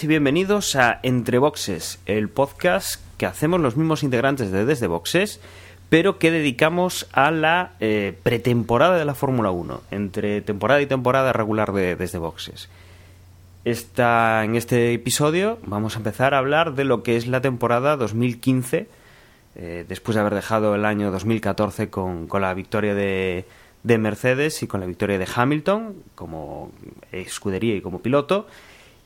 y bienvenidos a Entre Boxes, el podcast que hacemos los mismos integrantes de Desde Boxes, pero que dedicamos a la eh, pretemporada de la Fórmula 1, entre temporada y temporada regular de Desde Boxes. Esta, en este episodio vamos a empezar a hablar de lo que es la temporada 2015, eh, después de haber dejado el año 2014 con, con la victoria de, de Mercedes y con la victoria de Hamilton como escudería y como piloto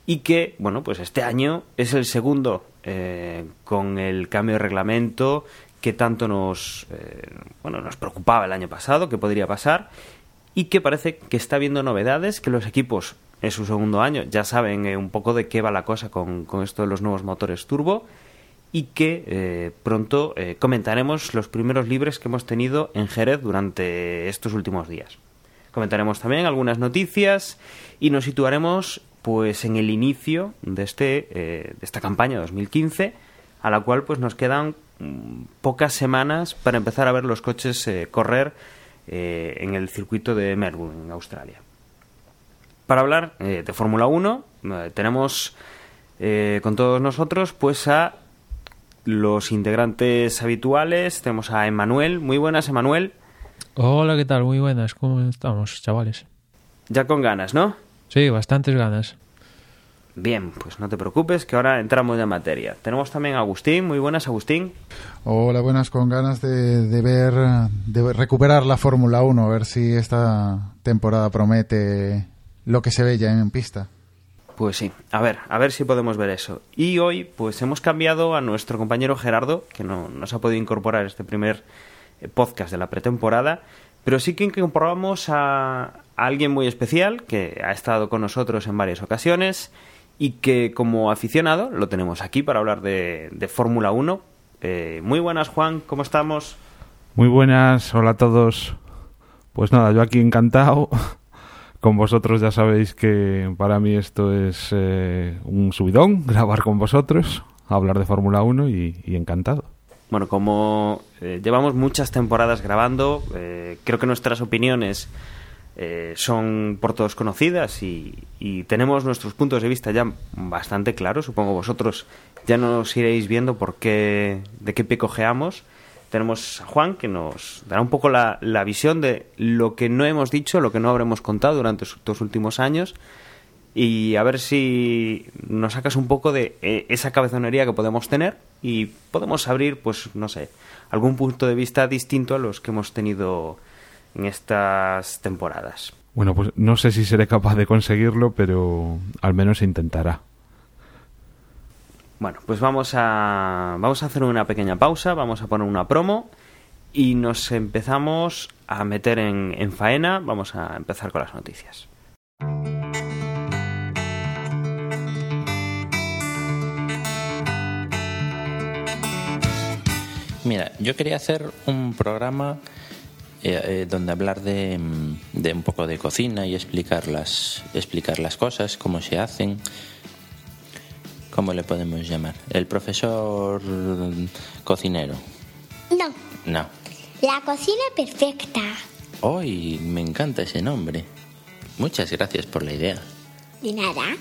y que, bueno, pues este año es el segundo eh, con el cambio de reglamento que tanto nos, eh, bueno, nos preocupaba el año pasado, que podría pasar, y que parece que está habiendo novedades, que los equipos en su segundo año ya saben eh, un poco de qué va la cosa con, con esto de los nuevos motores turbo, y que eh, pronto comentaremos los primeros libres que hemos tenido en Jerez durante estos últimos días. Comentaremos también algunas noticias y nos situaremos pues en el inicio de este eh, de esta campaña 2015 a la cual pues nos quedan mm, pocas semanas para empezar a ver los coches eh, correr eh, en el circuito de Melbourne en Australia para hablar eh, de Fórmula 1 eh, tenemos con todos nosotros pues a los integrantes habituales tenemos a Emanuel muy buenas Emanuel Hola, ¿qué tal? Muy buenas, ¿cómo estamos, chavales? ya con ganas ¿no? Sí, bastantes ganas. Bien, pues no te preocupes, que ahora entramos en materia. Tenemos también a Agustín, muy buenas, Agustín. Hola, buenas, con ganas de, de ver, de recuperar la Fórmula 1, a ver si esta temporada promete lo que se ve ya en pista. Pues sí, a ver, a ver si podemos ver eso. Y hoy, pues hemos cambiado a nuestro compañero Gerardo, que no nos ha podido incorporar este primer eh, podcast de la pretemporada, pero sí que incorporamos a, a alguien muy especial que ha estado con nosotros en varias ocasiones y que como aficionado lo tenemos aquí para hablar de, de Fórmula 1. Eh, muy buenas, Juan, ¿cómo estamos? Muy buenas, hola a todos. Pues nada, yo aquí encantado. Con vosotros ya sabéis que para mí esto es eh, un subidón, grabar con vosotros, hablar de Fórmula 1 y, y encantado. Bueno, como eh, llevamos muchas temporadas grabando, eh, creo que nuestras opiniones eh, son por todos conocidas y, tenemos nuestros puntos de vista ya bastante claros. Supongo vosotros ya nos iréis viendo por qué, de qué pie cojeamos. Tenemos a Juan que nos dará un poco la, la visión de lo que no hemos dicho, lo que no habremos contado durante estos últimos años y a ver si nos sacas un poco de eh, esa cabezonería que podemos tener y podemos abrir, pues no sé, algún punto de vista distinto a los que hemos tenido en estas temporadas. Bueno, pues no sé si seré capaz de conseguirlo, pero al menos se intentará. Bueno, pues vamos a vamos a hacer una pequeña pausa, vamos a poner una promo y nos empezamos a meter en, en faena. Vamos a empezar con las noticias. Mira, yo quería hacer un programa eh, eh, donde hablar de, mm, de un poco de cocina y explicar las, explicar las cosas, cómo se hacen. ¿Cómo le podemos llamar? El profesor mm, cocinero. No, No. la cocina perfecta. Hoy me encanta ese nombre. Muchas gracias por la idea. De nada.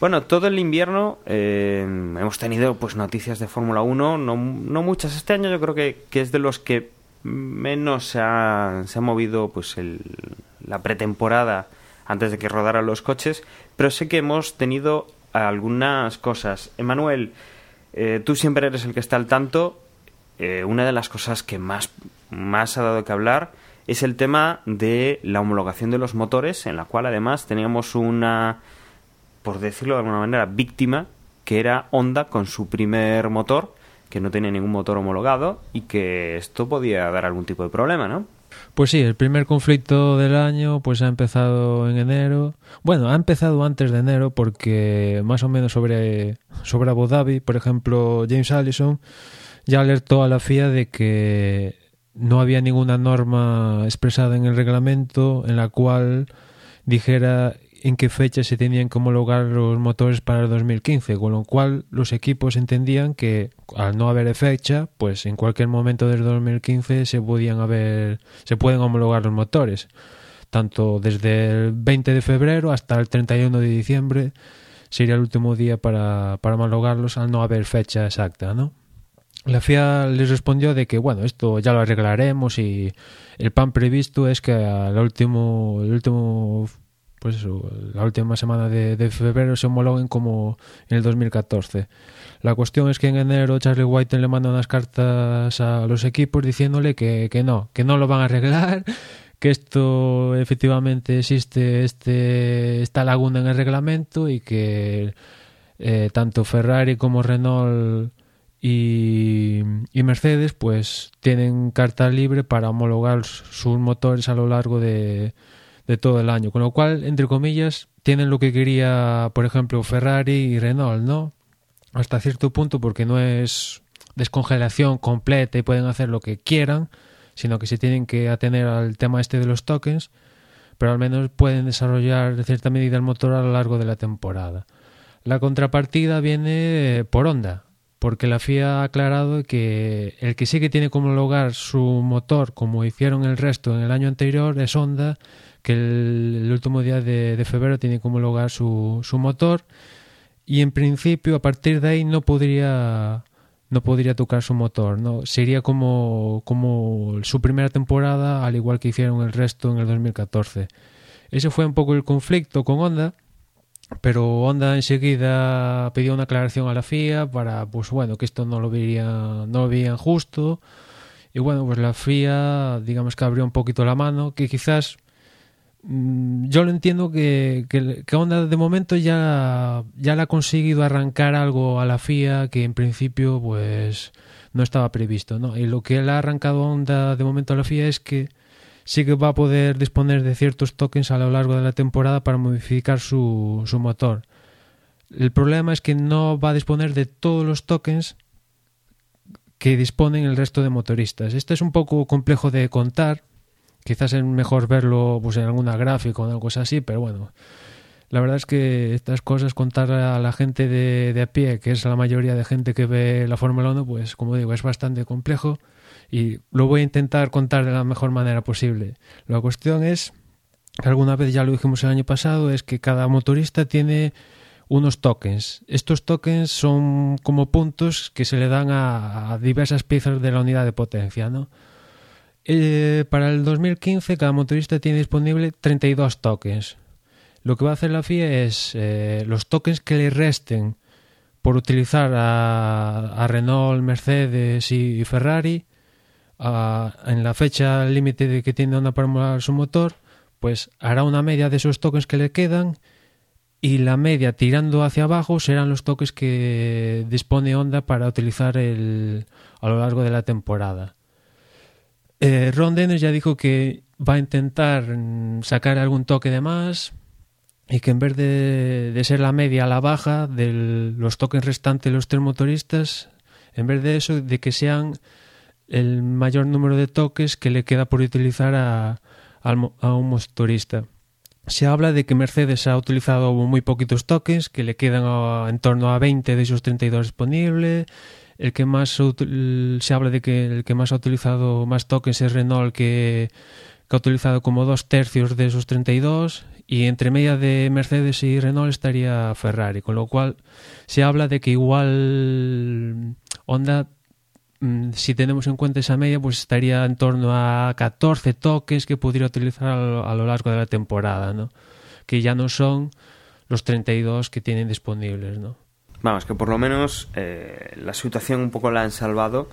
Bueno, todo el invierno eh, hemos tenido pues noticias de Fórmula 1, no, no muchas este año, yo creo que, que es de los que menos se ha, se ha movido pues el, la pretemporada antes de que rodaran los coches, pero sé que hemos tenido algunas cosas. Emanuel, eh, tú siempre eres el que está al tanto. Eh, una de las cosas que más, más ha dado que hablar es el tema de la homologación de los motores, en la cual además teníamos una, por decirlo de alguna manera, víctima, que era Honda con su primer motor, que no tenía ningún motor homologado y que esto podía dar algún tipo de problema, ¿no? Pues sí, el primer conflicto del año pues ha empezado en enero. Bueno, ha empezado antes de enero porque más o menos sobre, sobre Abu Dhabi, por ejemplo, James Allison ya alertó a la FIA de que no había ninguna norma expresada en el reglamento en la cual dijera en qué fecha se tenían que homologar los motores para el 2015, con lo cual los equipos entendían que al no haber fecha, pues en cualquier momento del 2015 se podían haber se pueden homologar los motores, tanto desde el 20 de febrero hasta el 31 de diciembre sería el último día para, para homologarlos al no haber fecha exacta, ¿no? La FIA les respondió de que bueno, esto ya lo arreglaremos y el plan previsto es que al último, el último pues la última semana de, de, febrero se homologuen como en el 2014. La cuestión es que en enero Charlie White le manda unas cartas a los equipos diciéndole que, que no, que no lo van a arreglar, que esto efectivamente existe este esta laguna en el reglamento y que eh, tanto Ferrari como Renault y, y, Mercedes pues tienen carta libre para homologar sus motores a lo largo de, de todo el año. Con lo cual, entre comillas, tienen lo que quería, por ejemplo, Ferrari y Renault, ¿no? Hasta cierto punto, porque no es descongelación completa y pueden hacer lo que quieran, sino que se tienen que atener al tema este de los tokens, pero al menos pueden desarrollar de cierta medida el motor a lo largo de la temporada. La contrapartida viene por Honda, porque la FIA ha aclarado que el que sí que tiene que homologar su motor como hicieron el resto en el año anterior es Honda que el, último día de, febrero tiene que homologar su, su motor y en principio a partir de ahí no podría no podría tocar su motor no sería como como su primera temporada al igual que hicieron el resto en el 2014 ese fue un poco el conflicto con Honda pero Honda enseguida pidió una aclaración a la FIA para pues bueno que esto no lo verían no lo veían justo. Y bueno pues la FIA digamos que abrió un poquito la mano que quizás yo lo entiendo que, que, que, Honda de momento ya, ya le ha conseguido arrancar algo a la FIA que en principio pues no estaba previsto, ¿no? Y lo que le ha arrancado Honda de momento a la FIA es que sí que va a poder disponer de ciertos tokens a lo largo de la temporada para modificar su, su motor. El problema es que no va a disponer de todos los tokens que disponen el resto de motoristas. Esto es un poco complejo de contar Quizás es mejor verlo pues, en alguna gráfica o algo así, pero bueno. La verdad es que estas cosas, contar a la gente de, de a pie, que es la mayoría de gente que ve la Fórmula 1, pues como digo, es bastante complejo y lo voy a intentar contar de la mejor manera posible. La cuestión es, que alguna vez ya lo dijimos el año pasado, es que cada motorista tiene unos tokens. Estos tokens son como puntos que se le dan a, a diversas piezas de la unidad de potencia, ¿no? Eh, para el 2015 cada motorista tiene disponible 32 tokens. Lo que va a hacer la FIA es eh, los tokens que le resten por utilizar a, a Renault, Mercedes y, Ferrari en la fecha límite de que tiene Honda para molar su motor, pues hará una media de esos tokens que le quedan y la media tirando hacia abajo serán los tokens que dispone Honda para utilizar el, a lo largo de la temporada. Eh, Ron Dennis ya dijo que va a intentar mm, sacar algún toque de más y que en vez de, de ser la media a la baja de los toques restantes de los tres motoristas, en vez de eso, de que sean el mayor número de toques que le queda por utilizar a, a, un motorista. Se habla de que Mercedes ha utilizado muy poquitos toques, que le quedan en torno a 20 de esos 32 disponibles el que más se habla de que el que más ha utilizado más tokens es Renault que, ha utilizado como dos tercios de esos 32 y entre media de Mercedes y Renault estaría Ferrari, con lo cual se habla de que igual Honda mm, si tenemos en cuenta esa media, pues estaría en torno a 14 toques que pudiera utilizar a lo largo de la temporada, ¿no? Que ya no son los 32 que tienen disponibles, ¿no? Vamos, que por lo menos eh, la situación un poco la han salvado,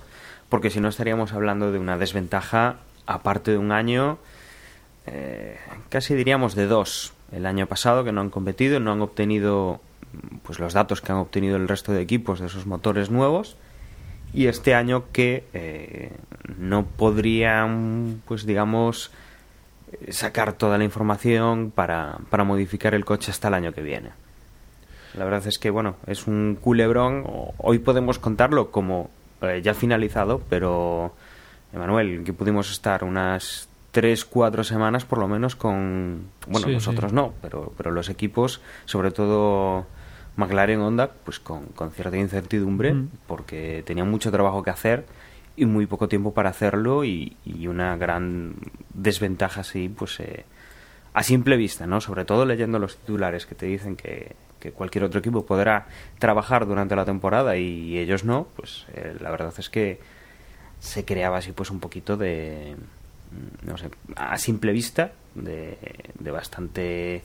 porque si no estaríamos hablando de una desventaja, aparte de un año, eh, casi diríamos de dos. El año pasado que no han competido, no han obtenido pues los datos que han obtenido el resto de equipos de esos motores nuevos y este año que eh, no podrían, pues digamos, sacar toda la información para, para modificar el coche hasta el año que viene. La verdad es que, bueno, es un culebrón. Hoy podemos contarlo como eh, ya finalizado, pero, Emanuel, que pudimos estar unas tres, cuatro semanas por lo menos con... Bueno, Sí, nosotros sí. no, pero, pero los equipos, sobre todo McLaren Honda, pues con, con cierta incertidumbre, Mm. porque tenían mucho trabajo que hacer y muy poco tiempo para hacerlo y, y una gran desventaja así, pues eh, a simple vista, ¿no? Sobre todo leyendo los titulares que te dicen que, que cualquier otro equipo podrá trabajar durante la temporada y ellos no, pues eh, la verdad es que se creaba así pues un poquito de mm, no sé, a simple vista de, de bastante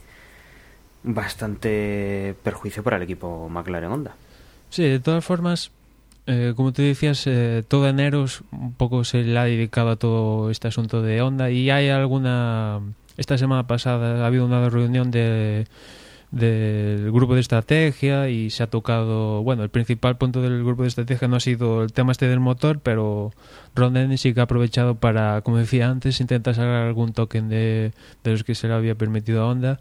bastante perjuicio para el equipo McLaren Honda. Sí, de todas formas, eh, como tú decías, eh, todo enero un poco se le ha dedicado a todo este asunto de Honda y hay alguna... Esta semana pasada ha habido una reunión de del grupo de estrategia y se ha tocado, bueno, el principal punto del grupo de estrategia no ha sido el tema este del motor, pero Ron Dennis sí que ha aprovechado para, como decía antes, intentar sacar algún token de, de los que se le había permitido a Honda.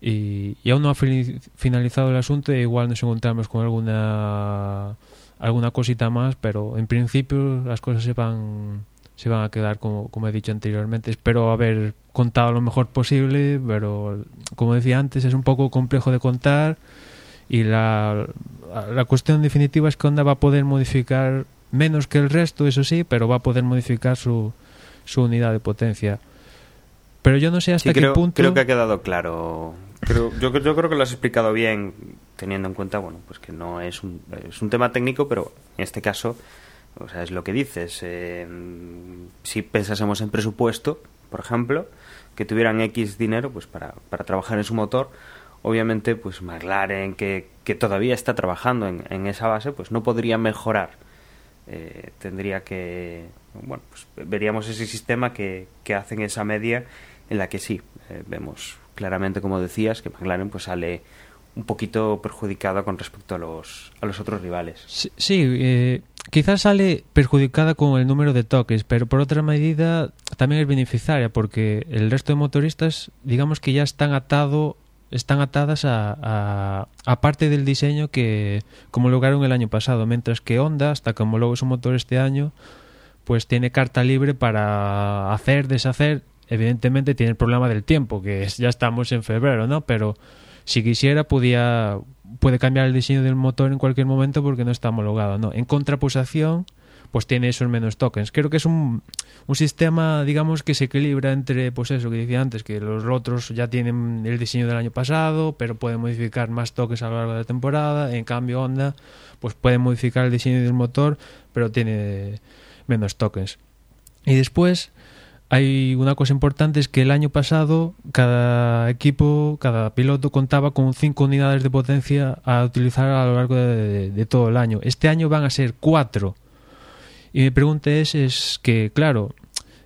Y, y aún no ha finalizado el asunto e igual nos encontramos con alguna alguna cosita más pero en principio las cosas se van se van a quedar como, como he dicho anteriormente espero haber contado lo mejor posible pero como decía antes es un poco complejo de contar y la, la cuestión definitiva es que Honda va a poder modificar menos que el resto eso sí pero va a poder modificar su, su unidad de potencia pero yo no sé hasta Sí, qué punto creo que ha quedado claro. Creo, yo, yo creo que lo has explicado bien, teniendo en cuenta, bueno, pues que no es un, es un tema técnico, pero en este caso, o sea, es lo que dices. eh, si pensásemos en presupuesto, por ejemplo, que tuvieran X dinero, pues para, para trabajar en su motor, obviamente, pues McLaren, que, que todavía está trabajando en, en esa base, pues no podría mejorar. Eh, tendría que, bueno, pues veríamos ese sistema que, que hacen esa media en la que sí, eh, vemos claramente, como decías, que McLaren pues sale un poquito perjudicada con respecto a los, a los otros rivales. Sí, sí, eh, quizás sale perjudicada con el número de toques, pero por otra medida también es beneficiaria porque el resto de motoristas, digamos que ya están atado, están atadas a, a, parte del diseño que como lograron el año pasado, mientras que Honda, hasta que homologó su motor este año, pues tiene carta libre para hacer, deshacer. Evidentemente tiene el problema del tiempo, que es- ya estamos en febrero, ¿no? Pero si quisiera podía puede cambiar el diseño del motor en cualquier momento porque no está homologado, ¿no? En contraposición, pues tiene esos menos tokens. Creo que es un, un sistema, digamos, que se equilibra entre, pues eso que decía antes, que los otros ya tienen el diseño del año pasado, pero pueden modificar más tokens a lo largo de la temporada. En cambio, Honda, pues puede modificar el diseño del motor, pero tiene menos tokens. Y después hay una cosa importante es que el año pasado cada equipo, cada piloto contaba con 5 unidades de potencia a utilizar a lo largo de, de todo el año. Este año van a ser 4. Y mi pregunta es, es que, claro,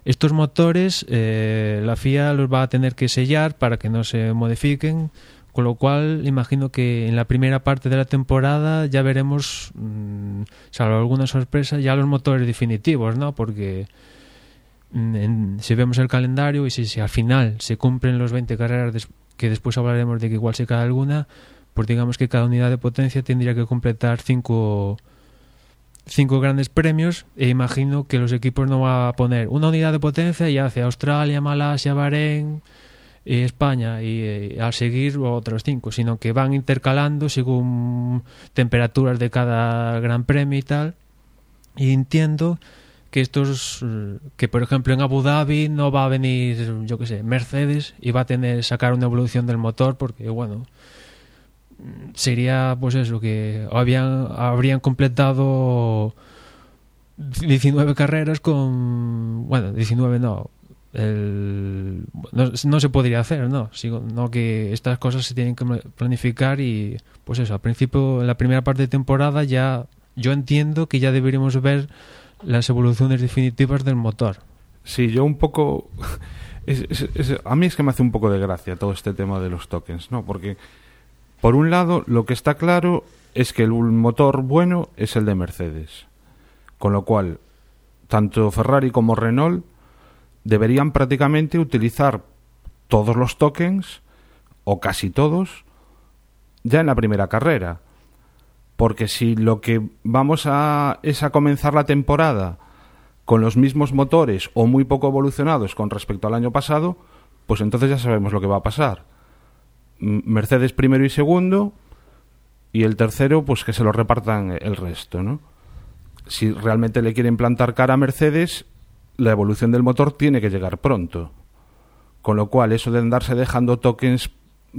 estos motores eh, la FIA los va a tener que sellar para que no se modifiquen, con lo cual imagino que en la primera parte de la temporada ya veremos, mm, salvo alguna sorpresa, ya los motores definitivos, ¿no? Porque en, se vemos el calendario y si, si, al final se cumplen los 20 carreras des, que después hablaremos de que igual se cae alguna, pues digamos que cada unidad de potencia tendría que completar 5 cinco, cinco grandes premios e imagino que los equipos no va a poner una unidad de potencia y hace Australia, Malasia, Bahrein, y España y, y al seguir otros cinco, sino que van intercalando según temperaturas de cada gran premio y tal. Y entiendo que estos, que por ejemplo en Abu Dhabi no va a venir, yo que sé, Mercedes y va a tener sacar una evolución del motor porque, bueno, sería pues eso que habían habrían completado 19 carreras con bueno 19 no el, no, no se podría hacer no no que estas cosas se tienen que planificar y pues eso al principio en la primera parte de temporada ya yo entiendo que ya deberíamos ver las evoluciones definitivas del motor Sí, yo un poco... a mí es que me hace un poco de gracia todo este tema de los tokens, ¿no? Porque, por un lado, lo que está claro es que el motor bueno es el de Mercedes. Con lo cual, tanto Ferrari como Renault deberían prácticamente utilizar todos los tokens, o casi todos, ya en la primera carrera. Porque si lo que vamos a es a comenzar la temporada con los mismos motores o muy poco evolucionados con respecto al año pasado, pues entonces ya sabemos lo que va a pasar. Mercedes primero y segundo y el tercero pues que se lo repartan el resto, ¿no? Si realmente le quieren plantar cara a Mercedes, la evolución del motor tiene que llegar pronto. Con lo cual, eso de andarse dejando tokens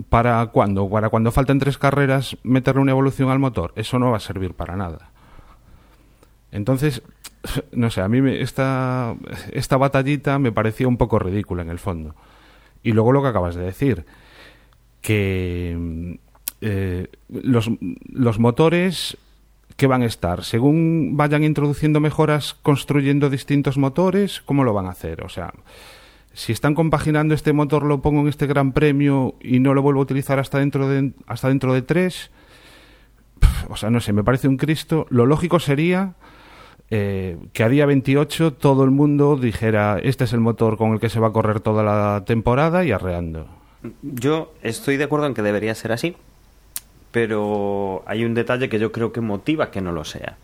para cuando, para cuando falten tres carreras, meterle una evolución al motor, eso no va a servir para nada. Entonces, no sé, a mí me- esta, esta batallita me parecía un poco ridícula en el fondo. Y luego lo que acabas de decir, que eh, los, los motores que van a estar, según vayan introduciendo mejoras, construyendo distintos motores, ¿cómo lo van a hacer? O sea, si están compaginando este motor, lo pongo en este gran premio y no lo vuelvo a utilizar hasta dentro de, hasta dentro de tres. O sea, no sé, me parece un Cristo. Lo lógico sería eh, que a día 28 todo el mundo dijera, este es el motor con el que se va a correr toda la temporada y arreando. Yo estoy de acuerdo en que debería ser así, pero hay un detalle que yo creo que motiva que no lo sea.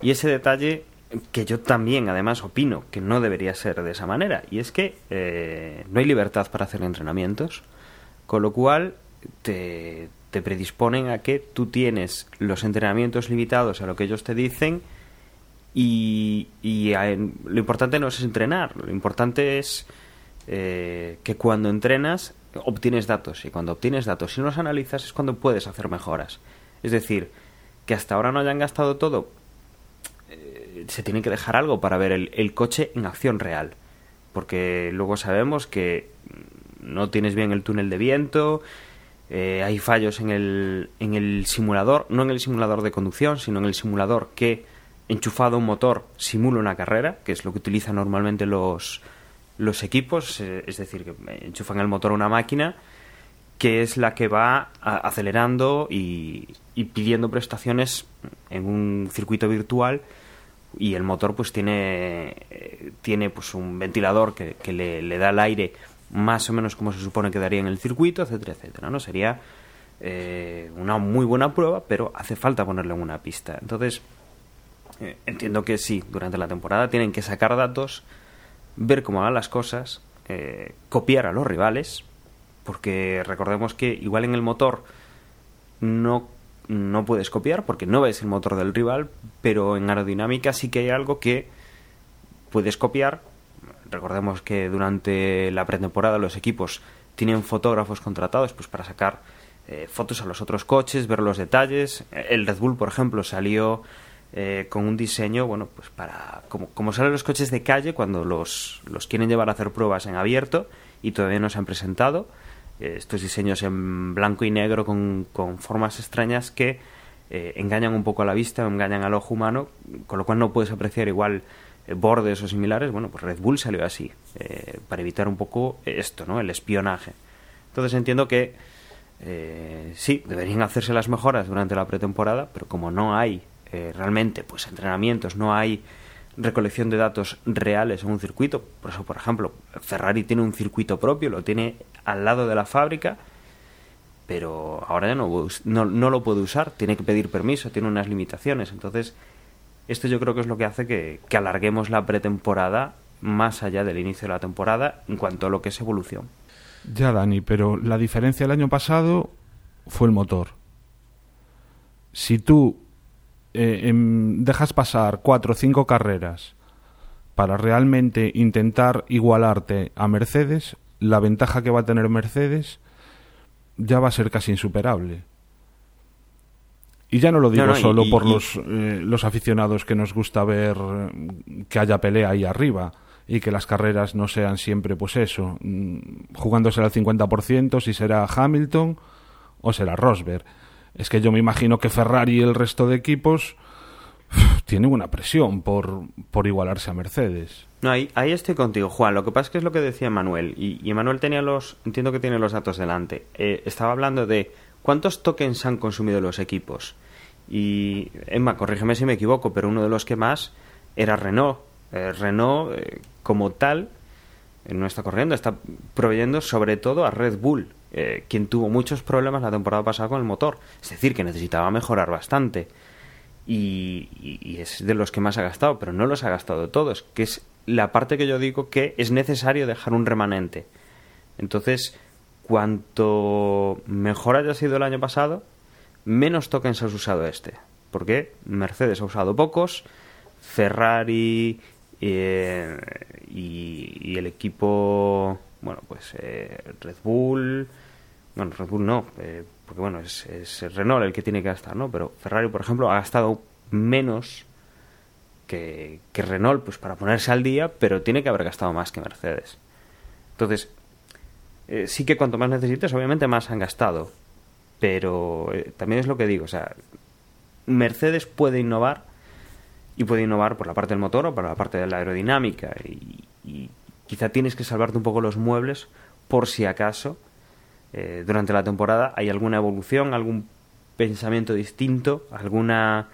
Y ese detalle que yo también, además, opino que no debería ser de esa manera, y es que eh, no hay libertad para hacer entrenamientos, con lo cual te, te predisponen a que tú tienes los entrenamientos limitados a lo que ellos te dicen y, y a- lo importante no es entrenar, lo importante es eh, que cuando entrenas obtienes datos y cuando obtienes datos y los analizas es cuando puedes hacer mejoras. Es decir, que hasta ahora no hayan gastado todo, eh, se tiene que dejar algo para ver el, coche en acción real. Porque luego sabemos que no tienes bien el túnel de viento, eh, hay fallos en el, en el simulador, no en el simulador de conducción, sino en el simulador que, enchufado un motor, simula una carrera, que es lo que utilizan normalmente los, los equipos, eh, es decir, que enchufan el motor a una máquina que es la que va acelerando y pidiendo prestaciones en un circuito virtual y el motor pues tiene eh, tiene pues un ventilador que, le da el aire más o menos como se supone que daría en el circuito etcétera etcétera no sería eh, una muy buena prueba pero hace falta ponerle en una pista. Entonces eh, entiendo que sí durante la temporada tienen que sacar datos ver cómo van las cosas eh, copiar a los rivales porque recordemos que igual en el motor no, no puedes copiar porque no ves el motor del rival, pero en aerodinámica sí que hay algo que puedes copiar. Recordemos que durante la pretemporada los equipos tienen fotógrafos contratados pues para sacar eh, fotos a los otros coches, ver los detalles. El Red Bull, por ejemplo, salió eh, con un diseño, bueno, pues para como, como salen los coches de calle cuando los, los quieren llevar a hacer pruebas en abierto y todavía no se han presentado. Eh, estos diseños en blanco y negro con, con formas extrañas que eh, engañan un poco a la vista, engañan al ojo humano, con lo cual no puedes apreciar igual eh, bordes o similares. Bueno, pues Red Bull salió así, para evitar un poco esto, ¿no? El espionaje. Entonces entiendo que sí, deberían hacerse las mejoras durante la pretemporada, pero como no hay realmente pues entrenamientos, no hay recolección de datos reales en un circuito, por eso por ejemplo Ferrari tiene un circuito propio, lo tiene al lado de la fábrica, pero ahora ya no, no, no lo puede usar, tiene que pedir permiso, tiene unas limitaciones, entonces esto yo creo que es lo que hace que, que alarguemos la pretemporada más allá del inicio de la temporada en cuanto a lo que es evolución. Ya, Dani, pero la diferencia del año pasado fue el motor. Si tú eh, em, dejas pasar cuatro o cinco carreras para realmente intentar igualarte a Mercedes, la ventaja que va a tener Mercedes ya va a ser casi insuperable. Y ya no lo digo No, no, y- solo y- por y- los, eh, los aficionados que nos gusta ver eh, que haya pelea ahí arriba y que las carreras no sean siempre, pues eso, mm, jugándose al 50% si será Hamilton o será Rosberg. Es que yo me imagino que Ferrari y el resto de equipos tienen una presión por, por igualarse a Mercedes. No, ahí, ahí estoy contigo, Juan. Lo que pasa es que es lo que decía Manuel. Y, Manuel tenía los. Entiendo que tiene los datos delante. Eh, estaba hablando de cuántos tokens han consumido los equipos. Y, Emma, corrígeme si me equivoco, pero uno de los que más era Renault. Eh, Renault, eh, como tal, no está corriendo, está proveyendo sobre todo a Red Bull, quien tuvo muchos problemas la temporada pasada con el motor. Es decir, que necesitaba mejorar bastante. Y- y es de los que más ha gastado, pero no los ha gastado todos, que es la parte que yo digo que es necesario dejar un remanente. Entonces, cuanto mejor haya sido el año pasado, menos tokens has usado este. Porque Mercedes ha usado pocos, Ferrari eh, y, y el equipo, bueno, pues eh, Red Bull, bueno, Red Bull no, eh, porque bueno, es, es Renault el que tiene que gastar, ¿no? Pero Ferrari, por ejemplo, ha gastado menos que, que Renault, pues para ponerse al día, pero tiene que haber gastado más que Mercedes. Entonces, eh, sí que cuanto más necesites, obviamente más han gastado. Pero eh, también es lo que digo, o sea, Mercedes puede innovar y puede innovar por la parte del motor o por la parte de la aerodinámica y, quizá tienes que salvarte un poco los muebles por si acaso eh, durante la temporada hay alguna evolución, algún pensamiento distinto, alguna...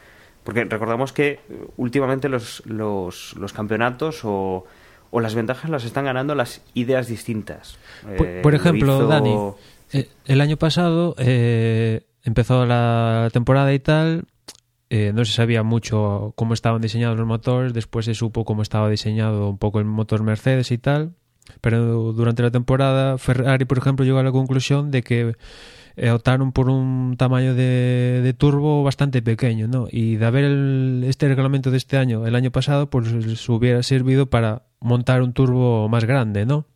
Porque recordamos que eh, últimamente los, los, los campeonatos o, o las ventajas las están ganando las ideas distintas. Por, Eh, por ejemplo, hizo- Dani, eh, el año pasado eh, empezó la temporada y tal, eh, no se sabía mucho cómo estaban diseñados los motores, después se supo cómo estaba diseñado un poco el motor Mercedes y tal, pero durante la temporada Ferrari, por ejemplo, llegó a la conclusión de que eh, optaron por un tamaño de, de turbo bastante pequeño, ¿no? Y de haber el- este reglamento de este año, el año pasado, pues les hubiera servido para montar un turbo más grande, ¿no?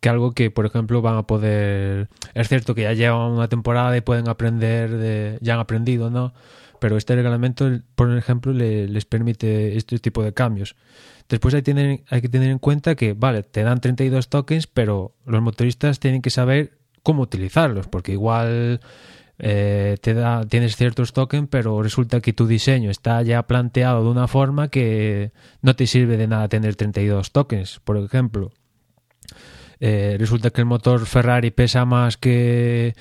que algo que, por ejemplo, van a poder... Es cierto que ya llevan una temporada y pueden aprender, de... ya han aprendido, ¿no? Pero este reglamento, por ejemplo, le- les permite este tipo de cambios. Después hay, tener- hay que tener en cuenta que, vale, te dan 32 tokens, pero los motoristas tienen que saber cómo utilizarlos, porque igual eh, te da, tienes ciertos tokens, pero resulta que tu diseño está ya planteado de una forma que no te sirve de nada tener 32 tokens, por ejemplo. Eh, resulta que el motor Ferrari pesa más que,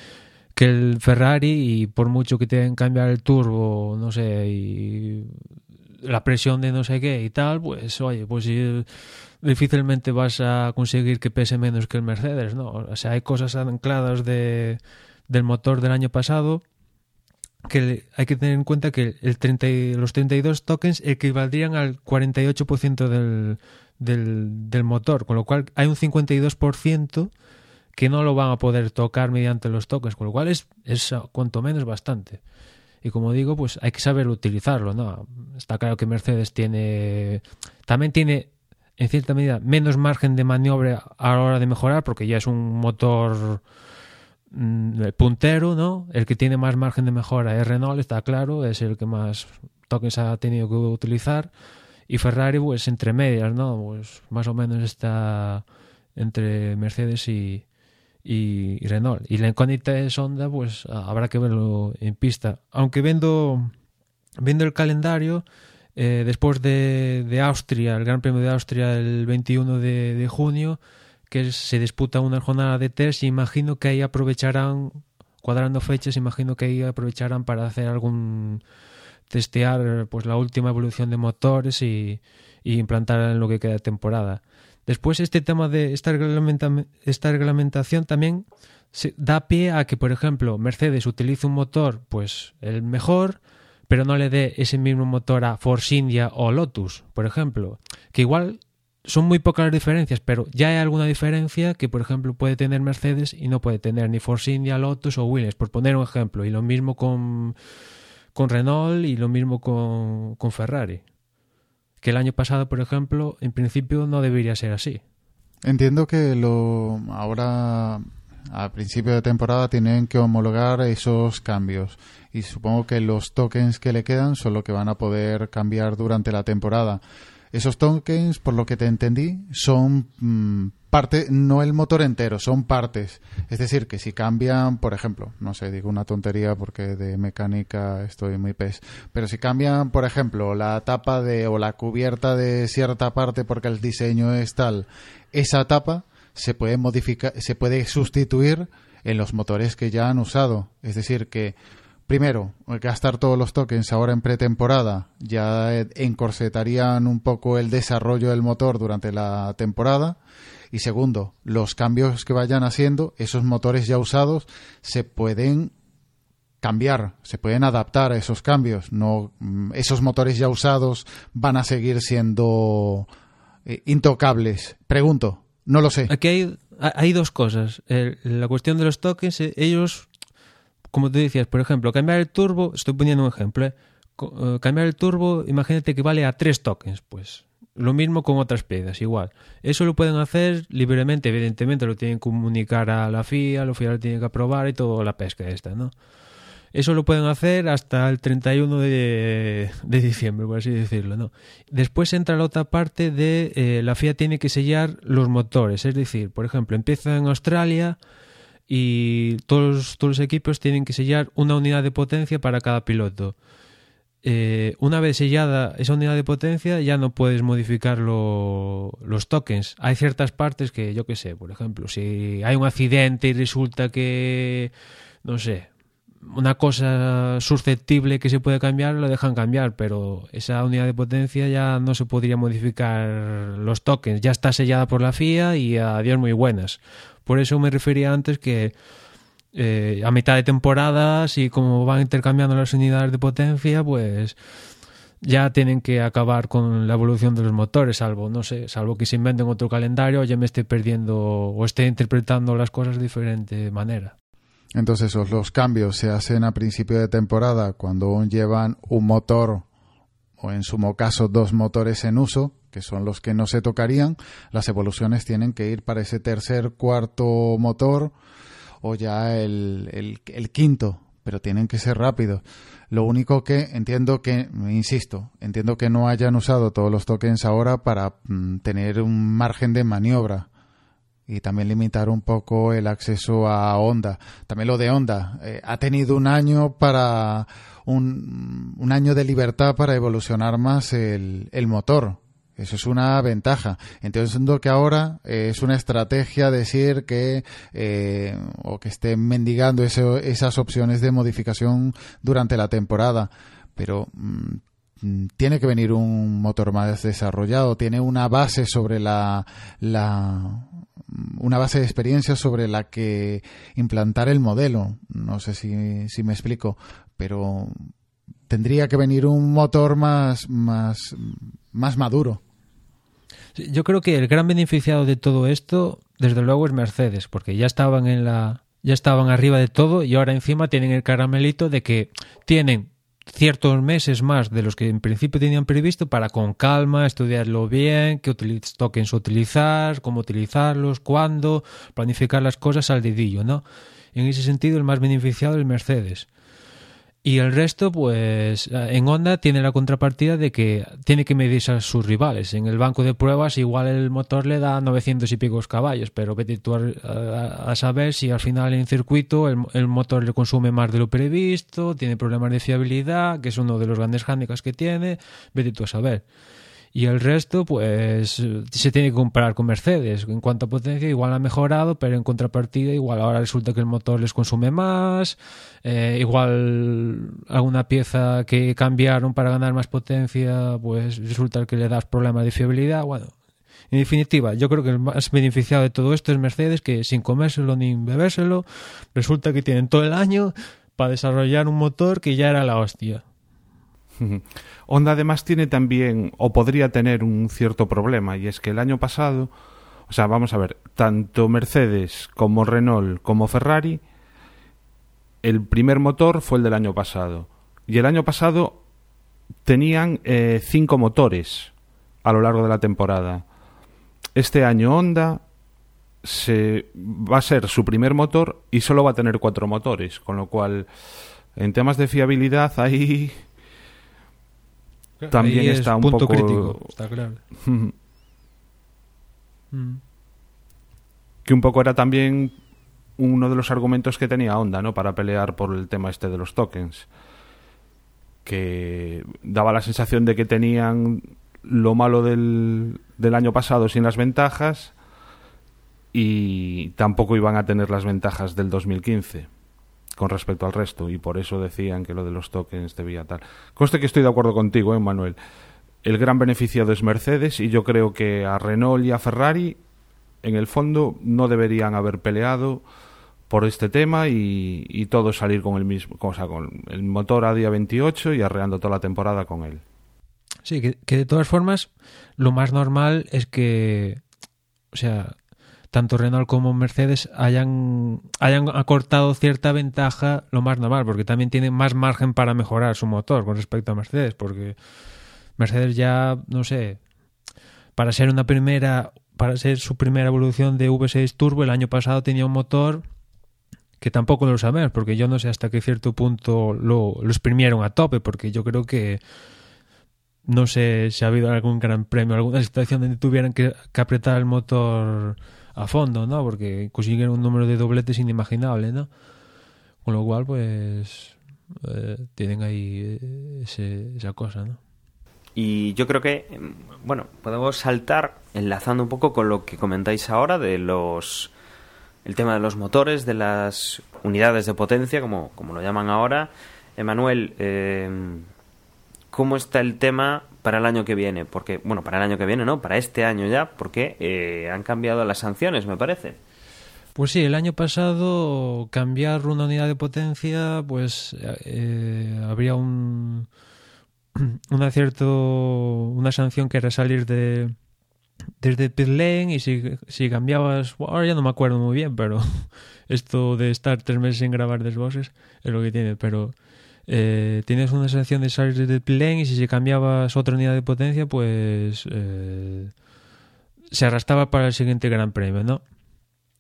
que el Ferrari y por mucho que te den cambiar el turbo, no sé, la presión de no sé qué y tal, pues oye, pues difícilmente vas a conseguir que pese menos que el Mercedes, ¿no? O sea, hay cosas ancladas de, del motor del año pasado que hay que tener en cuenta que el 30 y- los 32 tokens equivaldrían al 48% del, del, del motor, con lo cual hay un 52% que no lo van a poder tocar mediante los tokens, con lo cual es, es cuanto menos bastante. Y como digo, pues hay que saber utilizarlo, ¿no? Está claro que Mercedes tiene también tiene en cierta medida menos margen de maniobra a la hora de mejorar porque ya es un motor mm, puntero, ¿no? El que tiene más margen de mejora es Renault, está claro, es el que más tokens ha tenido que utilizar. Y Ferrari, pues entre medias, ¿no? Pues más o menos está entre Mercedes y, y, Renault. Y la incógnita es Honda, pues ah, habrá que verlo en pista. Aunque viendo, viendo el calendario, eh, después de, de Austria, el Gran Premio de Austria el 21 de, junio, que se disputa una jornada de test, y imagino que ahí aprovecharán, cuadrando fechas, imagino que ahí aprovecharán para hacer algún testear pues la última evolución de motores y, y implantar en lo que queda de temporada. Después este tema de esta, reglamenta- esta reglamentación también se da pie a que, por ejemplo, Mercedes utilice un motor, pues el mejor, pero no le dé ese mismo motor a Force India o Lotus, por ejemplo, que igual son muy pocas las diferencias, pero ya hay alguna diferencia que, por ejemplo, puede tener Mercedes y no puede tener ni Force India, Lotus o Williams, por poner un ejemplo. Y lo mismo con, con Renault y lo mismo con, con Ferrari. Que el año pasado, por ejemplo, en principio no debería ser así. Entiendo que lo ahora a principio de temporada tienen que homologar esos cambios y supongo que los tokens que le quedan son lo que van a poder cambiar durante la temporada. Esos tokens, por lo que te entendí, son mm, parte, no el motor entero, son partes. Es decir, que si cambian, por ejemplo, no sé, digo una tontería porque de mecánica estoy muy pez, pero si cambian, por ejemplo, la tapa de o la cubierta de cierta parte porque el diseño es tal, esa tapa se puede modificar, se puede sustituir en los motores que ya han usado. Es decir, que primero, gastar todos los tokens ahora en pretemporada ya encorsetarían un poco el desarrollo del motor durante la temporada. Y segundo, los cambios que vayan haciendo, esos motores ya usados, se pueden cambiar, se pueden adaptar a esos cambios. No, mm, esos motores ya usados van a seguir siendo eh, intocables. Pregunto, no lo sé. Aquí hay, hay dos cosas. La cuestión de los tokens, eh, ellos, como tú decías, por ejemplo, cambiar el turbo, estoy poniendo un ejemplo, eh, eh, cambiar el turbo, imagínate que vale a tres tokens, pues lo mismo con otras piezas, igual. Eso lo pueden hacer libremente, evidentemente lo tienen que comunicar a la FIA, la FIA lo tiene que aprobar y toda la pesca esta, ¿no? Eso lo pueden hacer hasta el 31 de, de diciembre, por así decirlo, ¿no? Después entra la otra parte de eh, la FIA tiene que sellar los motores, es decir, por ejemplo, empieza en Australia y todos, los equipos tienen que sellar una unidad de potencia para cada piloto. Eh, una vez sellada esa unidad de potencia ya no puedes modificar lo- los tokens. Hay ciertas partes que yo qué sé, por ejemplo, si hay un accidente y resulta que, no sé, una cosa susceptible que se puede cambiar, lo dejan cambiar, pero esa unidad de potencia ya no se podría modificar los tokens, ya está sellada por la FIA y adiós muy buenas. Por eso me refería antes que eh, a mitad de temporada, si como van intercambiando las unidades de potencia, pues ya tienen que acabar con la evolución de los motores, salvo, no sé, salvo que se inventen otro calendario ya me esté perdiendo o esté interpretando las cosas de diferente manera. Entonces, los cambios se hacen a principio de temporada cuando aún llevan un motor o en sumo caso dos motores en uso, que son los que no se tocarían. Las evoluciones tienen que ir para ese tercer, cuarto motor o ya el, el, quinto, pero tienen que ser rápidos. Lo único que entiendo que, insisto, entiendo que no hayan usado todos los tokens ahora para mm, tener un margen de maniobra y también limitar un poco el acceso a Honda. También lo de Honda. eh, ha tenido un año para un, un año de libertad para evolucionar más el, el motor. Eso es una ventaja. Entiendo que ahora eh, es una estrategia decir que eh, o que estén mendigando esas opciones de modificación durante la temporada. Pero mm, tiene que venir un motor más desarrollado, tiene una base sobre la, la una base de experiencia sobre la que implantar el modelo. No sé si, si me explico, pero tendría que venir un motor más, más, más maduro. Yo creo que el gran beneficiado de todo esto, desde luego, es Mercedes, porque ya estaban en la, ya estaban arriba de todo y ahora encima tienen el caramelito de que tienen ciertos meses más de los que en principio tenían previsto para con calma estudiarlo bien, qué tokens utilizar, cómo utilizarlos, cuándo, planificar las cosas al dedillo, ¿no? En ese sentido, el más beneficiado es Mercedes. Y el resto, pues en Honda tiene la contrapartida de que tiene que medirse a sus rivales. En el banco de pruebas igual el motor le da 900 y picos caballos, pero vete tú a, a- saber si al final en circuito el, el motor le consume más de lo previsto, tiene problemas de fiabilidad, que es uno de los grandes handicaps que tiene, vete tú a saber. Y el resto, pues se tiene que comparar con Mercedes. En cuanto a potencia, igual ha mejorado, pero en contrapartida, igual ahora resulta que el motor les consume más. eh, igual alguna pieza que cambiaron para ganar más potencia, pues resulta que le das problemas de fiabilidad. Bueno, en definitiva, yo creo que el más beneficiado de todo esto es Mercedes, que sin comérselo ni bebérselo, resulta que tienen todo el año para desarrollar un motor que ya era la hostia. Honda además tiene también, o podría tener un cierto problema, y es que el año pasado, o sea, vamos a ver, tanto Mercedes como Renault como Ferrari, el primer motor fue el del año pasado. Y el año pasado tenían eh, cinco motores a lo largo de la temporada. Este año Honda se, va a ser su primer motor y solo va a tener cuatro motores, con lo cual en temas de fiabilidad ahí También Ahí es está un punto poco- crítico, está claro. Mm. que un poco era también uno de los argumentos que tenía Honda, ¿no? Para pelear por el tema este de los tokens. Que daba la sensación de que tenían lo malo del, del año pasado sin las ventajas y tampoco iban a tener las ventajas del 2015. Con respecto al resto y por eso decían que lo de los tokens debía tal. Coste que estoy de acuerdo contigo, ¿eh, Manuel. El gran beneficiado es Mercedes y yo creo que a Renault y a Ferrari en el fondo no deberían haber peleado por este tema y, y todos salir con el mismo, o sea, con el motor a día 28 y arreando toda la temporada con él. Sí, que, que de todas formas, lo más normal es que, o sea, tanto Renault como Mercedes hayan, hayan acortado cierta ventaja, lo más normal, porque también tienen más margen para mejorar su motor con respecto a Mercedes, porque Mercedes ya, no sé, para ser una primera, para ser su primera evolución de V6 Turbo, el año pasado tenía un motor que tampoco lo sabemos, porque yo no sé hasta qué cierto punto lo, lo exprimieron a tope, porque yo creo que no sé si ha habido algún gran premio, alguna situación donde tuvieran que, que apretar el motor a fondo, ¿no? Porque consiguieron un número de dobletes inimaginable, ¿no? Con lo cual, pues, eh, tienen ahí eh, ese, esa cosa, ¿no? Y yo creo que, mm, bueno, podemos saltar enlazando un poco con lo que comentáis ahora de los. el tema de los motores, de las unidades de potencia, como, como lo llaman ahora. Emanuel, eh, ¿cómo está el tema para el año que viene? Porque, bueno, para el año que viene, no, para este año ya, porque eh, han cambiado las sanciones, me parece. Pues sí, el año pasado cambiar una unidad de potencia, pues eh, habría un una cierto una sanción que era salir de desde pit y si, si cambiabas ahora ya no me acuerdo muy bien pero esto de estar tres meses sin grabar desboses es lo que tiene pero eh, tienes una sanción de salir desde pit lane y si cambiabas otra unidad de potencia pues eh, se arrastraba para el siguiente gran premio no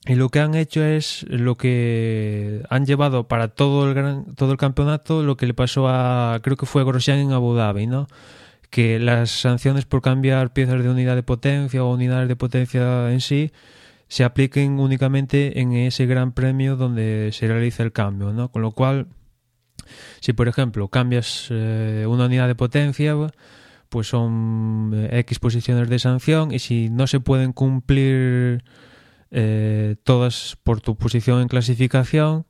y lo que han hecho es lo que han llevado para todo el gran, todo el campeonato lo que le pasó a creo que fue Grosjean en Abu Dhabi, ¿no? Que las sanciones por cambiar piezas de unidad de potencia o unidades de potencia en sí se apliquen únicamente en ese gran premio donde se realiza el cambio, ¿no? Con lo cual, si por ejemplo cambias eh, una unidad de potencia, pues son eh, X posiciones de sanción y si no se pueden cumplir eh, todas por tu posición en clasificación,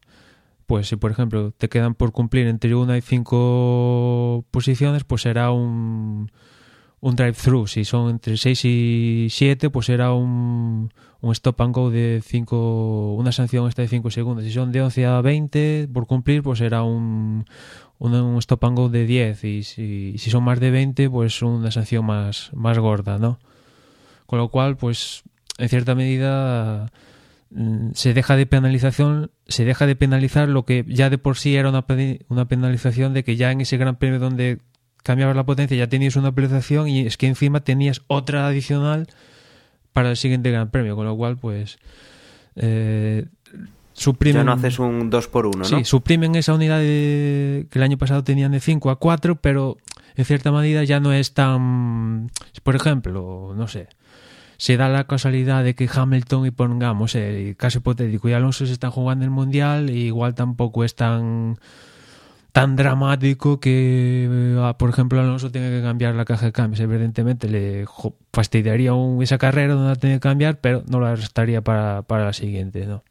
pues si por ejemplo te quedan por cumplir entre una y cinco posiciones, pues será un, un drive-thru. Si son entre 6 y 7, pues será un, un stop and go de 5, una sanción esta de 5 segundos. Si son de 11 a 20 por cumplir, pues será un, un, un stop and go de 10. Y si, si son más de 20, pues una sanción más, más gorda, ¿no? Con lo cual, pues en cierta medida mm, se deja de penalización, se deja de penalizar lo que ya de por sí era una, una penalización de que ya en ese gran premio donde cambiabas la potencia ya tenías una penalización y es que encima tenías otra adicional para el siguiente gran premio, con lo cual pues eh, suprimen... Ya no haces un 2 por 1 ¿no? Sí, suprimen esa unidad de, que el año pasado tenían de 5 a 4, pero en cierta medida ya no es tan... Por ejemplo, no sé, se da la casualidad de que Hamilton y pongamos, eh, caso hipotético, y Alonso se están jugando el Mundial, e igual tampoco es tan tan dramático que, eh, por ejemplo, Alonso tenga que cambiar la caja de cambios. Evidentemente le fastidiaría un, esa carrera donde la tiene que cambiar, pero no la restaría para, para la siguiente, ¿no?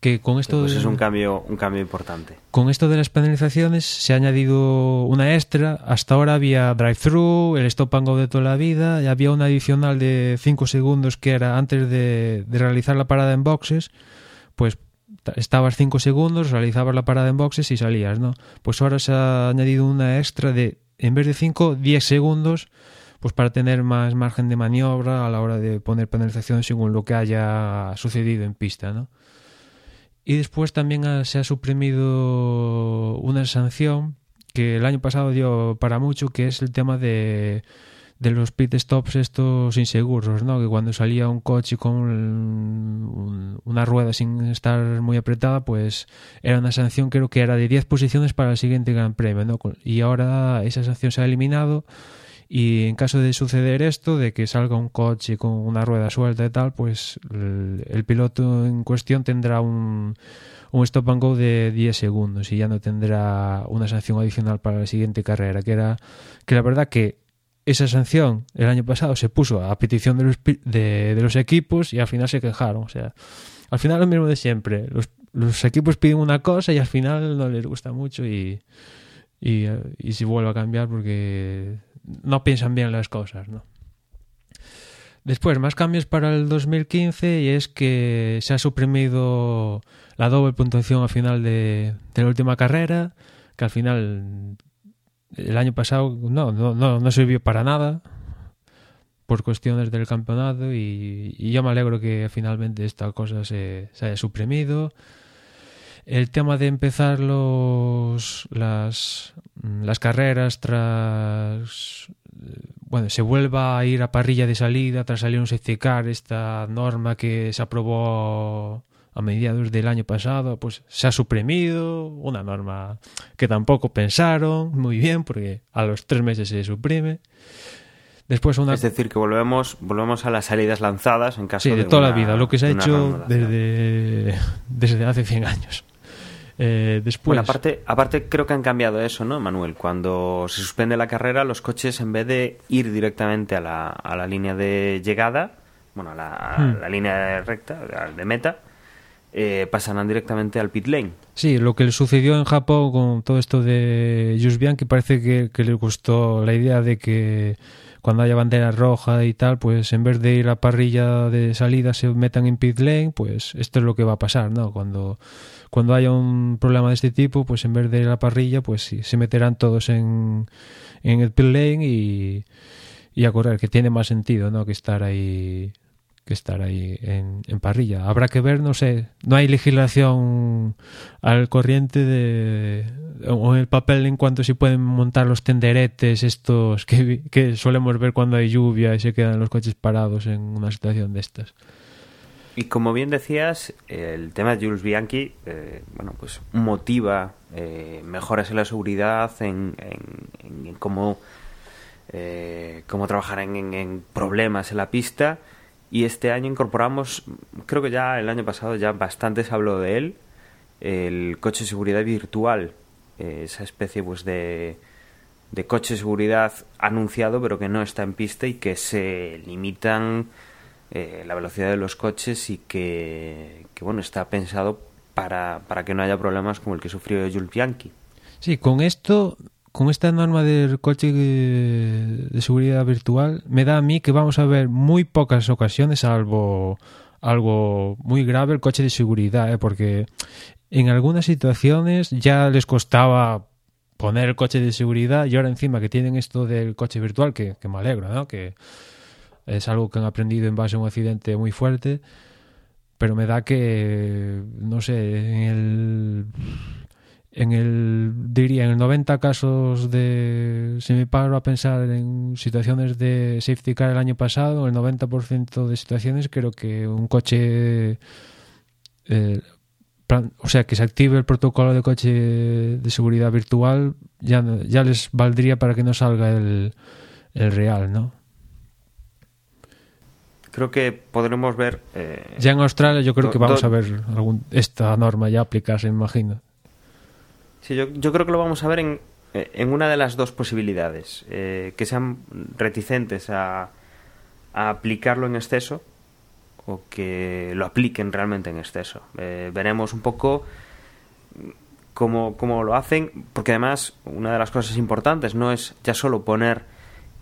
que con esto pues es un cambio un cambio importante con esto de las penalizaciones se ha añadido una extra hasta ahora había drive-thru el stop and go de toda la vida y había una adicional de 5 segundos que era antes de, de, realizar la parada en boxes pues estabas 5 segundos realizabas la parada en boxes y salías no pues ahora se ha añadido una extra de en vez de 5 10 segundos pues para tener más margen de maniobra a la hora de poner penalización según lo que haya sucedido en pista no y después también se ha suprimido una sanción que el año pasado dio para mucho, que es el tema de, de los pit stops estos inseguros, ¿no? Que cuando salía un coche con un, una rueda sin estar muy apretada, pues era una sanción creo que era de 10 posiciones para el siguiente Gran Premio, ¿no? Y ahora esa sanción se ha eliminado y en caso de suceder esto, de que salga un coche con una rueda suelta y tal, pues el, el piloto en cuestión tendrá un, un, stop and go de 10 segundos y ya no tendrá una sanción adicional para la siguiente carrera, que era que la verdad que esa sanción el año pasado se puso a petición de los, de, de los equipos y al final se quejaron, o sea, al final lo mismo de siempre. Los, los equipos piden una cosa y al final no les gusta mucho y, y, eh, y se vuelve a cambiar porque no piensan bien las cosas, ¿no? Después, más cambios para el 2015 y es que se ha suprimido la doble puntuación al final de, de la última carrera, que al final el año pasado no, no, no, no sirvió para nada por cuestiones del campeonato y, yo me alegro que finalmente esta cosa se, se haya suprimido. El tema de empezar los, las, las carreras tras bueno, se vuelva a ir a parrilla de salida tras salir un safety car, esta norma que se aprobó a mediados del año pasado, pues se ha suprimido, una norma que tampoco pensaron muy bien, porque a los tres meses se suprime. Después una... Es decir, que volvemos, volvemos a las salidas lanzadas en caso sí, de, de toda una- la vida, lo que se ha hecho desde, desde hace 100 años. Eh, después, Bueno, aparte, aparte creo que han cambiado eso, ¿no, Manuel? Cuando se suspende la carrera, los coches en vez de ir directamente a la, a la línea de llegada, bueno, a la, a Hmm. la línea de recta, de meta, eh, pasarán directamente al pit lane. Sí, lo que le sucedió en Japón con todo esto de Just Bianchi parece que, que le gustó la idea de que cuando haya bandera roja y tal, pues en vez de ir a parrilla de salida se metan en pit lane, pues esto es lo que va a pasar, ¿no? Cuando, cuando haya un problema de este tipo, pues en vez de ir a la parrilla, pues sí, se meterán todos en, en el pit lane y, y a correr, que tiene más sentido, ¿no? Que estar ahí estar ahí en, en parrilla. Habrá que ver, no sé, no hay legislación al corriente de o en el papel en cuanto se pueden montar los tenderetes estos que, que solemos ver cuando hay lluvia y se quedan los coches parados en una situación de estas. Y como bien decías, el tema de Jules Bianchi, eh, bueno, pues motiva eh, mejoras en la seguridad, en, en- cómo, eh, cómo trabajar en problemas en la pista. Y este año incorporamos, creo que ya el año pasado ya bastante se habló de él, el coche de seguridad virtual, eh, esa especie pues de, de coche de seguridad anunciado pero que no está en pista y que se limitan eh, la velocidad de los coches y que, bueno está pensado para, para que no haya problemas como el que sufrió Jules Bianchi. Sí, con esto, con esta norma del coche de, de seguridad virtual, me da a mí que vamos a ver muy pocas ocasiones, salvo algo muy grave, el coche de seguridad, ¿eh? porque en algunas situaciones ya les costaba poner el coche de seguridad y ahora encima que tienen esto del coche virtual, que, que me alegro, ¿no? Que es algo que han aprendido en base a un accidente muy fuerte, pero me da que, no sé, en el en el diría en el 90 casos de si me paro a pensar en situaciones de safety car el año pasado el 90% de situaciones creo que un coche eh, plan- o sea que se active el protocolo de coche de seguridad virtual ya ya les valdría para que no salga el, el real no Creo que podremos ver... eh, ya en Australia yo creo que vamos a ver algún, esta norma ya aplicarse imagino Yo, yo creo que lo vamos a ver en, eh, en una de las dos posibilidades. eh, que sean reticentes a, a aplicarlo en exceso o que lo apliquen realmente en exceso. Eh, veremos un poco cómo, cómo lo hacen, porque además una de las cosas importantes no es ya solo poner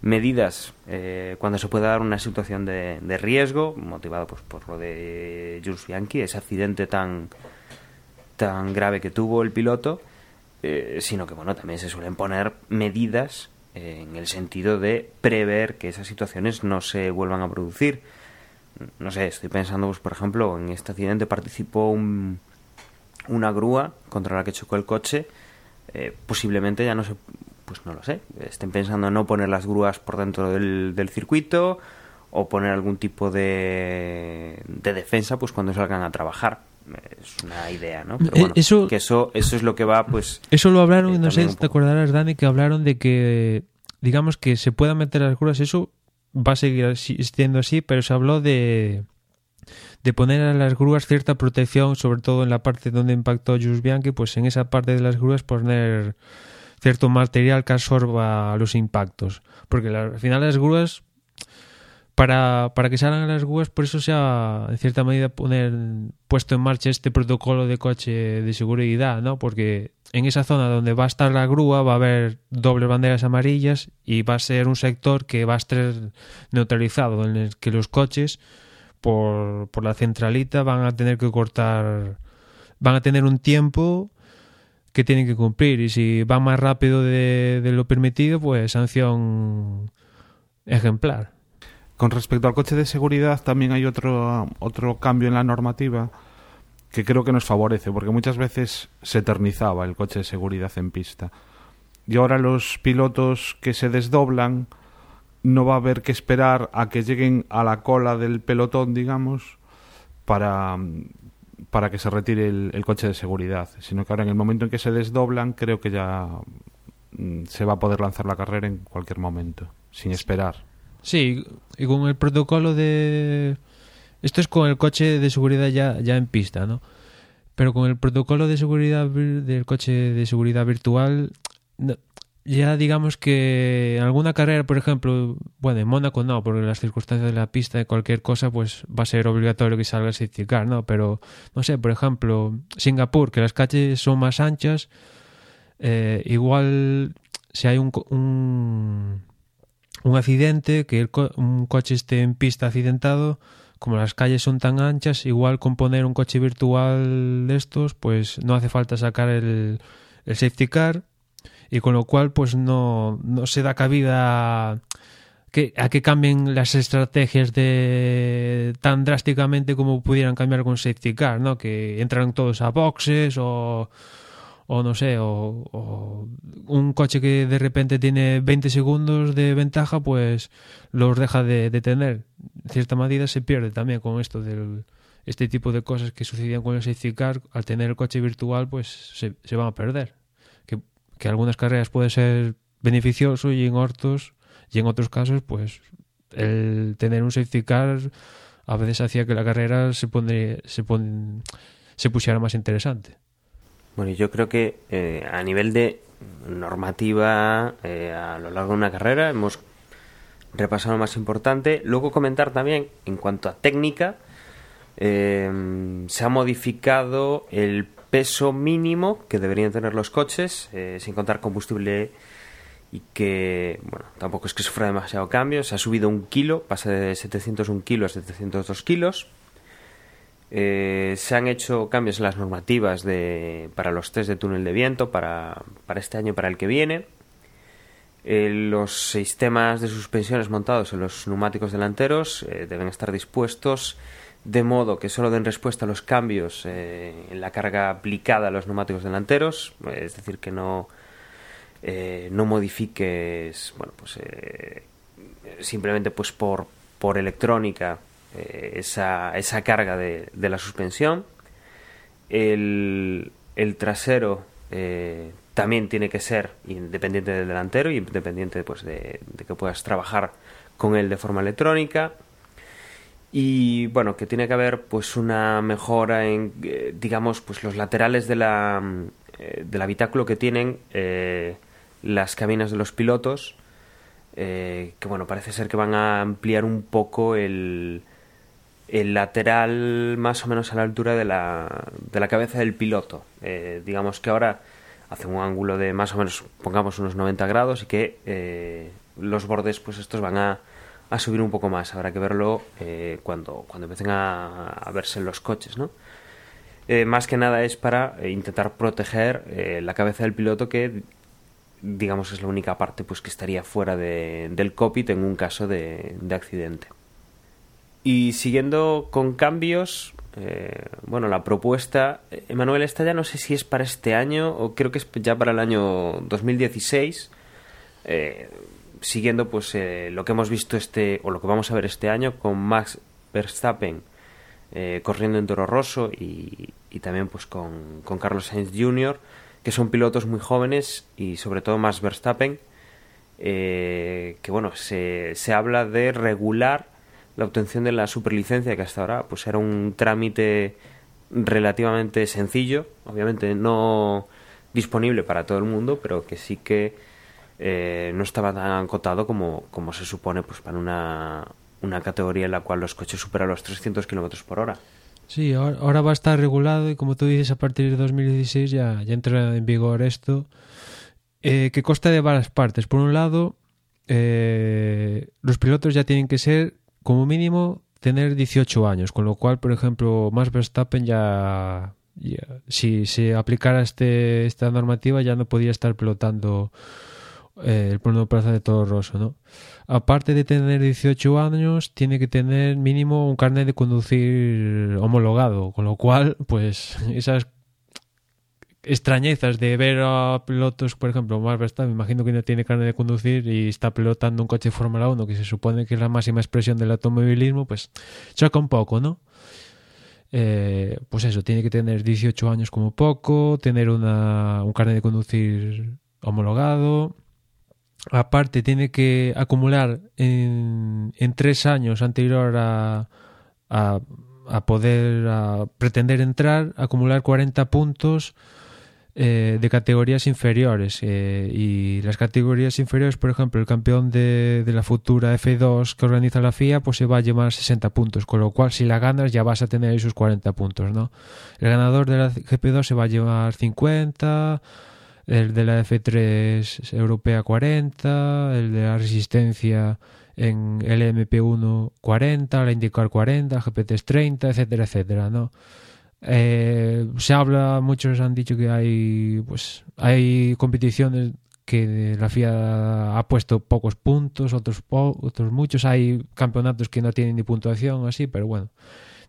medidas eh, cuando se pueda dar una situación de, de riesgo, motivado pues, por lo de Jules Bianchi, ese accidente tan, tan grave que tuvo el piloto, eh, sino que bueno también se suelen poner medidas eh, en el sentido de prever que esas situaciones no se vuelvan a producir. No sé, estoy pensando, pues, por ejemplo, en este accidente participó un, una grúa contra la que chocó el coche. eh, posiblemente ya no se, pues no lo sé, estén pensando en no poner las grúas por dentro del, del circuito o poner algún tipo de, de defensa pues cuando salgan a trabajar. Es una idea, ¿no? Pero Eh, bueno, eso- que eso, eso es lo que va, pues... Eso lo hablaron, Eh, no sé si te acordarás, Dani, que hablaron de que, digamos, que se puedan meter las grúas. Eso va a seguir siendo así, pero se habló de, de poner a las grúas cierta protección, sobre todo en la parte donde impactó Jules Bianchi, pues en esa parte de las grúas poner cierto material que absorba los impactos. Porque al final las grúas para, para que salgan las grúas, por eso se ha, en cierta medida, poner puesto en marcha este protocolo de coche de seguridad, ¿no? Porque en esa zona donde va a estar la grúa va a haber dobles banderas amarillas y va a ser un sector que va a estar neutralizado, en el que los coches, por, por la centralita, van a tener que cortar, van a tener un tiempo que tienen que cumplir y si van más rápido de, de lo permitido, pues sanción ejemplar. Con respecto al coche de seguridad, también hay otro, otro cambio en la normativa que creo que nos favorece, porque muchas veces se eternizaba el coche de seguridad en pista. Y ahora los pilotos que se desdoblan no va a haber que esperar a que lleguen a la cola del pelotón, digamos, para, para que se retire el, el coche de seguridad, sino que ahora en el momento en que se desdoblan creo que ya mm, se va a poder lanzar la carrera en cualquier momento, sin esperar. Sí, y con el protocolo de... Esto es con el coche de seguridad ya, ya en pista, ¿no? Pero con el protocolo de seguridad del coche de seguridad virtual, ya digamos que en alguna carrera, por ejemplo, bueno, en Mónaco no, porque las circunstancias de la pista, de cualquier cosa, pues va a ser obligatorio que salga el safety car, ¿no? Pero, no sé, por ejemplo, Singapur, que las calles son más anchas, eh, igual si hay un, un, un accidente, que el co- un coche esté en pista accidentado, como las calles son tan anchas, igual con poner un coche virtual de estos, pues no hace falta sacar el, safety car y con lo cual pues no, no se da cabida a que, a que cambien las estrategias de tan drásticamente como pudieran cambiar con safety car, ¿no? Que entran todos a boxes o o no sé, o, un coche que de repente tiene 20 segundos de ventaja, pues los deja de, de tener. En cierta medida se pierde también con esto del este tipo de cosas que sucedían con el safety car, al tener el coche virtual, pues se, se van a perder. Que, que algunas carreras puede ser beneficioso y en otros, y en otros casos, pues el tener un safety car a veces hacía que la carrera se pone, se pon- se pusiera más interesante. Bueno, yo creo que eh, a nivel de normativa eh, a lo largo de una carrera hemos repasado lo más importante. Luego comentar también en cuanto a técnica, eh, se ha modificado el peso mínimo que deberían tener los coches sin contar combustible y que, bueno, tampoco es que sufra demasiado cambio. Se ha subido un kilo, pasa de 701 kilos a 702 kilos. Eh, se han hecho cambios en las normativas de, para los test de túnel de viento para, para este año y para el que viene. Eh, los sistemas de suspensiones montados en los neumáticos delanteros eh, deben estar dispuestos de modo que solo den respuesta a los cambios eh, en la carga aplicada a los neumáticos delanteros, es decir, que no, no modifiques, bueno, pues simplemente pues por, por electrónica eh, esa, esa carga de, de la suspensión. El, el trasero eh, también tiene que ser independiente del delantero y independiente pues, de, que puedas trabajar con él de forma electrónica. Y bueno, que tiene que haber pues una mejora en, eh, digamos, pues los laterales de la, del habitáculo que tienen las cabinas de los pilotos. que bueno, parece ser que van a ampliar un poco el, el lateral más o menos a la altura de la, de la cabeza del piloto. Eh, digamos que ahora hace un ángulo de más o menos, pongamos unos 90 grados y que eh, los bordes pues estos van a, a subir un poco más. Habrá que verlo eh, cuando, cuando empiecen a, a verse los coches, ¿no? Eh, más que nada es para intentar proteger eh, la cabeza del piloto que digamos es la única parte pues que estaría fuera de- del cockpit en un caso de, de accidente. Y siguiendo con cambios, eh, bueno, la propuesta, Emanuel, esta ya no sé si es para este año o creo que es ya para el año 2016, eh, siguiendo pues eh, lo que hemos visto este, o lo que vamos a ver este año con Max Verstappen eh, corriendo en Toro Rosso y, y también pues con, con Carlos Sainz Jr., que son pilotos muy jóvenes y sobre todo Max Verstappen, eh, que bueno, se, se habla de regular la obtención de la superlicencia que hasta ahora pues era un trámite relativamente sencillo, obviamente no disponible para todo el mundo, pero que sí que eh, no estaba tan acotado como, como se supone pues para una una categoría en la cual los coches superan los 300 kilómetros por hora. Sí, ahora, va a estar regulado y como tú dices, a partir de 2016 ya, ya entra en vigor esto, eh, que consta de varias partes. Por un lado, eh, los pilotos ya tienen que ser, como mínimo, tener 18 años, con lo cual, por ejemplo, Max Verstappen ya, si se aplicara este, esta normativa ya no podía estar pilotando eh, el plano plaza de Toro Rosso, ¿no? Aparte de tener 18 años, tiene que tener mínimo un carnet de conducir homologado, con lo cual, pues, esas extrañezas de ver a pilotos, por ejemplo, Max Verstappen, me imagino que no tiene carnet de conducir y está pilotando un coche Fórmula 1 que se supone que es la máxima expresión del automovilismo, pues choca un poco, ¿no? Eh, pues eso, tiene que tener 18 años como poco, tener una, un carnet de conducir homologado. Aparte, tiene que acumular en, en tres años anterior a, a, a poder pretender entrar, acumular 40 puntos eh, de categorías inferiores. Eh, y las categorías inferiores, por ejemplo, el campeón de, de, la futura F2 que organiza la FIA, pues se va a llevar 60 puntos, con lo cual si la ganas ya vas a tener esos 40 puntos, ¿no? El ganador de la GP2 se va a llevar 50, el de la F3 europea 40, el de la resistencia en el MP1 40, la IndyCar 40, GP3 30, etcétera, etcétera, ¿no? Eh, se habla, muchos han dicho que hay, pues, hay competiciones que la FIA ha puesto pocos puntos, otros, po otros muchos, hay campeonatos que no tienen ni puntuación, así, pero bueno,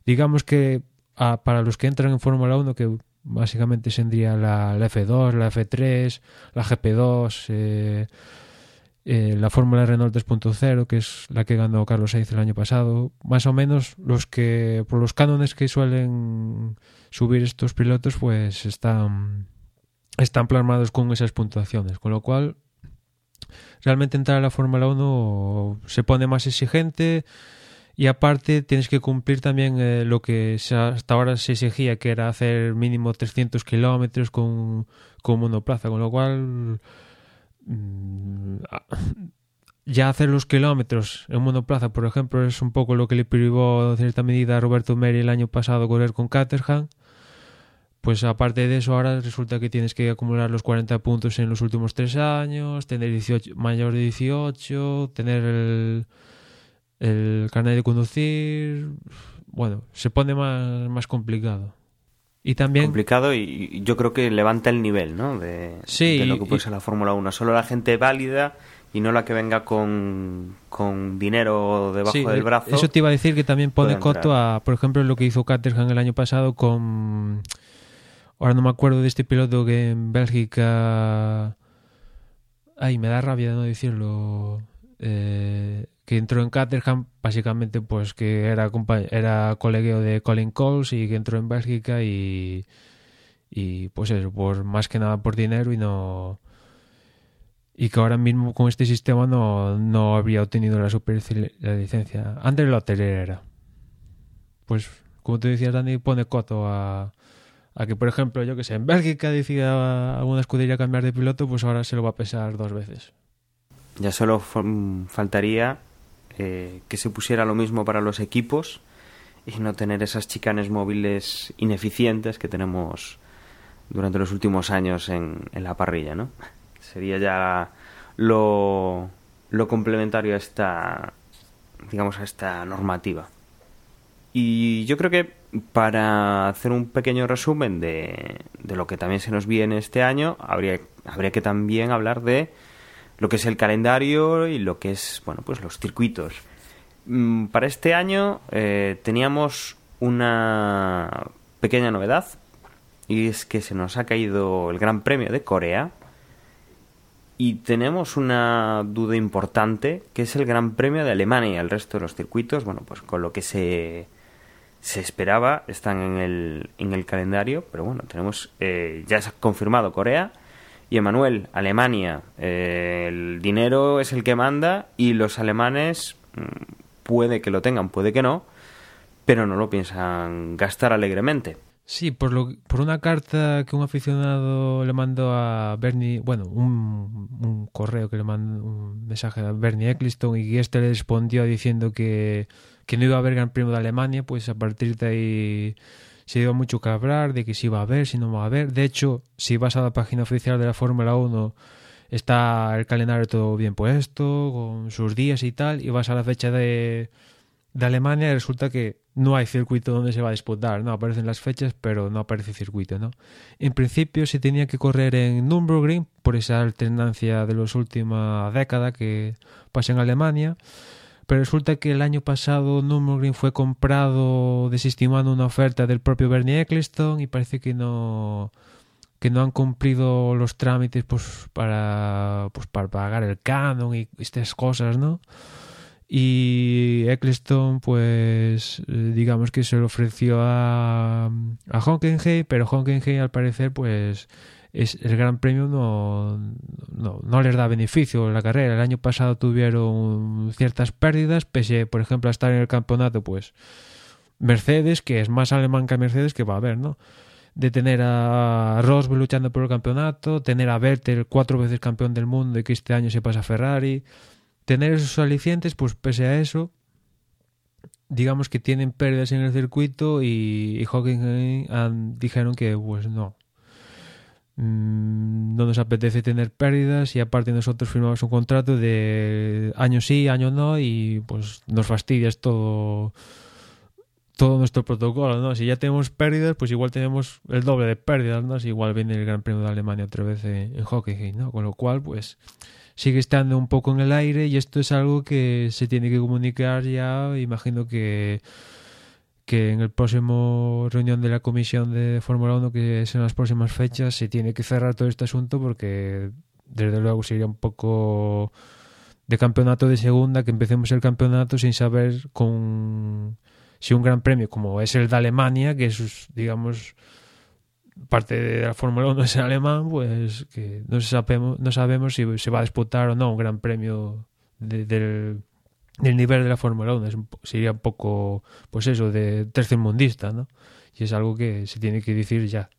digamos que para los que entran en Fórmula 1, que básicamente tendría la, la, F2, la F3, la GP2, eh, eh, la Fórmula Renault 2.0, que es la que ganó Carlos Sainz el año pasado, más o menos los que, por los cánones que suelen subir estos pilotos, pues están, están plasmados con esas puntuaciones, con lo cual realmente entrar a la Fórmula 1 se pone más exigente y aparte tienes que cumplir también eh, lo que hasta ahora se exigía, que era hacer mínimo 300 kilómetros con, con monoplaza, con lo cual ya hacer los kilómetros en monoplaza, por ejemplo, es un poco lo que le privó en cierta medida a Roberto Meri el año pasado correr con Caterham. Pues aparte de eso, ahora resulta que tienes que acumular los 40 puntos en los últimos tres años, tener 18, mayor de 18, tener el, el carnet de conducir. Bueno, se pone más complicado. Y también... complicado y yo creo que levanta el nivel ¿no? de, sí, de lo que puede ser la Fórmula 1. Solo la gente válida y no la que venga con, con dinero debajo sí, del brazo. Eso te iba a decir que también pone coto a, por ejemplo, lo que hizo Caterham el año pasado con... Ahora no me acuerdo de este piloto que en Bélgica... Ay, me da rabia no decirlo. Eh, que entró en Caterham básicamente pues que era era colegueo de Colin Coles y que entró en Bélgica y y pues eso, por más que nada por dinero y no y que ahora mismo con este sistema no, no habría obtenido la super la licencia. André Lotterer era. Pues como te decías Dani pone coto a a que por ejemplo yo que sé en Bélgica decida alguna escudería cambiar de piloto pues ahora se lo va a pesar dos veces. Ya solo faltaría que se pusiera lo mismo para los equipos y no tener esas chicanes móviles ineficientes que tenemos durante los últimos años en, en la parrilla, ¿no? Sería ya lo, lo complementario a esta, digamos, a esta normativa. Y yo creo que para hacer un pequeño resumen de, de lo que también se nos viene este año, habría, habría que también hablar de lo que es el calendario y lo que es, bueno, pues los circuitos. Mm, para este año eh, teníamos una pequeña novedad y es que se nos ha caído el Gran Premio de Corea y tenemos una duda importante que es el Gran Premio de Alemania. El resto de los circuitos, bueno, pues con lo que se, se esperaba están en el, en el calendario, pero bueno, tenemos eh, ya se ha confirmado Corea y Emanuel, Alemania, eh, el dinero es el que manda y los alemanes mm, puede que lo tengan, puede que no, pero no lo piensan gastar alegremente. Sí, por, lo, por una carta que un aficionado le mandó a Bernie, bueno, un, un correo que le mandó un mensaje a Bernie Eccleston y este le respondió diciendo que, que no iba a haber Gran Premio de Alemania, pues a partir de ahí se dio mucho que hablar de que si va a haber, si no va a haber. De hecho, si vas a la página oficial de la Fórmula 1, está el calendario todo bien puesto, con sus días y tal, y vas a la fecha de, de Alemania y resulta que no hay circuito donde se va a disputar, no aparecen las fechas, pero no aparece circuito, ¿no? En principio se tenía que correr en Nürburgring por esa alternancia de los última década que pasa en Alemania, pero resulta que el año pasado Nürburgring fue comprado desestimando una oferta del propio Bernie Eccleston y parece que no que no han cumplido los trámites pues para pues para pagar el canon y estas cosas, ¿no? y Eccleston pues digamos que se lo ofreció a, a Hockenheim pero Hockenheim al parecer pues es, el Gran Premio no, no, no, les da beneficio en la carrera. El año pasado tuvieron ciertas pérdidas, pese, por ejemplo, a estar en el campeonato, pues Mercedes, que es más alemán que Mercedes, que va a haber, ¿no? De tener a Rosberg luchando por el campeonato, tener a Vettel cuatro veces campeón del mundo y que este año se pasa a Ferrari, tener esos alicientes, pues pese a eso, digamos que tienen pérdidas en el circuito y, y Hockenheim dijeron que pues no, no nos apetece tener pérdidas y aparte nosotros firmamos un contrato de año sí, año no y pues nos fastidias todo todo nuestro protocolo, ¿no? Si ya tenemos pérdidas, pues igual tenemos el doble de pérdidas, ¿no? Si igual viene el Gran Premio de Alemania otra vez en, Hockenheim, ¿no? Con lo cual, pues sigue estando un poco en el aire y esto es algo que se tiene que comunicar ya, imagino que que en el próximo reunión de la comisión de Fórmula 1 que es en las próximas fechas se tiene que cerrar todo este asunto porque desde luego sería un poco de campeonato de segunda que empecemos el campeonato sin saber con si un gran premio como es el de Alemania que es digamos parte de la Fórmula 1 es alemán, pues que no sabemos, no sabemos si se va a disputar o no un gran premio de, del, del, nivel de la Fórmula 1. Es sería un poco, pues eso, de tercermundista, ¿no? Y es algo que se tiene que decir ya.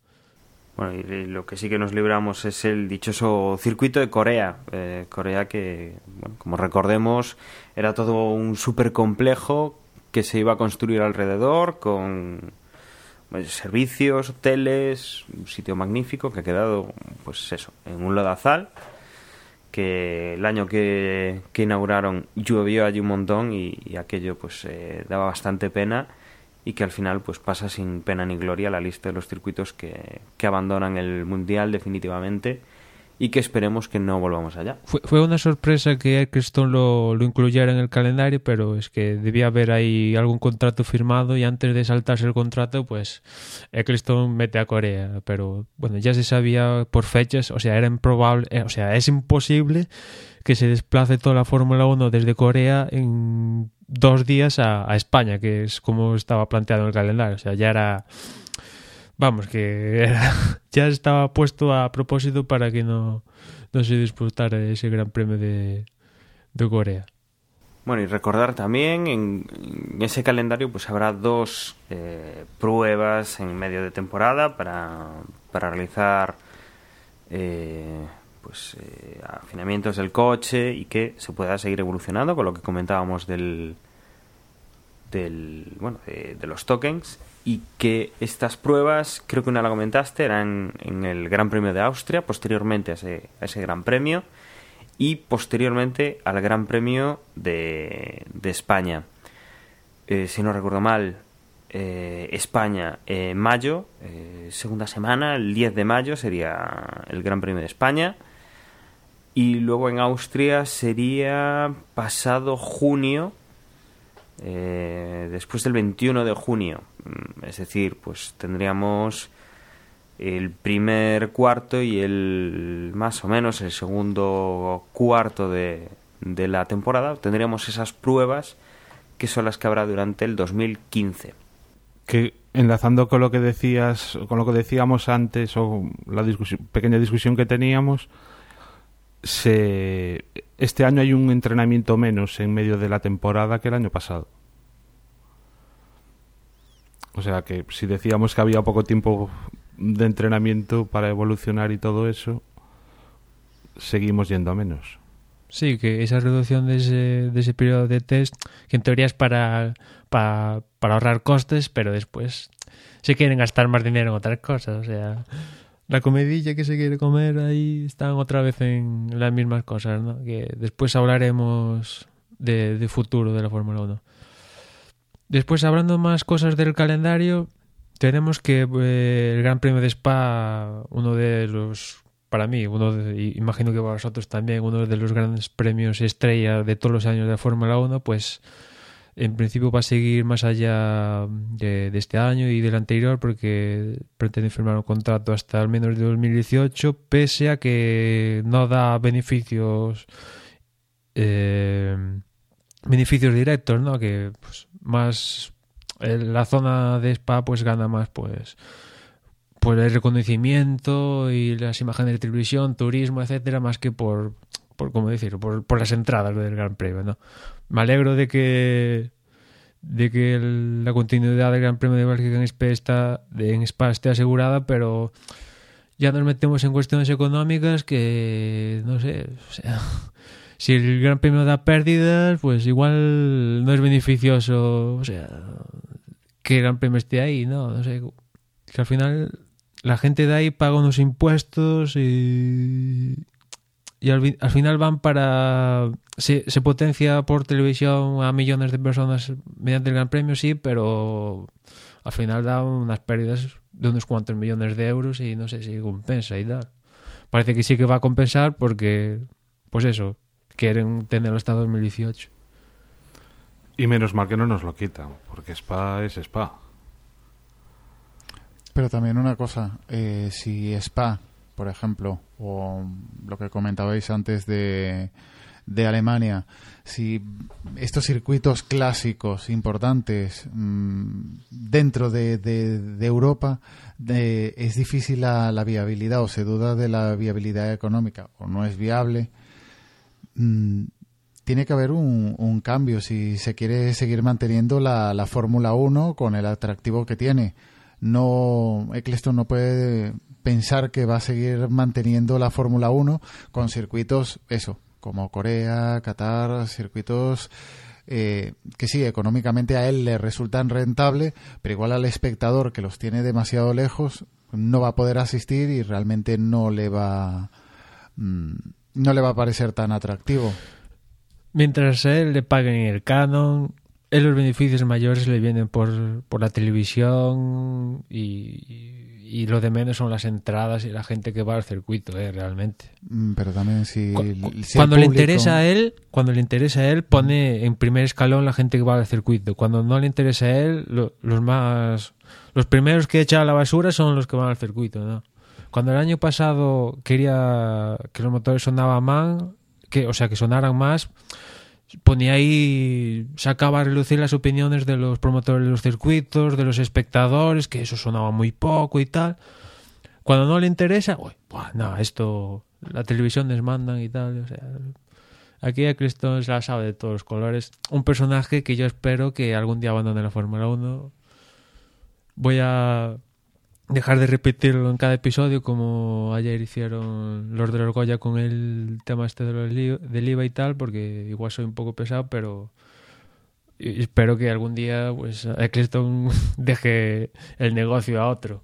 Bueno, y lo que sí que nos libramos es el dichoso circuito de Corea. Eh, Corea que, bueno, como recordemos, era todo un súper complejo que se iba a construir alrededor con pues, servicios, hoteles, un sitio magnífico que ha quedado, pues eso, en un lodazal, que el año que, que inauguraron llovió allí un montón y, aquello pues eh, daba bastante pena y que al final pues pasa sin pena ni gloria la lista de los circuitos que, que abandonan el mundial definitivamente y que esperemos que no volvamos allá. Fue, una sorpresa que Eccleston lo, lo, incluyera en el calendario, pero es que debía haber ahí algún contrato firmado y antes de saltarse el contrato, pues Eccleston mete a Corea. Pero bueno, ya se sabía por fechas, o sea, era improbable, eh, o sea, es imposible que se desplace toda la Fórmula 1 desde Corea en dos días a, a España, que es como estaba planteado en el calendario. O sea, ya era vamos, que ya estaba puesto a propósito para que no, no se disputara ese Gran Premio de, de Corea. Bueno, y recordar también en, ese calendario pues habrá dos eh, pruebas en medio de temporada para, para realizar eh, pues eh, afinamientos del coche y que se pueda seguir evolucionando con lo que comentábamos del del bueno de los tokens y que estas pruebas, creo que una la comentaste, eran en el Gran Premio de Austria, posteriormente a ese, a ese Gran Premio, y posteriormente al Gran Premio de, de España. Eh, si no recuerdo mal, eh, España en mayo, eh, segunda semana, el 10 de mayo sería el Gran Premio de España. Y luego en Austria sería pasado junio, eh, después del 21 de junio. Mm, es decir, pues tendríamos el primer cuarto y el más o menos el segundo cuarto de, la temporada. Tendríamos esas pruebas que son las que habrá durante el 2015. Que enlazando con lo que decías, con lo que decíamos antes o la pequeña discusión que teníamos, se, este año hay un entrenamiento menos en medio de la temporada que el año pasado. O sea que si decíamos que había poco tiempo de entrenamiento para evolucionar y todo eso, seguimos yendo a menos. Sí, que esa reducción de ese, periodo de test, que en teoría es para, para, para ahorrar costes, pero después se quieren gastar más dinero en otras cosas. O sea, la comidilla que se quiere comer ahí están otra vez en las mismas cosas, ¿no? Que después hablaremos de, futuro de la Fórmula 1. Después, hablando más cosas del calendario, tenemos que eh, el Gran Premio de Spa, uno de los para mí, uno de, imagino que para vosotros también, uno de los grandes premios estrella de todos los años de la Fórmula 1, pues en principio va a seguir más allá de, este año y del anterior porque pretende firmar un contrato hasta al menos de 2018, pese a que no da beneficios eh, beneficios directos, ¿no? Que pues, más en la zona de Spa pues gana más pues por el reconocimiento y las imágenes de televisión, turismo, etcétera, más que por, por cómo decirlo, por, por las entradas del Gran Premio, ¿no? Me alegro de que de que el, la continuidad del Gran Premio de Bélgica en Spa, está, de, en Spa esté asegurada, pero ya nos metemos en cuestiones económicas que no sé, o sea, si el Gran Premio da pérdidas, pues igual no es beneficioso, o sea, que el Gran Premio esté ahí, no, no sé, que al final la gente de ahí paga unos impuestos y, y al, al, final van para... Se, se, potencia por televisión a millones de personas mediante el Gran Premio, sí, pero al final da unas pérdidas de unos cuantos millones de euros y no sé si compensa y tal. Parece que sí que va a compensar porque, pues eso, quieren tenerlo hasta 2018. Y menos mal que no nos lo quitan, porque Spa es Spa. Pero también una cosa, eh, si Spa, por ejemplo, o lo que comentabais antes de, de Alemania, si estos circuitos clásicos importantes mmm, dentro de, de, Europa de, es difícil la, viabilidad o se duda de la viabilidad económica o no es viable, mmm, tiene que haber un, un, cambio si se quiere seguir manteniendo la, la Fórmula 1 con el atractivo que tiene. No Eccleston no puede pensar que va a seguir manteniendo la Fórmula 1 con circuitos eso como Corea, Qatar, circuitos eh, que sí, económicamente a él le resultan rentable, pero igual al espectador que los tiene demasiado lejos no va a poder asistir y realmente no le va mmm, no le va a parecer tan atractivo. Mientras él le paguen el canon, él los beneficios mayores le vienen por, por la televisión y, lo de menos son las entradas y la gente que va al circuito, eh, realmente. Pero también si, Cu si cuando le interesa a él, cuando le interesa a él pone en primer escalón la gente que va al circuito. Cuando no le interesa a él, lo- los más los primeros que echa a la basura son los que van al circuito, ¿no? Cuando el año pasado quería que los motores sonaban más, que o sea, que sonaran más, ponía ahí, sacaba a relucir las opiniones de los promotores de los circuitos, de los espectadores, que eso sonaba muy poco y tal. Cuando no le interesa, uy, buah, esto, la televisión desmandan y tal, aquí Eccleston se la sabe de todos los colores. Un personaje que yo espero que algún día abandone la Fórmula 1. Voy a dejar de repetirlo en cada episodio como ayer hicieron los de los Goya con el tema este de del IVA y tal, porque igual soy un poco pesado, pero espero que algún día pues Eccleston deje el negocio a otro.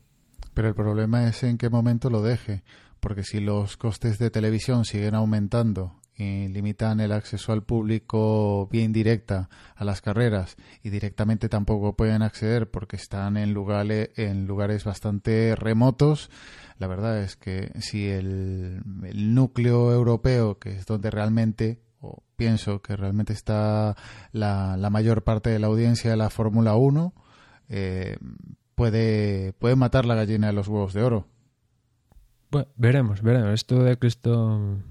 Pero el problema es en qué momento lo deje, porque si los costes de televisión siguen aumentando y limitan el acceso al público vía indirecta a las carreras y directamente tampoco pueden acceder porque están en lugares, en lugares bastante remotos, la verdad es que si el, núcleo europeo, que es donde realmente o pienso que realmente está la, mayor parte de la audiencia de la Fórmula 1, eh, puede, puede matar la gallina de los huevos de oro. Bueno, veremos, veremos. Esto de Eccleston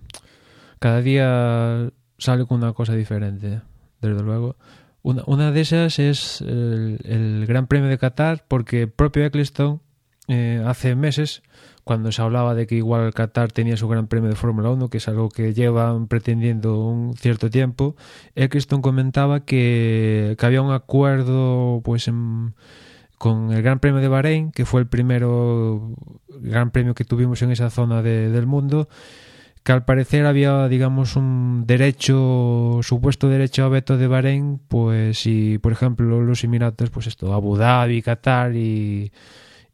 cada día sale con una cosa diferente, desde luego. Una, de esas es el, Gran Premio de Qatar, porque el propio Eccleston eh, hace meses, cuando se hablaba de que igual Qatar tenía su Gran Premio de Fórmula 1, que es algo que llevan pretendiendo un cierto tiempo, Eccleston comentaba que, que había un acuerdo pues en, con el Gran Premio de Bahrein, que fue el primero Gran Premio que tuvimos en esa zona de- del mundo, que al parecer había, digamos, un derecho, supuesto derecho a veto de Bahrein, pues si, por ejemplo, los Emiratos, pues esto, Abu Dhabi, Qatar y,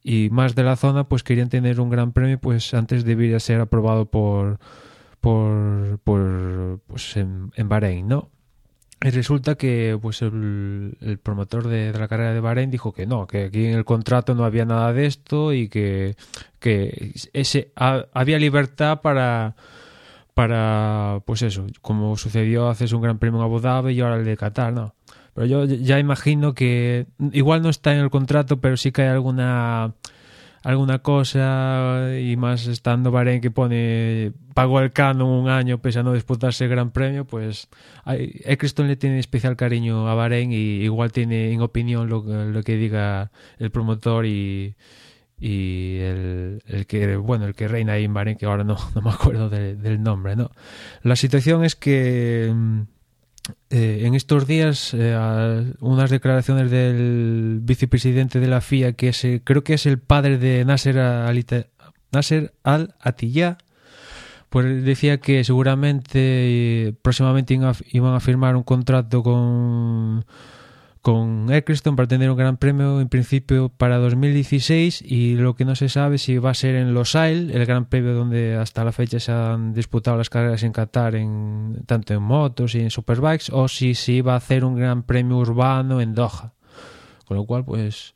y más de la zona, pues querían tener un Gran Premio, pues antes debería ser aprobado por, por, por pues en, en Bahrein, ¿no? Y resulta que pues el, el promotor de, la carrera de Bahrein dijo que no, que aquí en el contrato no había nada de esto y que, que ese ha- había libertad para para pues eso, como sucedió hace un gran premio en Abu Dhabi y ahora el de Qatar, no. Pero yo ya imagino que igual no está en el contrato, pero sí que hay alguna alguna cosa y más estando Bahrein que pone pagó el canon un año pese a no disputarse el Gran Premio pues Eccleston le tiene especial cariño a Bahrein y igual tiene en opinión lo, lo que diga el promotor y, y el, el que bueno el que reina ahí en Bahrein que ahora no, no me acuerdo de- del nombre no la situación es que mm, eh, en estos días eh, unas declaraciones del vicepresidente de la FIA que es, eh, creo que es el padre de Nasser Al, Nasser Al Attiyah pues decía que seguramente eh, próximamente iban a firmar un contrato con con Eccleston para tener un gran premio en principio para 2016 y lo que no se sabe si va a ser en Losail, el gran premio donde hasta la fecha se han disputado las carreras en Qatar en, tanto en motos y en superbikes o si se iba a hacer un gran premio urbano en Doha. Con lo cual pues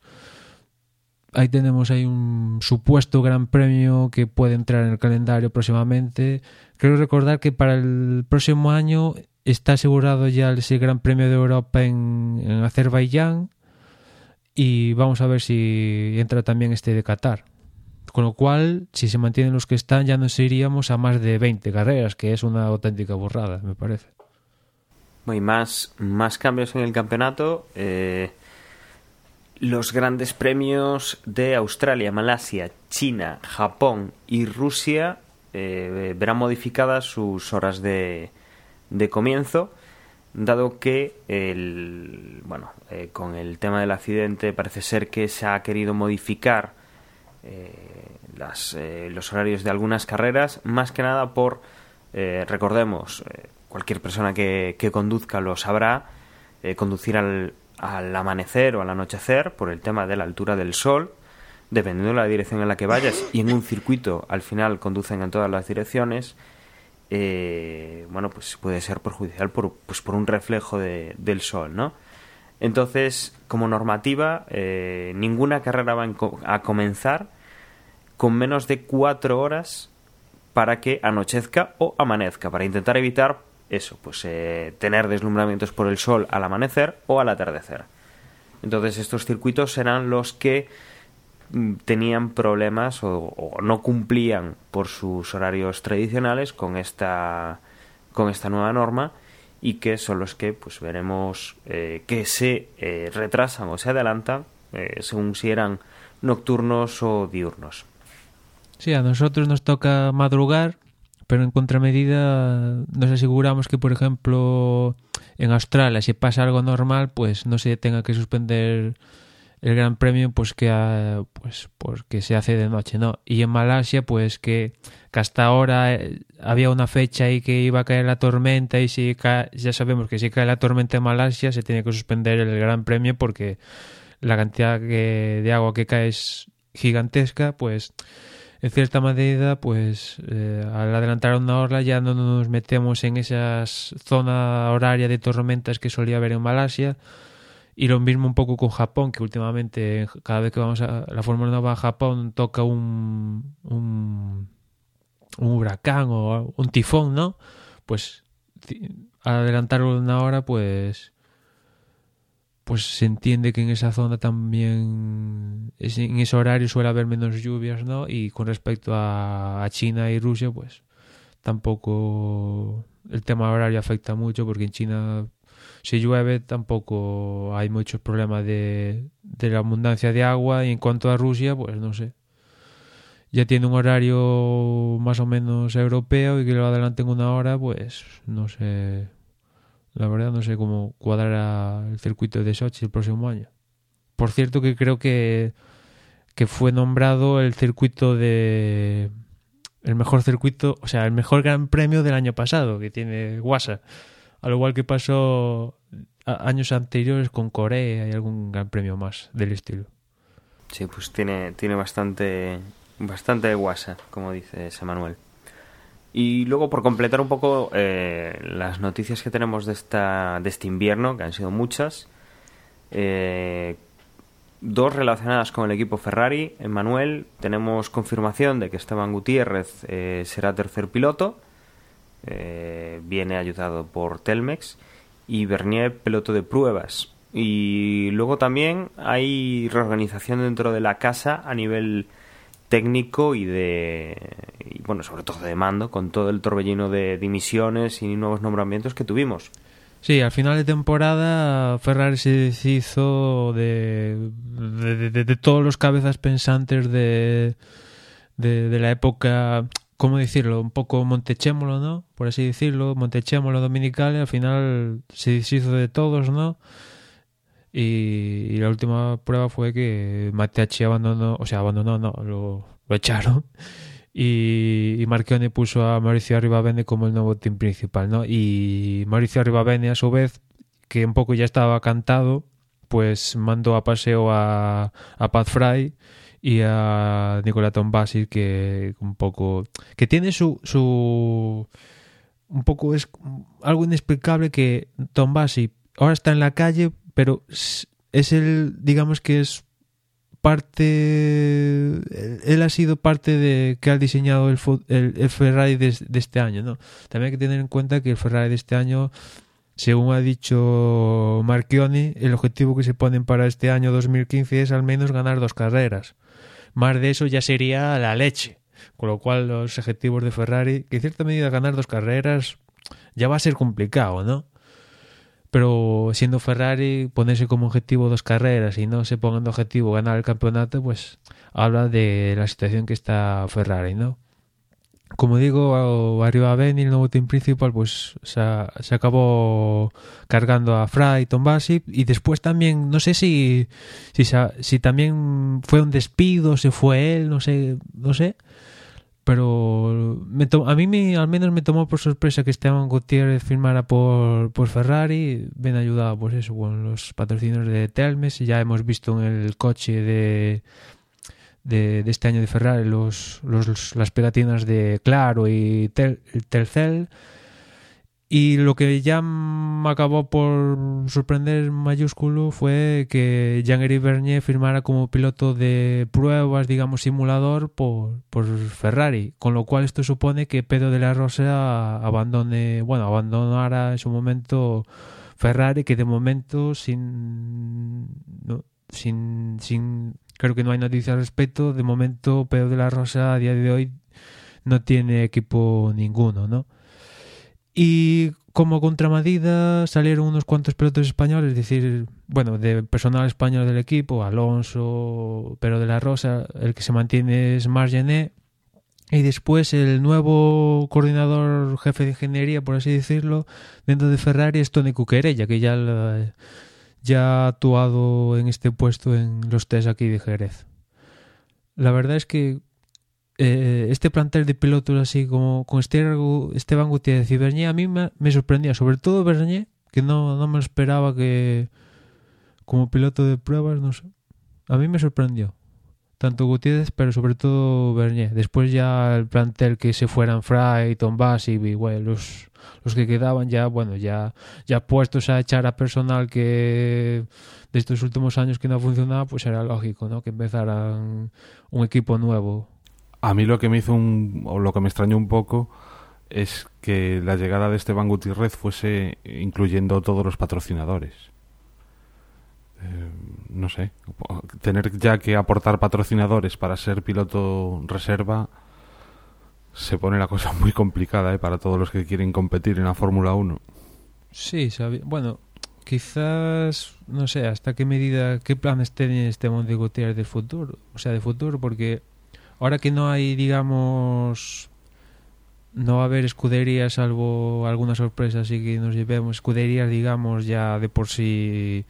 ahí tenemos ahí un supuesto gran premio que puede entrar en el calendario próximamente. Creo recordar que para el próximo año está asegurado ya ese Gran Premio de Europa en, Azerbaiyán y vamos a ver si entra también este de Qatar. Con lo cual, si se mantienen los que están, ya nos iríamos a más de 20 carreras, que es una auténtica burrada, me parece. Hay más, más cambios en el campeonato. eh, los grandes premios de Australia, Malasia, China, Japón y Rusia eh, verán modificadas sus horas de, de comienzo, dado que el, bueno, eh, con el tema del accidente parece ser que se ha querido modificar eh, eh, los horarios de algunas carreras, más que nada por, recordemos, cualquier persona que, que conduzca lo sabrá, conducir al, al amanecer o al anochecer por el tema de la altura del sol, dependiendo de la dirección en la que vayas, y en un circuito al final conducen en todas las direcciones, eh, bueno, pues puede ser perjudicial por, pues por un reflejo de- del sol, ¿no? Entonces, como normativa, eh, ninguna carrera va a comenzar con menos de cuatro horas para que anochezca o amanezca, para intentar evitar eso, pues eh, tener deslumbramientos por el sol al amanecer o al atardecer. Entonces estos circuitos serán los que tenían problemas o, o no cumplían por sus horarios tradicionales con esta con esta nueva norma y que son los que pues veremos eh, que se eh, retrasan o se adelantan eh, según si eran nocturnos o diurnos. Sí, a nosotros nos toca madrugar, pero en contramedida nos aseguramos que, por ejemplo, en Australia, si pasa algo normal, pues no se tenga que suspender el Gran Premio, pues que ah, pues porque se hace de noche, ¿no? Y en Malasia, pues que, que hasta ahora eh, había una fecha ahí que iba a caer la tormenta y si ca- ya sabemos que si cae la tormenta en Malasia se tiene que suspender el Gran Premio porque la cantidad que- de agua que cae es gigantesca, pues en cierta medida, pues eh, al adelantar una hora ya no nos metemos en esa zona horaria de tormentas que solía haber en Malasia. Y lo mismo un poco con Japón, que últimamente cada vez que vamos a la Fórmula 1 va a Japón toca un, un, un huracán o un tifón, ¿no? Pues adelantarlo una hora, pues pues se entiende que en esa zona también en ese horario suele haber menos lluvias, ¿no? Y con respecto a China y Rusia, pues tampoco el tema horario afecta mucho porque en China si llueve tampoco hay muchos problemas de, de la abundancia de agua y en cuanto a Rusia, pues no sé. Ya tiene un horario más o menos europeo y que lo adelanten una hora, pues no sé. La verdad no sé cómo cuadrará el circuito de Sochi el próximo año. por cierto que creo que, que fue nombrado el circuito de el mejor circuito, o sea, el mejor gran premio del año pasado que tiene Guasa. Al igual que pasó años anteriores con Corea y algún gran premio más del estilo. Sí, pues tiene, tiene bastante, bastante guasa, como dice Manuel. Y luego, por completar un poco eh, las noticias que tenemos de, esta, de este invierno, que han sido muchas, eh, dos relacionadas con el equipo Ferrari. Manuel tenemos confirmación de que Esteban Gutiérrez eh, será tercer piloto, eh, viene ayudado por Telmex, y Bernier piloto de pruebas. Y luego también hay reorganización dentro de la casa a nivel técnico y de bueno sobre todo de mando con todo el torbellino de dimisiones y nuevos nombramientos que tuvimos Sí, al final de temporada Ferrari se deshizo de, de, de- todos los cabezas pensantes de, de la época, ¿cómo decirlo? Un poco Montechémolo, ¿no? Por así decirlo, Montechémolo dominical, al final se deshizo de todos, ¿no? Y, la última prueba fue que Mateacci abandonó, o sea, abandonó, no, lo, lo echaron. Y, y Marchione puso a Mauricio Arribavene como el nuevo team principal, ¿no? Y Mauricio Arribavene, a su vez, que un poco ya estaba cantado, pues mandó a paseo a, a Pat Fry y a Nicola Tombasi, que un poco... que tiene su... su un poco es algo inexplicable que Tombasi ahora está en la calle, pero es el, digamos que es parte él, ha sido parte de que ha diseñado el, el Ferrari de, de este año no también hay que tener en cuenta que el Ferrari de este año según ha dicho Marchioni el objetivo que se ponen para este año 2015 es al menos ganar dos carreras más de eso ya sería la leche. Con lo cual los objetivos de Ferrari que en cierta medida ganar dos carreras ya va a ser complicado no pero siendo Ferrari ponerse como objetivo dos carreras y no se pongan de objetivo ganar el campeonato pues habla de la situación que está Ferrari no como digo arriba Ben y el nuevo team principal pues se, se acabó cargando a Fry y Tombasi y después también no sé si si, si también fue un despido se fue él no sé no sé pero me to- a mí me, al menos me tomó por sorpresa que Esteban Gutiérrez firmara por, por Ferrari, bien ayudado pues eso con los patrocinios de Telmes, ya hemos visto en el coche de, de, este año de Ferrari los, las pegatinas de Claro y Tel, y lo que ya me acabó por sorprender mayúsculo fue que Jean-Éric Bernier firmara como piloto de pruebas, digamos, simulador por, por Ferrari, con lo cual esto supone que Pedro de la Rosa abandone, bueno, abandonara en su momento Ferrari, que de momento sin, sin, sin, creo que no hay noticias al respecto, de momento Pedro de la Rosa a día de hoy no tiene equipo ninguno, ¿no? Y como contramedida salieron unos cuantos pilotos españoles, es decir, bueno, de personal español del equipo, Alonso, pero de la Rosa, el que se mantiene es Margené. Y después el nuevo coordinador jefe de ingeniería, por así decirlo, dentro de Ferrari es Tony Cuquerella, que ya, ya ha actuado en este puesto en los test aquí de Jerez. La verdad es que eh, este plantel de pilotos así como con Esteban Esteban Gutiérrez y Bernier a mí me, sorprendía, sobre todo Bernier, que no, no me esperaba que como piloto de pruebas, no sé. A mí me sorprendió. Tanto Gutiérrez, pero sobre todo Bernier. Después ya el plantel que se fueran Fry, Tom Bass y bueno, los, los que quedaban ya, bueno, ya, ya puestos a echar a personal que de estos últimos años que no ha funcionado, pues era lógico, ¿no? Que empezaran un equipo nuevo. A mí lo que me hizo un, o lo que me extrañó un poco es que la llegada de Esteban Gutiérrez fuese incluyendo todos los patrocinadores. Eh, no sé, tener ya que aportar patrocinadores para ser piloto reserva se pone la cosa muy complicada ¿eh? para todos los que quieren competir en la Fórmula 1. Sí, bueno, quizás, no sé, hasta qué medida, qué planes tiene este Monte Gutiérrez del futuro, o sea, de futuro, porque ahora que no hay, digamos, no va a haber escuderías, salvo algunas sorpresas y que nos llevemos, escuderías, digamos, ya de por sí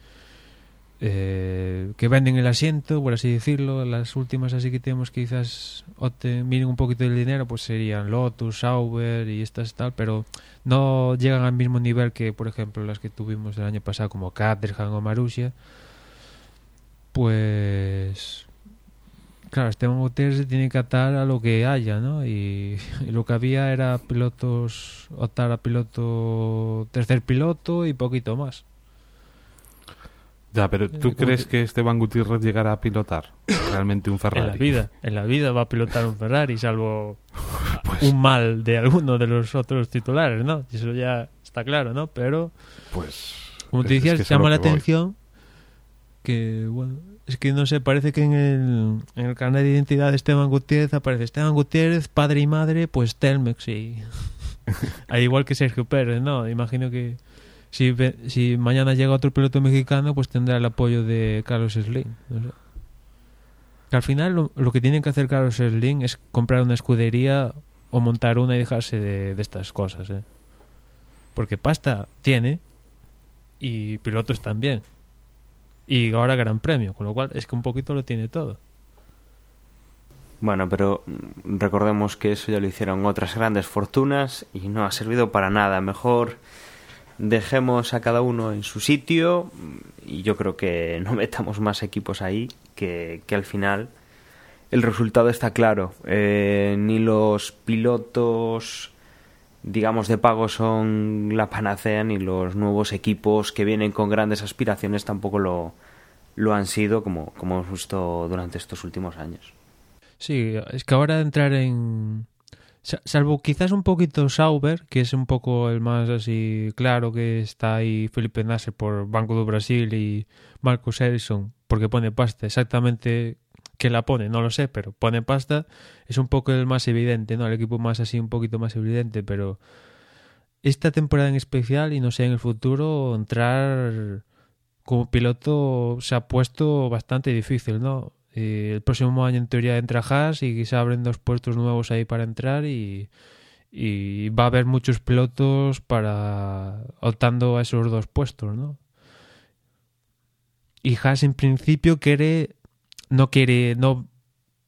eh, que venden el asiento, por así decirlo. Las últimas así que tenemos quizás miren un poquito del dinero, pues serían Lotus, Sauber y estas tal, pero no llegan al mismo nivel que, por ejemplo, las que tuvimos el año pasado como Caterham o Marussia. Pues claro, Esteban Gutiérrez se tiene que atar a lo que haya, ¿no? Y, lo que había era pilotos, optar a piloto, tercer piloto y poquito más. Ya, pero ¿tú Eh, crees como que Esteban Gutiérrez llegará a pilotar realmente un En Ferrari? la vida, en la vida va a pilotar un Ferrari, salvo Pues, un mal de alguno de los otros titulares, ¿no? Y Eso ya está claro, ¿no? Pero, pues como te es- es decías, que es a lo llama la atención que, bueno, es que no sé, parece que en el, en el carnet de identidad de Esteban Gutiérrez aparece Esteban Gutiérrez, padre y madre, pues Telmex y... Al igual que Sergio Pérez, ¿no? Imagino que si, si mañana llega otro piloto mexicano, pues tendrá el apoyo de Carlos Slim. Al final lo, que tiene que hacer Carlos Slim es comprar una escudería o montar una y dejarse de, estas cosas, ¿eh? Porque pasta tiene y pilotos también. Y ahora gran premio, con lo cual es que un poquito lo tiene todo. Bueno, pero recordemos que eso ya lo hicieron otras grandes fortunas y no ha servido para nada. Mejor dejemos a cada uno en su sitio y yo creo que no metamos más equipos ahí, que, que al final el resultado está claro. Eh, ni los pilotos, digamos, de pago son la panacea, ni los nuevos equipos que vienen con grandes aspiraciones tampoco lo, lo han sido, como, como hemos visto durante estos últimos años. Sí, es que ahora entrar en... sa- Salvo quizás un poquito Sauber, que es un poco el más así claro que está ahí Felipe Nasser por Banco do Brasil y Marcus Ericsson porque pone pasta exactamente que la pone, no lo sé, pero pone pasta, es un poco el más evidente, ¿no? El equipo más así, un poquito más evidente, pero esta temporada en especial y no sé en el futuro entrar como piloto se ha puesto bastante difícil, ¿no? Y el próximo año en teoría entra Haas y se abren dos puestos nuevos ahí para entrar y, y va a haber muchos pilotos para optando a esos dos puestos, ¿no? Y Haas en principio quiere no quiere no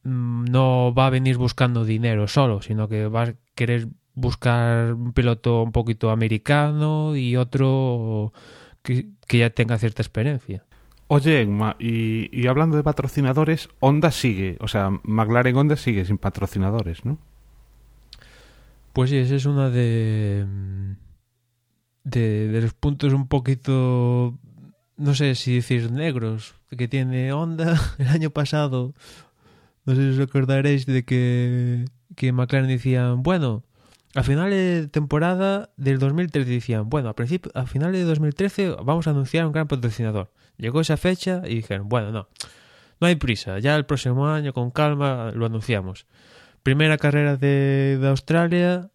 mm, no va a venir buscando dinero solo, sino que va a querer buscar un piloto un poquito americano y otro que, que ya tenga cierta experiencia. Oye, y, hablando de patrocinadores, Honda sigue, o sea, McLaren Honda sigue sin patrocinadores, ¿no? Pues sí, ese es uno de, de, de los puntos un poquito, no sé si decir negros, que tiene Honda el año pasado. No sé si os recordaréis de que, que McLaren decían, bueno, a final de temporada del 2013 decían, bueno, a, principio, a final de 2013 vamos a anunciar un gran patrocinador. Llegó esa fecha y dijeron, bueno, no, no hay prisa, ya el próximo año con calma lo anunciamos primera carrera de, de Australia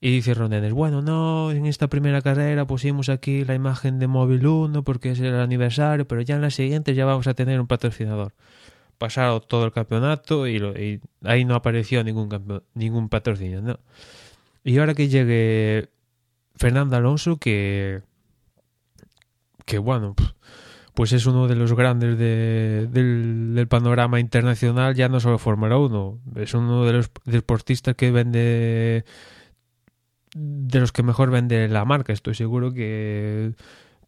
y dice Ronenes, bueno, no, en esta primera carrera pusimos aquí la imagen de Móvil 1 porque es el aniversario, pero ya en las siguientes ya vamos a tener un patrocinador. Pasaron todo el campeonato y, lo- y ahí no apareció ningún, campe- ningún patrocinio, ¿no? Y ahora que llegue Fernando Alonso, que, que bueno, pues es uno de los grandes de- del, del panorama internacional, ya no solo Fórmula 1, es uno de los deportistas que vende, de los que mejor vende la marca, estoy seguro que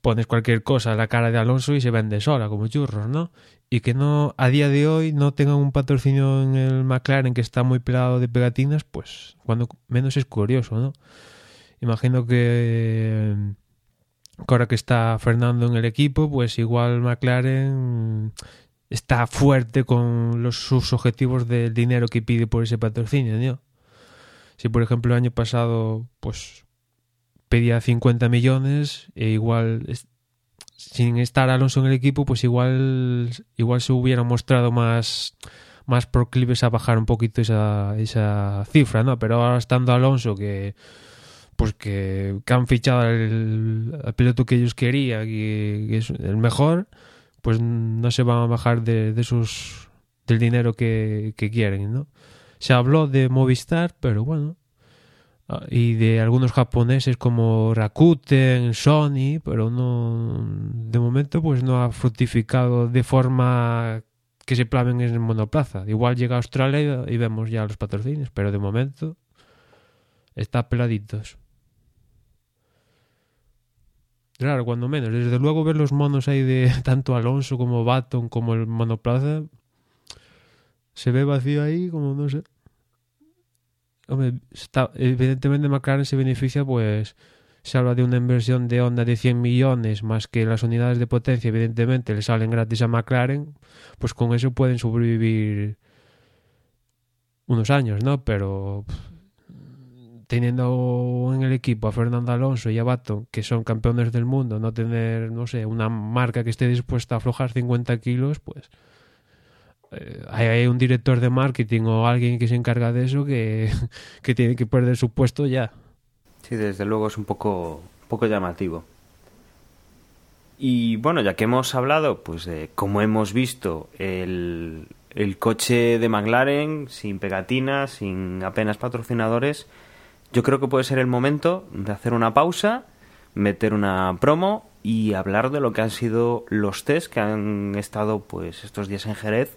pones cualquier cosa a la cara de Alonso y se vende sola, como churros, ¿no? Y que no, a día de hoy, no tengan un patrocinio en el McLaren que está muy pelado de pegatinas, pues cuando menos es curioso, ¿no? Imagino que ahora que está Fernando en el equipo, pues igual McLaren está fuerte con los, sus objetivos del dinero que pide por ese patrocinio, ¿no? Si por ejemplo el año pasado pues pedía 50 millones e igual sin estar Alonso en el equipo, pues igual igual se hubieran mostrado más más proclives a bajar un poquito esa, esa cifra, ¿no? Pero ahora estando Alonso que pues que, han fichado al, piloto que ellos querían que es el mejor, pues no se van a bajar de, de sus del dinero que, que quieren, ¿no? Se habló de Movistar, pero bueno, y de algunos japoneses como Rakuten, Sony, pero no de momento pues no ha fructificado de forma que se plaven en monoplaza. Igual llega a Australia y vemos ya los patrocinios, pero de momento está peladitos. Claro, cuando menos. Desde luego ver los monos ahí de tanto Alonso como Baton como el monoplaza se ve vacío ahí como no sé. Hombre, evidentemente McLaren se beneficia, pues se habla de una inversión de onda de 100 millones, más que las unidades de potencia, evidentemente, le salen gratis a McLaren, pues con eso pueden sobrevivir unos años, ¿no? Pero teniendo en el equipo a Fernando Alonso y a Baton, que son campeones del mundo, no tener, no sé, una marca que esté dispuesta a aflojar 50 kilos, pues hay un director de marketing o alguien que se encarga de eso que, tiene que perder su puesto ya. Sí, desde luego es un poco, poco llamativo. Y bueno, ya que hemos hablado, pues de cómo hemos visto el, el coche de McLaren sin pegatinas, sin apenas patrocinadores, yo creo que puede ser el momento de hacer una pausa, meter una promo y hablar de lo que han sido los test que han estado pues estos días en Jerez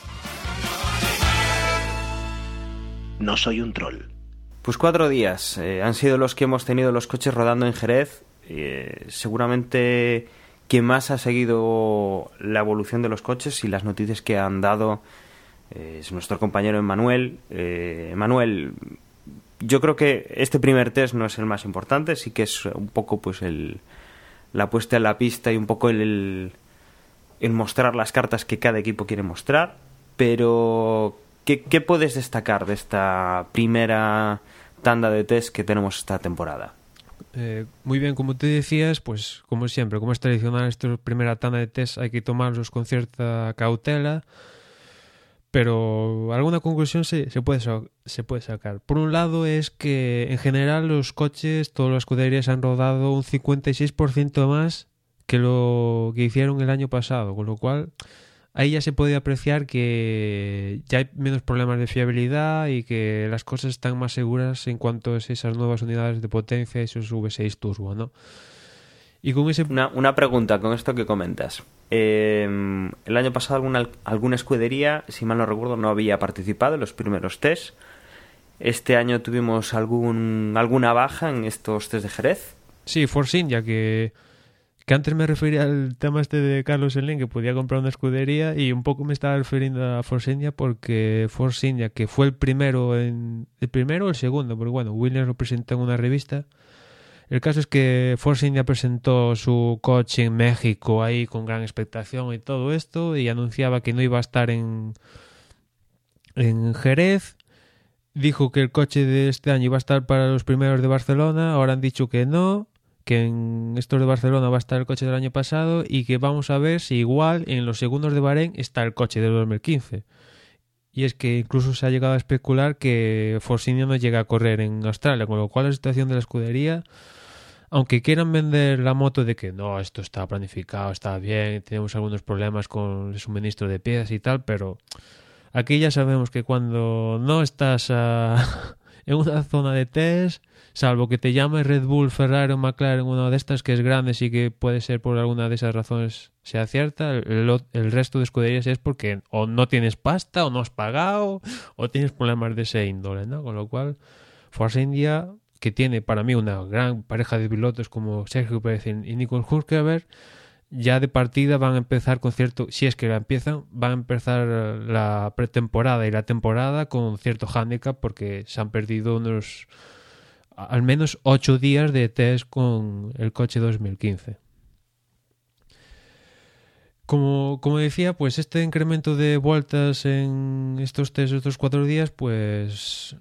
No soy un troll. Pues cuatro días eh, han sido los que hemos tenido los coches rodando en Jerez. Eh, seguramente quien más ha seguido la evolución de los coches y las noticias que han dado eh, es nuestro compañero Emanuel. Emanuel, yo creo que este primer test no es el más importante, sí que es un poco pues el, la puesta en la pista y un poco el, el mostrar las cartas que cada equipo quiere mostrar. Pero ¿Qué, puedes destacar de esta primera tanda de test que tenemos esta temporada? Eh, muy bien, como te decías, pues como siempre, como es tradicional, esta primera tanda de test hay que tomarlos con cierta cautela, pero alguna conclusión se, se, puede, se puede sacar. Por un lado es que en general los coches, todas las escuderías han rodado un 56% más que lo que hicieron el año pasado, con lo cual ahí ya se puede apreciar que ya hay menos problemas de fiabilidad y que las cosas están más seguras en cuanto a esas nuevas unidades de potencia, esos V6 Turbo, ¿no? Y con ese... Una, una pregunta con esto que comentas. Em, el año pasado alguna, alguna escudería, si mal no recuerdo, no había participado en los primeros test. Este año tuvimos algún, alguna baja en estos test de Jerez. Sí, Force India, que que antes me refería al tema este de Carlos Slim, que podía comprar una escudería, y un poco me estaba refiriendo a Force India porque Force India, que fue el primero, en, el primero o el segundo, porque bueno, Williams lo presentó en una revista. El caso es que Force India presentó su coche en México ahí con gran expectación y todo esto, y anunciaba que no iba a estar en, en Jerez. Dijo que el coche de este año iba a estar para los primeros de Barcelona, ahora han dicho que no que en estos de Barcelona va a estar el coche del año pasado y que vamos a ver si igual en los segundos de Bahrein está el coche del 2015. Y es que incluso se ha llegado a especular que Force no llega a correr en Australia, con lo cual la situación de la escudería, aunque quieran vender la moto de que no, esto está planificado, está bien, tenemos algunos problemas con el suministro de piezas y tal, pero aquí ya sabemos que cuando no estás en una zona de test salvo que te llame Red Bull, Ferrari o McLaren, una de estas que es grande y que puede ser por alguna de esas razones sea cierta, el, resto de escuderías es porque o no tienes pasta o no has pagado o tienes problemas de ese índole, ¿no? Con lo cual, Force India, que tiene para mí una gran pareja de pilotos como Sergio Pérez y Nico Hulkeberg, ya de partida van a empezar con cierto, si es que la empiezan, van a empezar la pretemporada y la temporada con cierto hándicap porque se han perdido unos al menos ocho días de test con el coche 2015. Como, como, decía, pues este incremento de vueltas en estos test, estos cuatro días, pues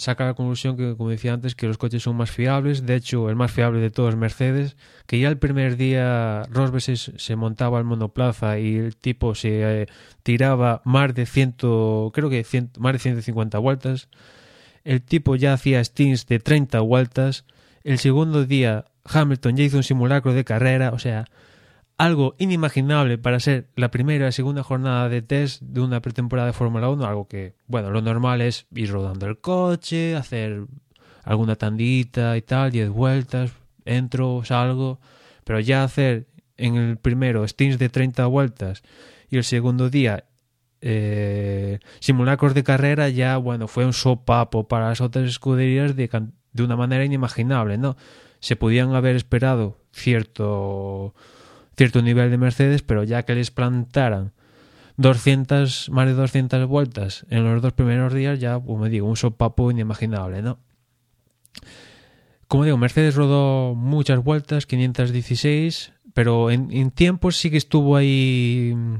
saca la conclusión que, como decía antes, que los coches son más fiables. De hecho, el más fiable de todos es Mercedes, que ya el primer día Rosberg se, se montaba al monoplaza y el tipo se eh, tiraba más de ciento, creo que más de 150 vueltas. El tipo ya hacía stints de 30 vueltas. El segundo día Hamilton ya hizo un simulacro de carrera, o sea, algo inimaginable para ser la primera y segunda jornada de test de una pretemporada de Fórmula 1, algo que, bueno, lo normal es ir rodando el coche, hacer alguna tandita y tal, 10 vueltas, entro, salgo, pero ya hacer en el primero stints de 30 vueltas y el segundo día eh, simulacros de carrera ya, bueno, fue un sopapo para las otras escuderías de, de una manera inimaginable, ¿no? Se podían haber esperado cierto cierto nivel de Mercedes, pero ya que les plantaran 200, más de 200 vueltas en los dos primeros días, ya, como digo, un sopapo inimaginable, ¿no? Como digo, Mercedes rodó muchas vueltas, 516, pero en, tiempos sí que estuvo ahí, mm,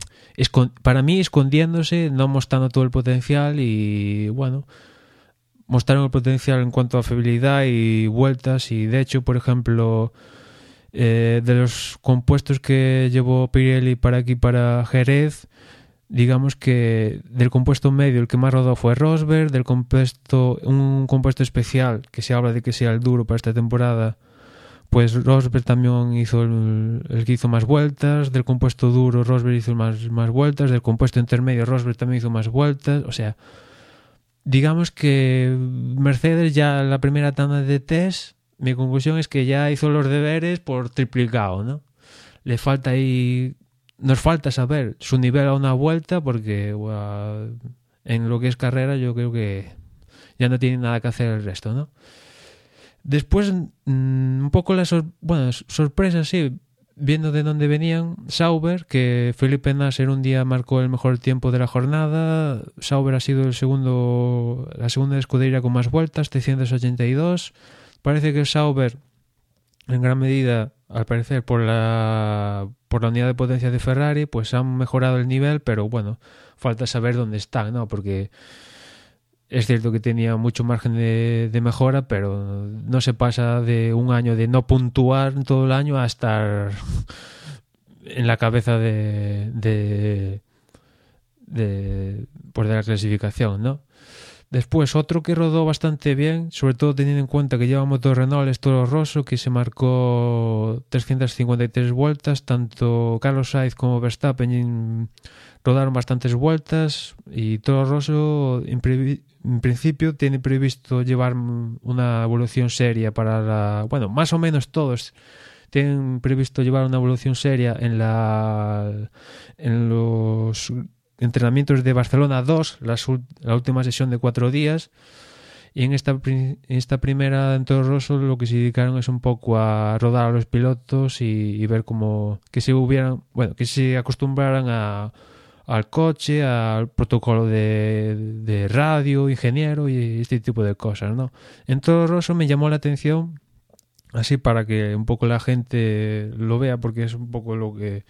para mí, escondiéndose, no mostrando todo el potencial y, bueno, mostraron el potencial en cuanto a fiabilidad y vueltas y, de hecho, por ejemplo, eh, de los compuestos que llevó Pirelli para aquí, para Jerez, digamos que del compuesto medio el que más rodó fue Rosberg, del compuesto, un compuesto especial que se habla de que sea el duro para esta temporada, pues Rosberg también hizo el, que hizo más vueltas, del compuesto duro Rosberg hizo más, más vueltas, del compuesto intermedio Rosberg también hizo más vueltas, o sea, digamos que Mercedes ya la primera tanda de test, mi conclusión es que ya hizo los deberes por triplicado, ¿no? Le falta ahí nos falta saber su nivel a una vuelta porque en lo que es carrera yo creo que ya no tiene nada que hacer el resto, ¿no? Después, mm, un poco la sor bueno, sorpresa, sí, viendo de dónde venían, Sauber, que Felipe Nasser un día marcó el mejor tiempo de la jornada, Sauber ha sido el segundo, la segunda escudería con más vueltas, 382, parece que Sauber en gran medida, al parecer, por la, unidad de potencia de Ferrari, pues han mejorado el nivel, pero bueno, falta saber dónde están, ¿no? Porque es cierto que tenía mucho margen de, mejora, pero no se pasa de un año de no puntuar todo el año a estar en la cabeza de, de, de, pues de la clasificación, ¿no? Después, otro que rodó bastante bien, sobre todo teniendo en cuenta que lleva motor Renault, es Toro Rosso, que se marcó 353 vueltas. Tanto Carlos Sainz como Verstappen rodaron bastantes vueltas. Y Toro Rosso, en, en, principio, tiene previsto llevar una evolución seria para la. Bueno, más o menos todos tienen previsto llevar una evolución seria en la. en los entrenamientos de Barcelona 2, las, la última sesión de cuatro días. Y en esta, en esta primera en Toro Rosso lo que se dedicaron es un poco a rodar a los pilotos y, y ver cómo que se hubieran, bueno, que se acostumbraran a, al coche, al protocolo de, de, radio, ingeniero y este tipo de cosas, ¿no? En Toro Rosso me llamó la atención así para que un poco la gente lo vea porque es un poco lo que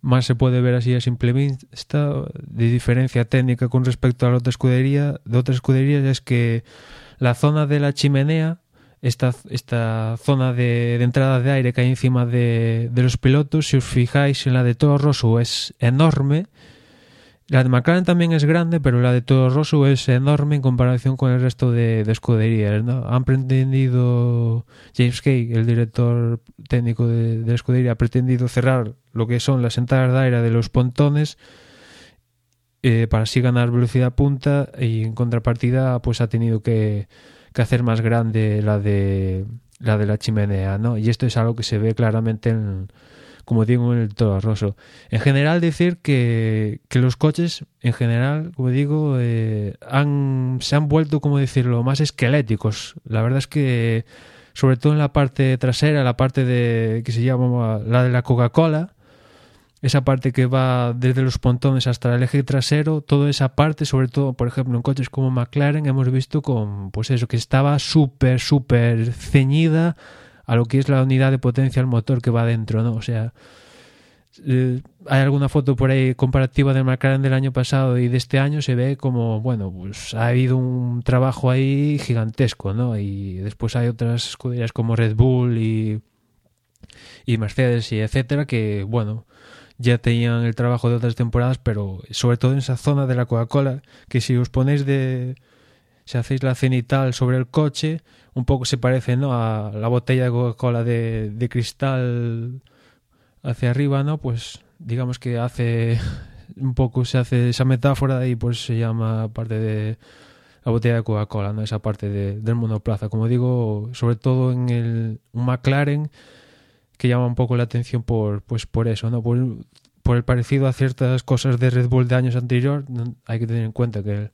más se puede ver así a simple vista de diferencia técnica con respecto a la otra escudería de otras escuderías es que la zona de la chimenea esta, esta zona de, de entrada de aire que hay encima de, de, los pilotos si os fijáis en la de Toro Rosso es enorme la de McLaren también es grande, pero la de Toro Rosso es enorme en comparación con el resto de, de escuderías. ¿no? Han pretendido, James Kay, el director técnico de, escudería, ha pretendido cerrar lo que son las entradas de aire de los pontones eh, para así ganar velocidad punta y en contrapartida pues ha tenido que, que hacer más grande la de la de la chimenea, ¿no? Y esto es algo que se ve claramente en como digo, en el Toro Rosso. En general, decir que, que los coches, en general, como digo, eh, se han vuelto, como decirlo, más esqueléticos. La verdad es que, sobre todo en la parte trasera, la parte de que se llama la de la Coca-Cola, esa parte que va desde los pontones hasta el eje trasero, toda esa parte, sobre todo, por ejemplo, en coches como McLaren, hemos visto con, pues eso, que estaba súper, súper ceñida a lo que es la unidad de potencia al motor que va dentro, ¿no? O sea, eh, hay alguna foto por ahí comparativa del McLaren del año pasado y de este año se ve como, bueno, pues ha habido un trabajo ahí gigantesco, ¿no? Y después hay otras escuderías como Red Bull y, y Mercedes y etcétera que, bueno, ya tenían el trabajo de otras temporadas, pero sobre todo en esa zona de la Coca-Cola, que si os ponéis de... si hacéis la cenital sobre el coche, un poco se parece, ¿no? A la botella de Coca-Cola de, de cristal hacia arriba, ¿no? Pues digamos que hace un poco se hace esa metáfora y pues se llama parte de la botella de Coca-Cola, ¿no? Esa parte de, del monoplaza. Como digo, sobre todo en el un McLaren que llama un poco la atención por pues por eso, ¿no? Por, por el parecido a ciertas cosas de Red Bull de años anterior, hay que tener en cuenta que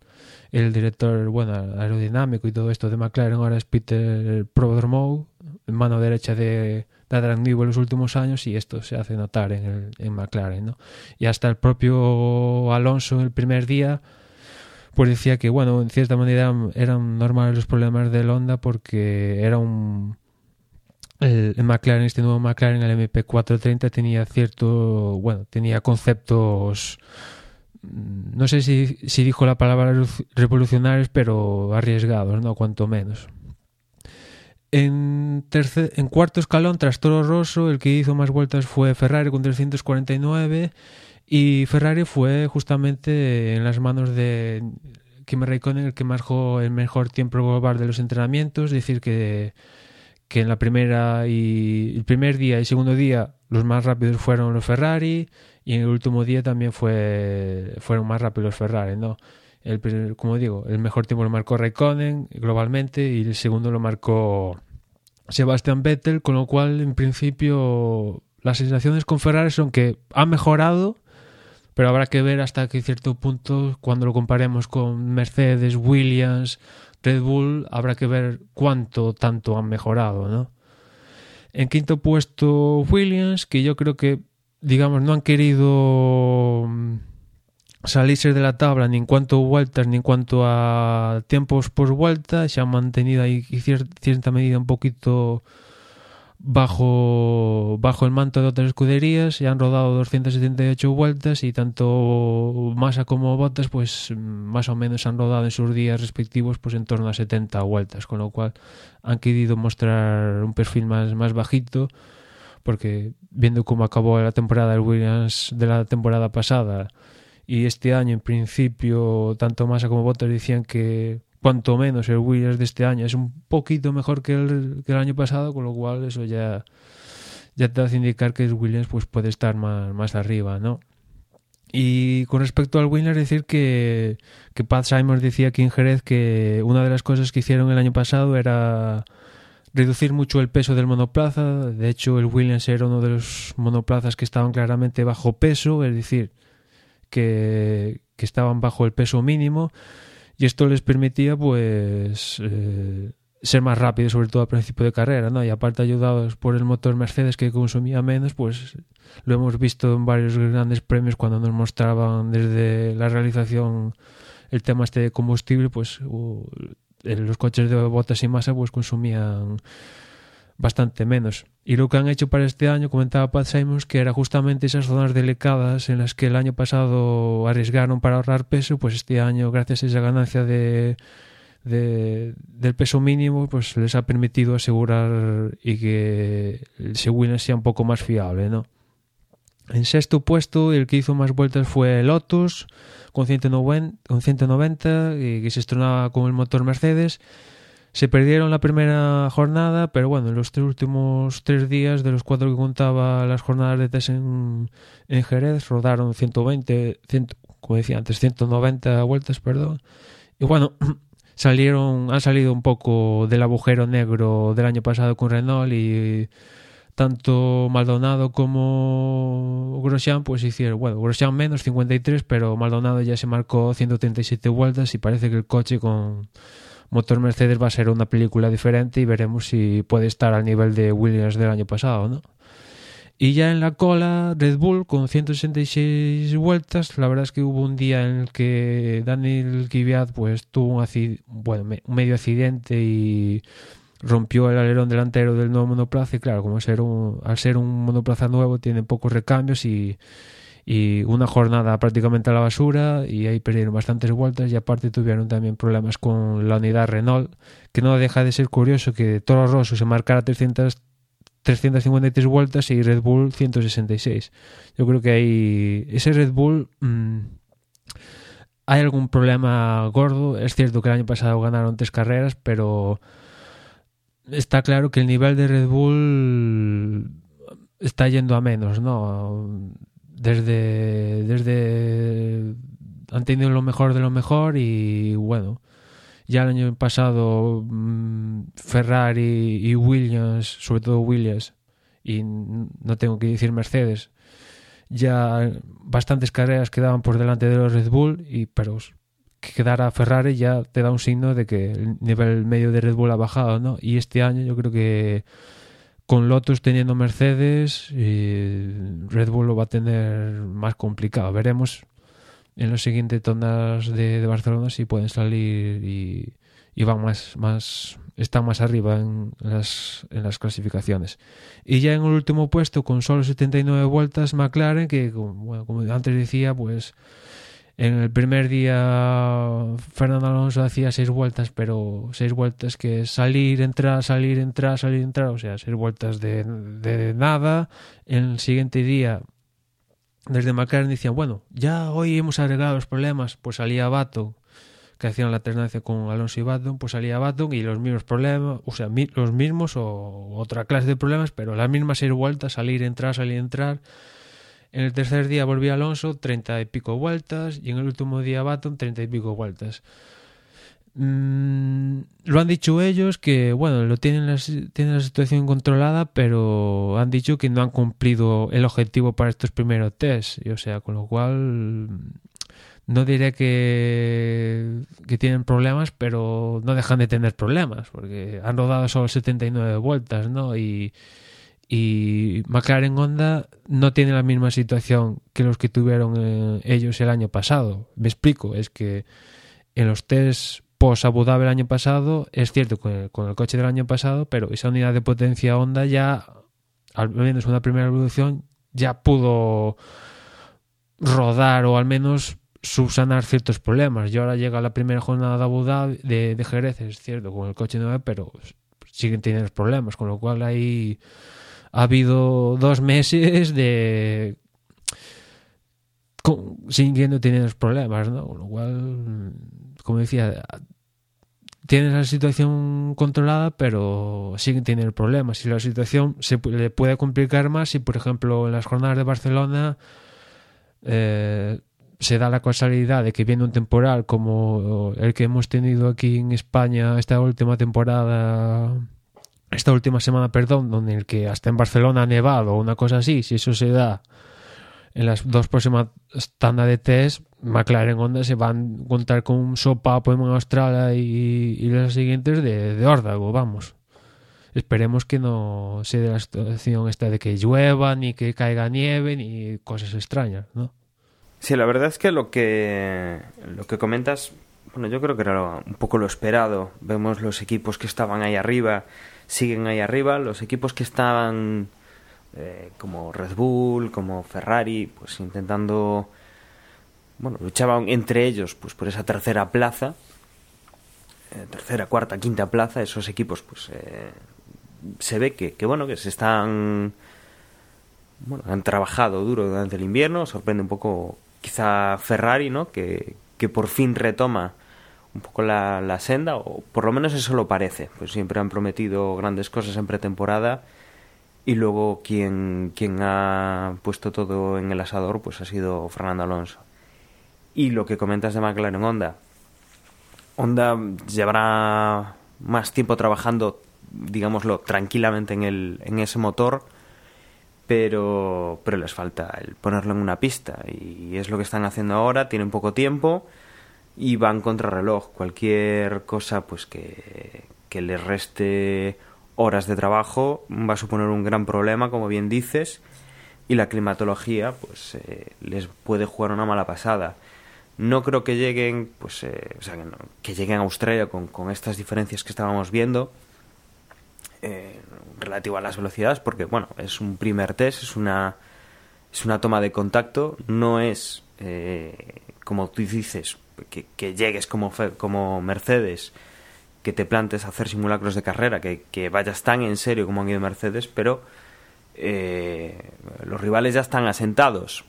el, director, bueno, aerodinámico y todo esto de McLaren ahora es Peter Prodormow, mano derecha de de Adrian en los últimos años y esto se hace notar en, el, en McLaren, ¿no? Y hasta el propio Alonso el primer día pues decía que, bueno, en cierta manera eran normales los problemas del Honda porque era un... El, McLaren, este nuevo McLaren, el MP430, tenía cierto, bueno, tenía conceptos no sé si, si dijo la palabra revolucionarios, pero arriesgados, ¿no? Cuanto menos. En, tercer, en cuarto escalón, tras Toro Rosso, el que hizo más vueltas fue Ferrari con 349 y Ferrari fue justamente en las manos de Kimi Raikkonen el que marcó el mejor tiempo global de los entrenamientos, es decir que, que en la primera y el primer día y segundo día los más rápidos fueron los Ferrari y en el último día también fue fueron más rápidos los Ferrari, ¿no? El, como digo, el mejor tiempo lo marcó Raikkonen globalmente y el segundo lo marcó Sebastian Vettel, con lo cual en principio las sensaciones con Ferrari son que ha mejorado, pero habrá que ver hasta qué cierto punto, cuando lo comparemos con Mercedes, Williams, Red Bull, habrá que ver cuánto tanto han mejorado, ¿no? En quinto puesto Williams, que yo creo que, digamos, no han querido salirse de la tabla ni en cuanto a vueltas ni en cuanto a tiempos por vuelta se han mantenido ahí cier cierta medida un poquito bajo bajo el manto de otras escuderías y han rodado 278 vueltas y tanto Massa como Bottas pues más o menos han rodado en sus días respectivos pues en torno a 70 vueltas con lo cual han querido mostrar un perfil más, más bajito porque viendo cómo acabó la temporada del Williams de la temporada pasada y este año en principio tanto Massa como Bottas decían que cuanto menos el Williams de este año es un poquito mejor que el, que el año pasado, con lo cual eso ya, ya te hace indicar que el Williams pues puede estar más, más arriba, ¿no? Y con respecto al Williams, decir que, que Pat Simons decía aquí en Jerez que una de las cosas que hicieron el año pasado era reducir mucho el peso del monoplaza. De hecho, el Williams era uno de los monoplazas que estaban claramente bajo peso, es decir, que, que estaban bajo el peso mínimo y esto les permitía pues eh, ser más rápidos sobre todo al principio de carrera ¿no? y aparte ayudados por el motor Mercedes que consumía menos pues lo hemos visto en varios grandes premios cuando nos mostraban desde la realización el tema este de combustible pues uh, los coches de botas y masa pues consumían bastante menos. Y lo que han hecho para este año, comentaba Pat Simons, que era justamente esas zonas delicadas en las que el año pasado arriesgaron para ahorrar peso, pues este año, gracias a esa ganancia de, de, del peso mínimo, pues les ha permitido asegurar y que el Williams sea un poco más fiable, ¿no? En sexto puesto, el que hizo más vueltas fue Lotus, con 190, con 190 y que se estrenaba con el motor Mercedes. Se perdieron la primera jornada, pero bueno, en los tres últimos tres días de los cuatro que contaba las jornadas de test en, en Jerez, rodaron 120, 100, como decía antes, 190 vueltas, perdón. Y bueno, salieron, han salido un poco del agujero negro del año pasado con Renault y tanto Maldonado como Grosjean pues hicieron, bueno, Grosjean menos 53, pero Maldonado ya se marcó 137 vueltas y parece que el coche con Motor Mercedes va a ser una película diferente y veremos si puede estar al nivel de Williams del año pasado, ¿no? Y ya en la cola, Red Bull con 166 vueltas. La verdad es que hubo un día en el que Daniel Kvyat pues tuvo un, un medio accidente y rompió el alerón delantero del nuevo monoplaza y claro, como ser un, al ser un monoplaza nuevo tiene pocos recambios y, y una jornada prácticamente a la basura y ahí perdieron bastantes vueltas y aparte tuvieron también problemas con la unidad Renault, que no deja de ser curioso que Toro Rosso se marcara 300 353 vueltas y Red Bull 166. Yo creo que hay ese Red Bull mmm, hay algún problema gordo. Es cierto que el año pasado ganaron tres carreras, pero está claro que el nivel de Red Bull está yendo a menos, ¿no? Desde, desde han tenido lo mejor de lo mejor y bueno, ya el año pasado mmm, Ferrari y Williams, sobre todo Williams, y no tengo que decir Mercedes, ya bastantes carreras quedaban por delante de los Red Bull, y pero que quedara Ferrari ya te da un signo de que el nivel medio de Red Bull ha bajado, ¿no? Y este año yo creo que con Lotus teniendo Mercedes, Red Bull lo va a tener más complicado. Veremos en los siguientes tondas de, de Barcelona si pueden salir y, y, van más, más están más arriba en las, en las clasificaciones. Y ya en el último puesto, con solo 79 vueltas, McLaren, que bueno, como antes decía, pues en el primer día Fernando Alonso hacía seis vueltas, pero seis vueltas que salir, entrar, salir, entrar, salir, entrar, o sea, seis vueltas de, de nada. En el siguiente día desde McLaren decían, bueno, ya hoy hemos agregado los problemas, pues salía Baton, que hacían la alternancia con Alonso y Baton, pues salía Baton y los mismos problemas, o sea, los mismos o otra clase de problemas, pero las mismas seis vueltas, salir, entrar, salir, entrar. En el tercer día volvía Alonso, treinta y pico vueltas, y en el último día Baton, treinta y pico vueltas. Mm, lo han dicho ellos que, bueno, lo tienen la, tienen la situación controlada, pero han dicho que no han cumplido el objetivo para estos primeros test. Y, o sea, con lo cual no diré que, que tienen problemas, pero no dejan de tener problemas, porque han rodado solo 79 vueltas, ¿no? Y, y McLaren Honda no tiene la misma situación que los que tuvieron eh, ellos el año pasado. Me explico, es que en los test post Abu Dhabi el año pasado, es cierto con el, con el, coche del año pasado, pero esa unidad de potencia Honda ya, al menos una primera evolución, ya pudo rodar o al menos subsanar ciertos problemas. Y ahora llega la primera jornada de Abu Dhabi, de, Jerez, es cierto, con el coche nuevo, pero siguen teniendo problemas, con lo cual ahí ha habido dos meses de siguiendo teniendo problemas, ¿no? Con lo cual como decía, tienen la situación controlada, pero siguen teniendo problemas. Y la situación se le puede complicar más si, por ejemplo, en las jornadas de Barcelona eh, se da la casualidad de que viene un temporal como el que hemos tenido aquí en España esta última temporada, esta última semana, perdón, donde el que hasta en Barcelona ha nevado o una cosa así, si eso se da en las dos próximas tandas de test, McLaren Honda se van a contar con un sopapo en Australia y, y las siguientes de, de órdago, vamos. Esperemos que no se dé la situación esta de que llueva, ni que caiga nieve, ni cosas extrañas, ¿no? Sí, la verdad es que lo que, lo que comentas, bueno, yo creo que era un poco lo esperado. Vemos los equipos que estaban ahí arriba, siguen ahí arriba, los equipos que estaban eh, como Red Bull, como Ferrari, pues intentando, bueno, luchaban entre ellos pues por esa tercera plaza, eh, tercera, cuarta, quinta plaza, esos equipos pues eh, se ve que, que, bueno, que se están, bueno, han trabajado duro durante el invierno, sorprende un poco quizá Ferrari, ¿no? Que, que por fin retoma un poco la, la senda, o por lo menos eso lo parece, pues siempre han prometido grandes cosas en pretemporada y luego quien, quien ha puesto todo en el asador pues ha sido Fernando Alonso. Y lo que comentas de McLaren Honda, Honda llevará más tiempo trabajando, digámoslo, tranquilamente en, el, en ese motor, pero, pero les falta el ponerlo en una pista y es lo que están haciendo ahora, tienen poco tiempo y van contra reloj. Cualquier cosa pues que, que les reste horas de trabajo va a suponer un gran problema, como bien dices, y la climatología pues eh, les puede jugar una mala pasada. No creo que lleguen, pues, eh, o sea, que, lleguen a Australia con, con, estas diferencias que estábamos viendo, eh, relativo a las velocidades, porque bueno, es un primer test, es una, es una toma de contacto, no es eh, como tú dices, que, llegues como, como Mercedes, que te plantes a hacer simulacros de carrera, que, que vayas tan en serio como han ido Mercedes, pero eh, los rivales ya están asentados.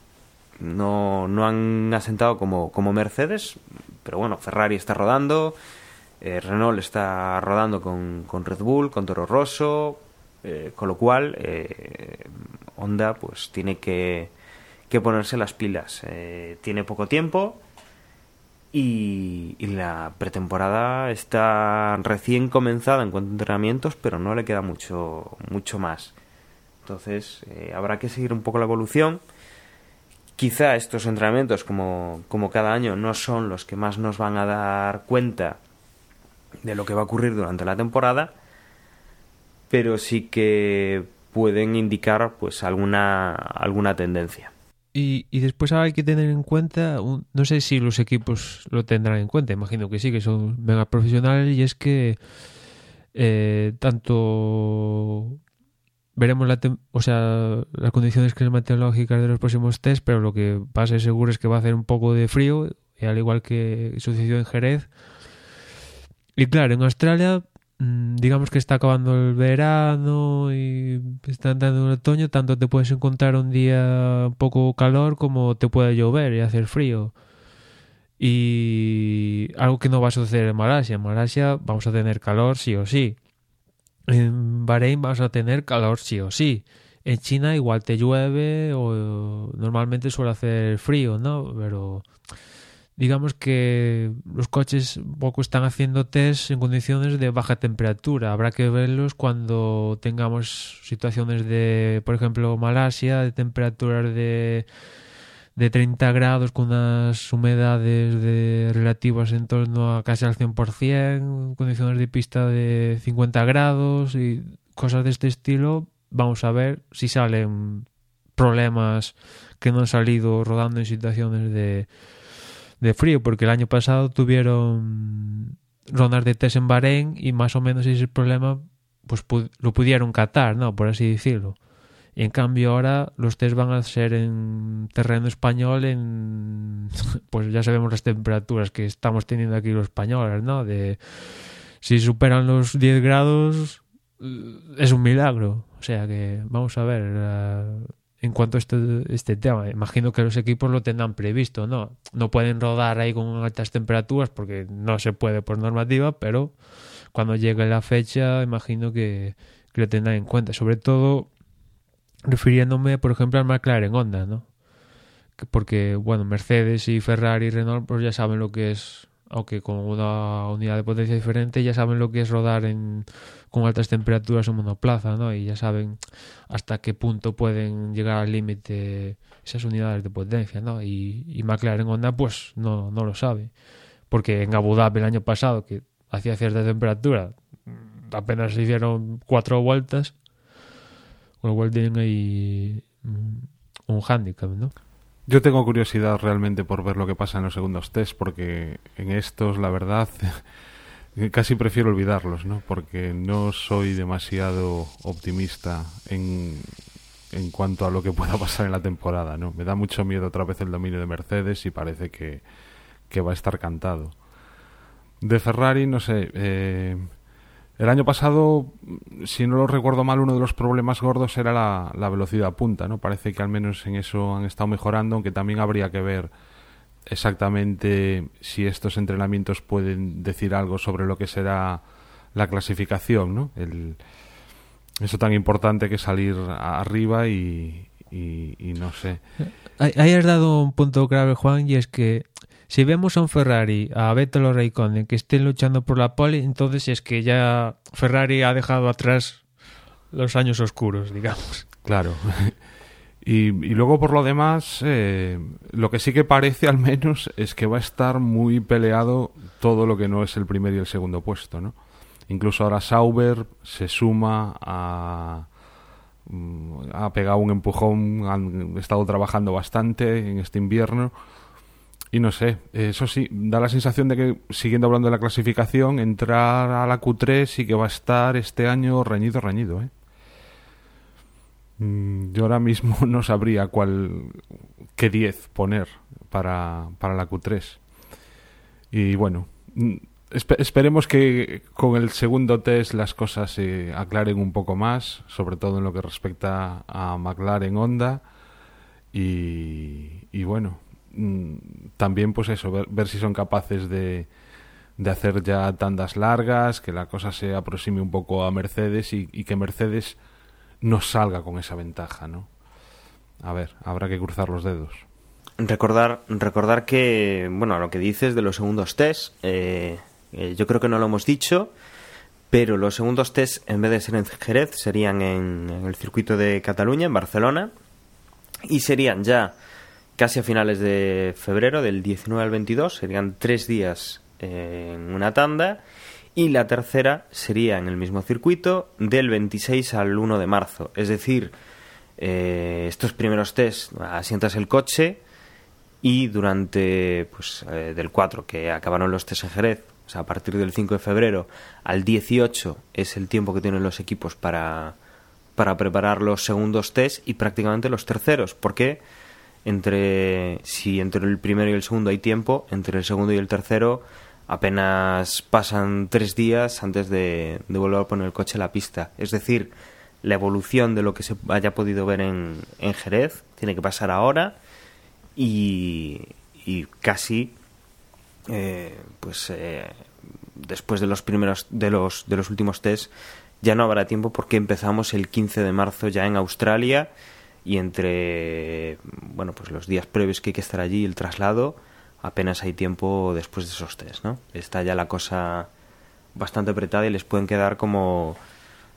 No, no han asentado como, como Mercedes, pero bueno, Ferrari está rodando, eh, Renault está rodando con, con Red Bull, con Toro Rosso, eh, con lo cual eh, Honda pues tiene que, que ponerse las pilas. Eh, tiene poco tiempo y, la pretemporada está recién comenzada en cuanto a entrenamientos, pero no le queda mucho, mucho más. Entonces eh, habrá que seguir un poco la evolución. Quizá estos entrenamientos, como, como cada año, no son los que más nos van a dar cuenta de lo que va a ocurrir durante la temporada, pero sí que pueden indicar pues alguna, alguna tendencia. Y, y después hay que tener en cuenta, un- no sé si los equipos lo tendrán en cuenta, imagino que sí, que son mega profesionales, y es que eh, tanto veremos la tem- o sea, las condiciones climatológicas de los próximos test, pero lo que va a ser seguro es que va a hacer un poco de frío, al igual que sucedió en Jerez. Y claro, en Australia, digamos que está acabando el verano y está entrando el otoño, tanto te puedes encontrar un día un poco calor como te puede llover y hacer frío. Y algo que no va a suceder en Malasia. En Malasia vamos a tener calor sí o sí. En Bahrein vamos a tener calor sí o sí. En China igual te llueve o normalmente suele hacer frío, ¿no? Pero digamos que los coches poco están haciendo test en condiciones de baja temperatura. Habrá que verlos cuando tengamos situaciones de, por ejemplo, Malasia, de temperaturas de, de 30 grados con unas humedades de relativas en torno a casi al 100%, condiciones de pista de 50 grados y cosas de este estilo. Vamos a ver si salen problemas que no han salido rodando en situaciones de de frío, porque el año pasado tuvieron rondas de test en Bahrein y más o menos ese problema pues pu- lo pudieron catar, ¿no? Por así decirlo. Y en cambio ahora los test van a ser en terreno español, en pues ya sabemos las temperaturas que estamos teniendo aquí los españoles, ¿no? De si superan los 10 grados es un milagro. O sea que vamos a ver en cuanto a este, este tema. Imagino que los equipos lo tendrán previsto, ¿no? No pueden rodar ahí con altas temperaturas porque no se puede por normativa, pero cuando llegue la fecha imagino que, lo tendrán en cuenta. Sobre todo refiriéndome, por ejemplo, al McLaren Honda, ¿no? Que- Porque, bueno, Mercedes y Ferrari y Renault pues ya saben lo que es, aunque con una unidad de potencia diferente, ya saben lo que es rodar en, con altas temperaturas en monoplaza, ¿no? Y ya saben hasta qué punto pueden llegar al límite esas unidades de potencia, ¿no? Y, y McLaren Honda, pues no, no lo sabe. Porque en Abu Dhabi el año pasado, que hacía cierta temperatura, mm, apenas se hicieron cuatro vueltas, con lo cual tienen ahí mm, un hándicap, ¿no? Yo tengo curiosidad realmente por ver lo que pasa en los segundos test, porque en estos, la verdad, casi prefiero olvidarlos, ¿no? Porque no soy demasiado optimista en, en cuanto a lo que pueda pasar en la temporada, ¿no? Me da mucho miedo otra vez el dominio de Mercedes y parece que, que va a estar cantado. De Ferrari, no sé, eh, el año pasado, si no lo recuerdo mal, uno de los problemas gordos era la, la velocidad punta, ¿no? Parece que al menos en eso han estado mejorando, aunque también habría que ver exactamente si estos entrenamientos pueden decir algo sobre lo que será la clasificación, ¿no? El, eso tan importante que salir arriba y, y, y no sé. Ahí ahí has dado un punto clave, Juan, y es que si vemos a un Ferrari, a Vettel o Raikkonen que estén luchando por la pole, entonces es que ya Ferrari ha dejado atrás los años oscuros, digamos. Claro. Y, y luego por lo demás, eh, lo que sí que parece al menos es que va a estar muy peleado todo lo que no es el primer y el segundo puesto, ¿no? Incluso ahora Sauber se suma a... mm, Ha pegado un empujón, han estado trabajando bastante en este invierno y no sé, eso sí, da la sensación de que, siguiendo hablando de la clasificación, entrar a la Q3 sí que va a estar este año reñido, reñido, ¿eh? Mm, Yo ahora mismo no sabría cuál, qué 10 poner para, para la Q3. Y bueno, mm, espe- esperemos que con el segundo test las cosas se aclaren un poco más, sobre todo en lo que respecta a McLaren Honda. Y, y bueno, mm, también pues eso, ver, si son capaces de, de hacer ya tandas largas, que la cosa se aproxime un poco a Mercedes y que Mercedes no salga con esa ventaja, ¿no? A ver, habrá que cruzar los dedos. Recordar, recordar que, bueno, lo que dices de los segundos test, eh, eh, yo creo que no lo hemos dicho, pero los segundos test, en vez de ser en Jerez, serían en, en el circuito de Cataluña, en Barcelona, y serían ya casi a finales de febrero, del 19 al 22, serían tres días eh, en una tanda, y la tercera sería en el mismo circuito, del 26 al 1 de marzo. Es decir, eh, estos primeros test, asientas el coche y durante, pues, eh, del 4, que acabaron los test en Jerez, o sea, a partir del 5 de febrero al 18 es el tiempo que tienen los equipos para, para preparar los segundos test y prácticamente los terceros, porque entre si entre el primero y el segundo hay tiempo, entre el segundo y el tercero apenas pasan tres días antes de, volver a poner el coche en la pista. Es decir, la evolución de lo que se haya podido ver en, Jerez tiene que pasar ahora y, casi eh, pues eh, después de los primeros de los de los últimos test ya no habrá tiempo porque empezamos el 15 de marzo ya en Australia y entre bueno pues los días previos que hay que estar allí el traslado apenas hay tiempo después de esos test no está ya la cosa bastante apretada y les pueden quedar como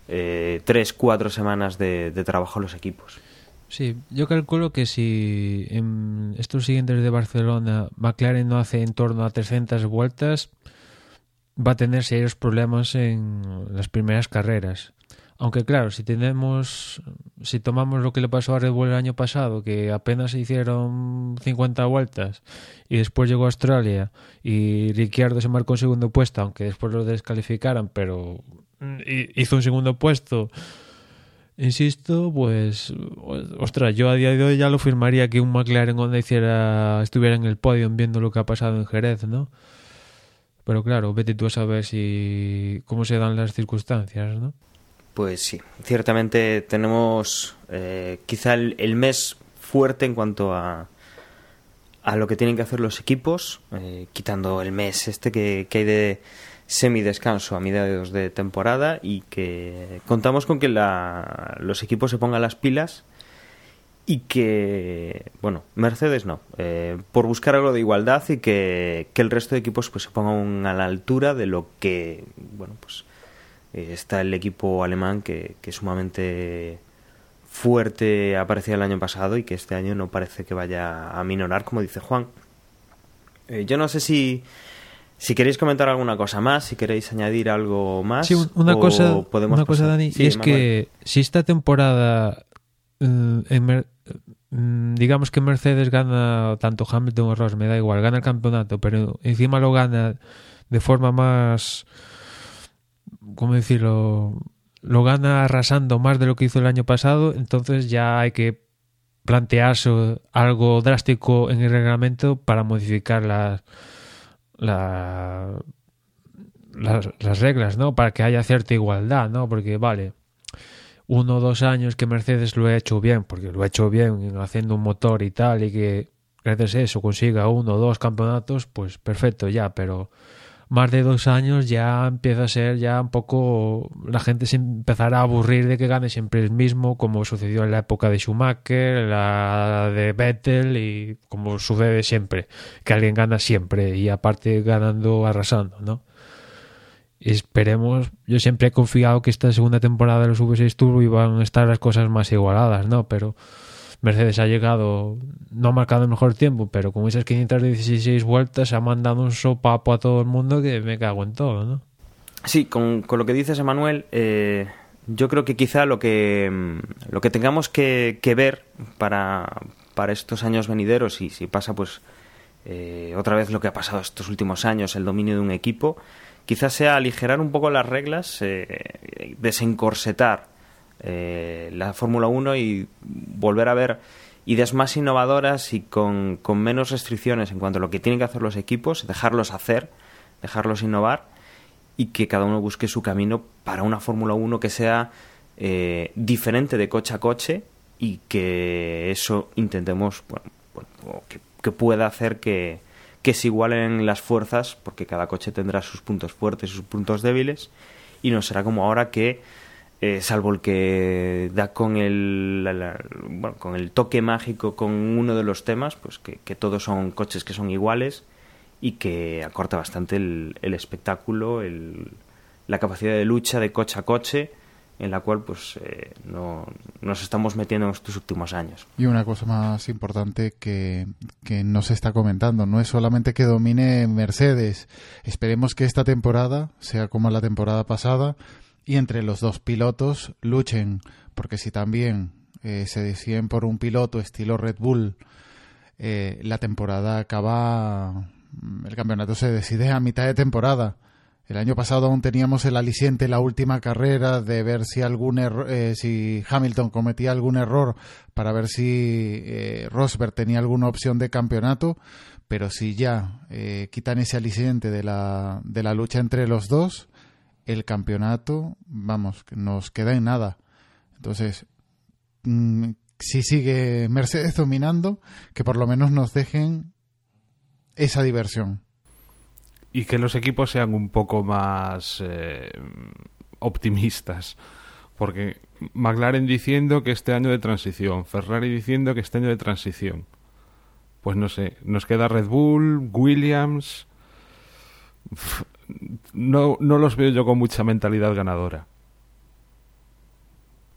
eh, tres cuatro semanas de, de trabajo a los equipos Sí, yo calculo que si en estos siguientes de Barcelona McLaren no hace en torno a 300 vueltas, va a tener serios problemas en las primeras carreras. Aunque claro, si tenemos, si tomamos lo que le pasó a Red Bull el año pasado, que apenas se hicieron 50 vueltas y después llegó a Australia y Ricciardo se marcó un segundo puesto, aunque después lo descalificaran, pero hi- hizo un segundo puesto Insisto, pues, ostras, yo a día de hoy ya lo firmaría que un McLaren Honda hiciera, estuviera en el podio viendo lo que ha pasado en Jerez, ¿no? Pero claro, vete tú a saber si cómo se dan las circunstancias, ¿no? Pues sí, ciertamente tenemos eh, quizá el, mes fuerte en cuanto a, a lo que tienen que hacer los equipos, eh, quitando el mes este que, que hay de semidescanso a mediados de temporada y que contamos con que la, los equipos se pongan las pilas y que, bueno, Mercedes no, eh, por buscar algo de igualdad y que, que el resto de equipos pues se pongan a la altura de lo que, bueno, pues eh, está el equipo alemán que, que sumamente fuerte aparecía el año pasado y que este año no parece que vaya a minorar, como dice Juan. Eh, yo no sé si, si queréis comentar alguna cosa más, si queréis añadir algo más. Sí, un- una o cosa, podemos una cosa. Dani, Sí, y es Manuel. que si esta temporada, eh, en mm, digamos que Mercedes gana tanto Hamilton o Ross, me da igual, gana el campeonato, pero encima lo gana de forma más, ¿cómo decirlo? Lo gana arrasando más de lo que hizo el año pasado, entonces ya hay que plantearse algo drástico en el reglamento para modificar las la, las, las reglas, ¿no? Para que haya cierta igualdad, ¿no? Porque, vale, uno o dos años que Mercedes lo ha hecho bien, porque lo ha hecho bien haciendo un motor y tal, y que gracias a eso consiga uno o dos campeonatos, pues perfecto, ya, pero más de dos años ya empieza a ser ya un poco la gente se empezará a aburrir de que gane siempre el mismo como sucedió en la época de Schumacher la de Vettel y como sucede siempre que alguien gana siempre y aparte ganando arrasando ¿no? Esperemos yo siempre he confiado que esta segunda temporada de los V6 Turbo iban a estar las cosas más igualadas ¿no? pero Mercedes ha llegado, no ha marcado el mejor tiempo, pero con esas 516 vueltas ha mandado un sopapo a todo el mundo que me cago en todo, ¿no? Sí, con, con lo que dices, Emanuel, eh, yo creo que quizá lo que, mm, lo que tengamos que, que ver para, para estos años venideros y si pasa pues eh, otra vez lo que ha pasado estos últimos años, el dominio de un equipo, quizás sea aligerar un poco las reglas, eh, desencorsetar eh, la Fórmula 1 y volver a ver ideas más innovadoras y con, con, menos restricciones en cuanto a lo que tienen que hacer los equipos, dejarlos hacer, dejarlos innovar y que cada uno busque su camino para una Fórmula 1 que sea eh, diferente de coche a coche y que eso intentemos, que, que, pueda hacer que, que se igualen las fuerzas, porque cada coche tendrá sus puntos fuertes y sus puntos débiles, y no será como ahora que eh, salvo el que da con el, bueno, con el toque mágico con uno de los temas, pues que, que, todos son coches que son iguales y que acorta bastante el, el espectáculo, el, la capacidad de lucha de coche a coche en la cual pues eh, no, nos estamos metiendo en estos últimos años. Y una cosa más importante que, que no se está comentando, no es solamente que domine Mercedes, esperemos que esta temporada sea como la temporada pasada, y entre los dos pilotos luchen, porque si también eh, se deciden por un piloto estilo Red Bull, eh, la temporada acaba, el campeonato se decide a mitad de temporada. El año pasado aún teníamos el aliciente la última carrera de ver si algún eh, si Hamilton cometía algún error para ver si eh, Rosberg tenía alguna opción de campeonato, pero si ya eh, quitan ese aliciente de la, de la lucha entre los dos, el campeonato, vamos, nos queda en nada. Entonces, mmm, si sigue Mercedes dominando, que por lo menos nos dejen esa diversión. Y que los equipos sean un poco más eh, optimistas. Porque McLaren diciendo que este año de transición, Ferrari diciendo que este año de transición. Pues no sé, nos queda Red Bull, Williams. No, no los veo yo con mucha mentalidad ganadora.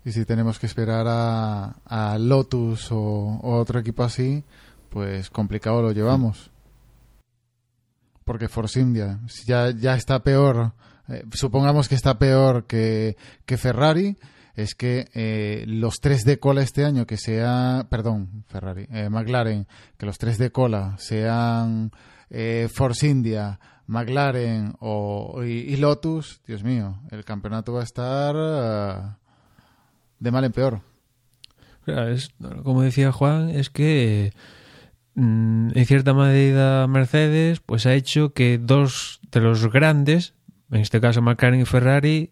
Y si tenemos que esperar a, a Lotus o, otro equipo así, pues complicado lo llevamos. Porque Force India ya, ya está peor, eh, supongamos que está peor que, que Ferrari, es que eh, los tres de cola este año que sea, perdón, Ferrari, eh, McLaren, que los tres de cola sean Force India, McLaren o, y, Lotus, Dios mío, el campeonato va a estar uh, de mal en peor. Como decía Juan, es que mm, en cierta medida Mercedes pues ha hecho que dos de los grandes, en este caso McLaren y Ferrari,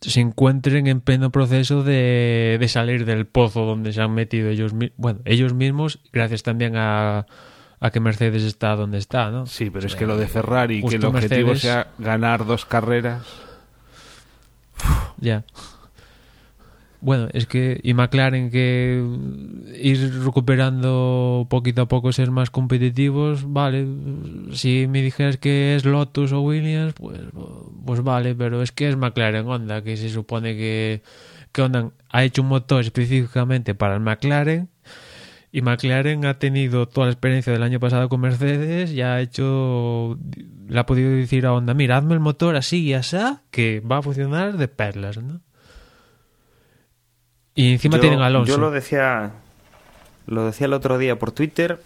se encuentren en pleno proceso de, de salir del pozo donde se han metido ellos, bueno, ellos mismos, gracias también a a que Mercedes está donde está, ¿no? Sí, pero es que lo de Ferrari, que el objetivo Mercedes... sea ganar dos carreras. Ya. Bueno, es que y McLaren que ir recuperando poquito a poco ser más competitivos, vale. Si me dijeras que es Lotus o Williams, pues pues vale, pero es que es McLaren Honda, que se supone que que Honda ha hecho un motor específicamente para el McLaren y McLaren ha tenido toda la experiencia del año pasado con Mercedes y ha hecho. Le ha podido decir a Honda: Mira, hazme el motor así y así, que va a funcionar de perlas, ¿no? Y encima yo, tienen a Alonso. Yo lo decía. Lo decía el otro día por Twitter.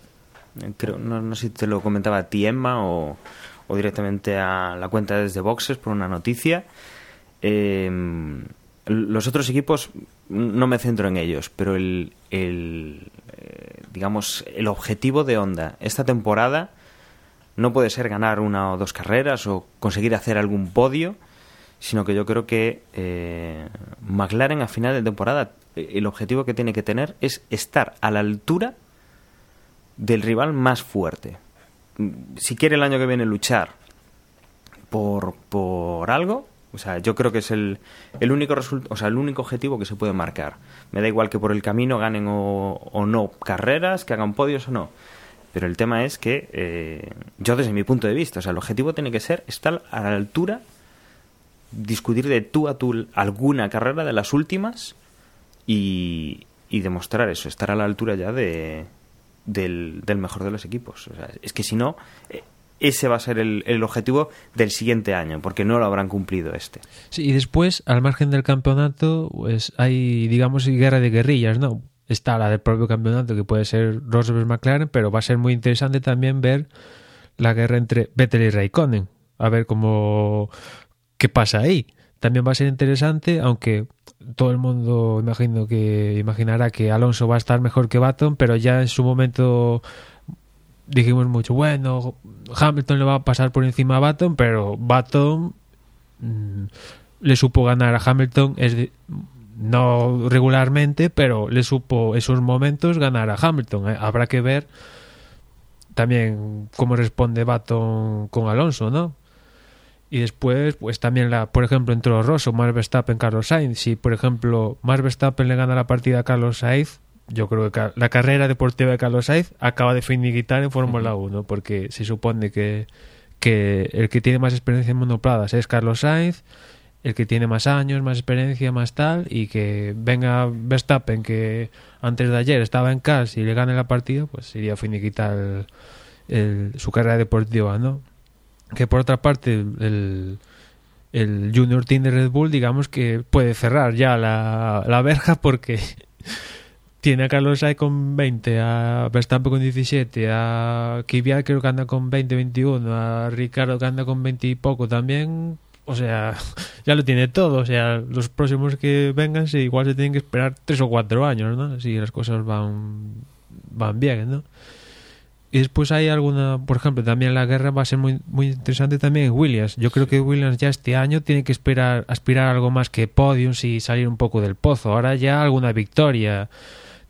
Creo, no, no sé si te lo comentaba a ti, Emma, o, o directamente a la cuenta desde Boxes por una noticia. Eh, los otros equipos no me centro en ellos, pero el, el digamos el objetivo de Honda esta temporada no puede ser ganar una o dos carreras o conseguir hacer algún podio, sino que yo creo que eh, McLaren a final de temporada el objetivo que tiene que tener es estar a la altura del rival más fuerte. Si quiere el año que viene luchar por, por algo, o sea, yo creo que es el, el único o sea, el único objetivo que se puede marcar. Me da igual que por el camino ganen o, o no carreras, que hagan podios o no. Pero el tema es que eh, yo desde mi punto de vista, o sea, el objetivo tiene que ser estar a la altura, discutir de tú a tú alguna carrera de las últimas y, y demostrar eso, estar a la altura ya de, del, del mejor de los equipos. O sea, es que si no, eh, ese va a ser el, objetivo del siguiente año, porque no lo habrán cumplido este. Sí, y después, al margen del campeonato, pues hay, digamos, guerra de guerrillas, ¿no? está la del propio campeonato, que puede ser Rosberg McLaren, pero va a ser muy interesante también ver la guerra entre Vettel y Raikkonen. A ver cómo. qué pasa ahí. También va a ser interesante, aunque todo el mundo imagino que imaginará que Alonso va a estar mejor que Baton, pero ya en su momento dijimos mucho, bueno, Hamilton le va a pasar por encima a Baton, pero Baton mm, le supo ganar a Hamilton, es no regularmente, pero le supo esos momentos ganar a Hamilton. Eh, Habrá que ver también cómo responde Baton con Alonso, ¿no? Y después, pues también, la, por ejemplo, entró Rosso, Max Verstappen, Carlos Sainz. Si, por ejemplo, Max Verstappen le gana la partida a Carlos Sainz, yo creo que la carrera deportiva de Carlos Sainz acaba de finiquitar en Fórmula 1, porque se supone que, que el que tiene más experiencia en monopladas es Carlos Sainz, el que tiene más años, más experiencia, más tal, y que venga Verstappen, que antes de ayer estaba en CAS y le gane la partida, pues sería finiquitar el- el- su carrera deportiva, ¿no? que por otra parte el, el Junior Team de Red Bull digamos que puede cerrar ya la, la verja porque tiene a Carlos Sainz con 20 a Verstappen con 17 a Kvyat creo que anda con 20 21 a Ricardo que anda con 20 y poco también o sea ya lo tiene todo o sea los próximos que vengan sí, igual se tienen que esperar 3 o 4 años ¿no? si las cosas van van bien ¿no? Y después hay alguna, por ejemplo, también la guerra va a ser muy, muy interesante también en Williams. Yo creo que Williams ya este año tiene que esperar, aspirar algo más que podiums y salir un poco del pozo. Ahora ya alguna victoria.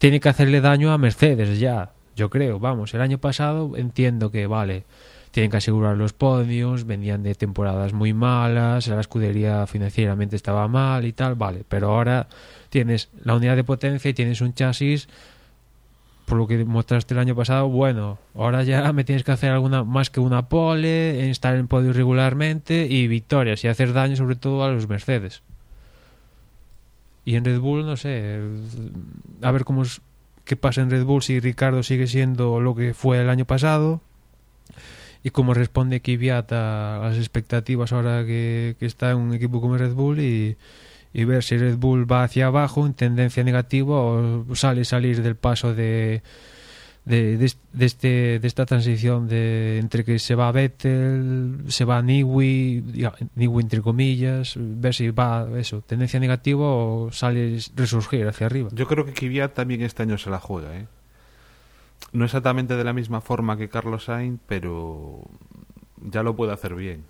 Tiene que hacerle daño a Mercedes ya, yo creo. Vamos, el año pasado entiendo que, vale, tienen que asegurar los podiums, venían de temporadas muy malas, la escudería financieramente estaba mal y tal, vale. Pero ahora tienes la unidad de potencia y tienes un chasis por lo que mostraste el año pasado, bueno, ahora ya me tienes que hacer alguna más que una pole, estar en podio regularmente y victorias y hacer daño sobre todo a los Mercedes. Y en Red Bull, no sé, a ver cómo es, qué pasa en Red Bull si Ricardo sigue siendo lo que fue el año pasado y cómo responde Kvyat a las expectativas ahora que, que está en un equipo como Red Bull y, y ver si Red Bull va hacia abajo en tendencia negativa o sale salir del paso de de, de, de este de esta transición de entre que se va Vettel se va Niwi diga, Niwi entre comillas ver si va eso tendencia negativa o sale resurgir hacia arriba Yo creo que Kvyat también este año se la juega, ¿eh? No exactamente de la misma forma que Carlos Sainz, pero ya lo puede hacer bien.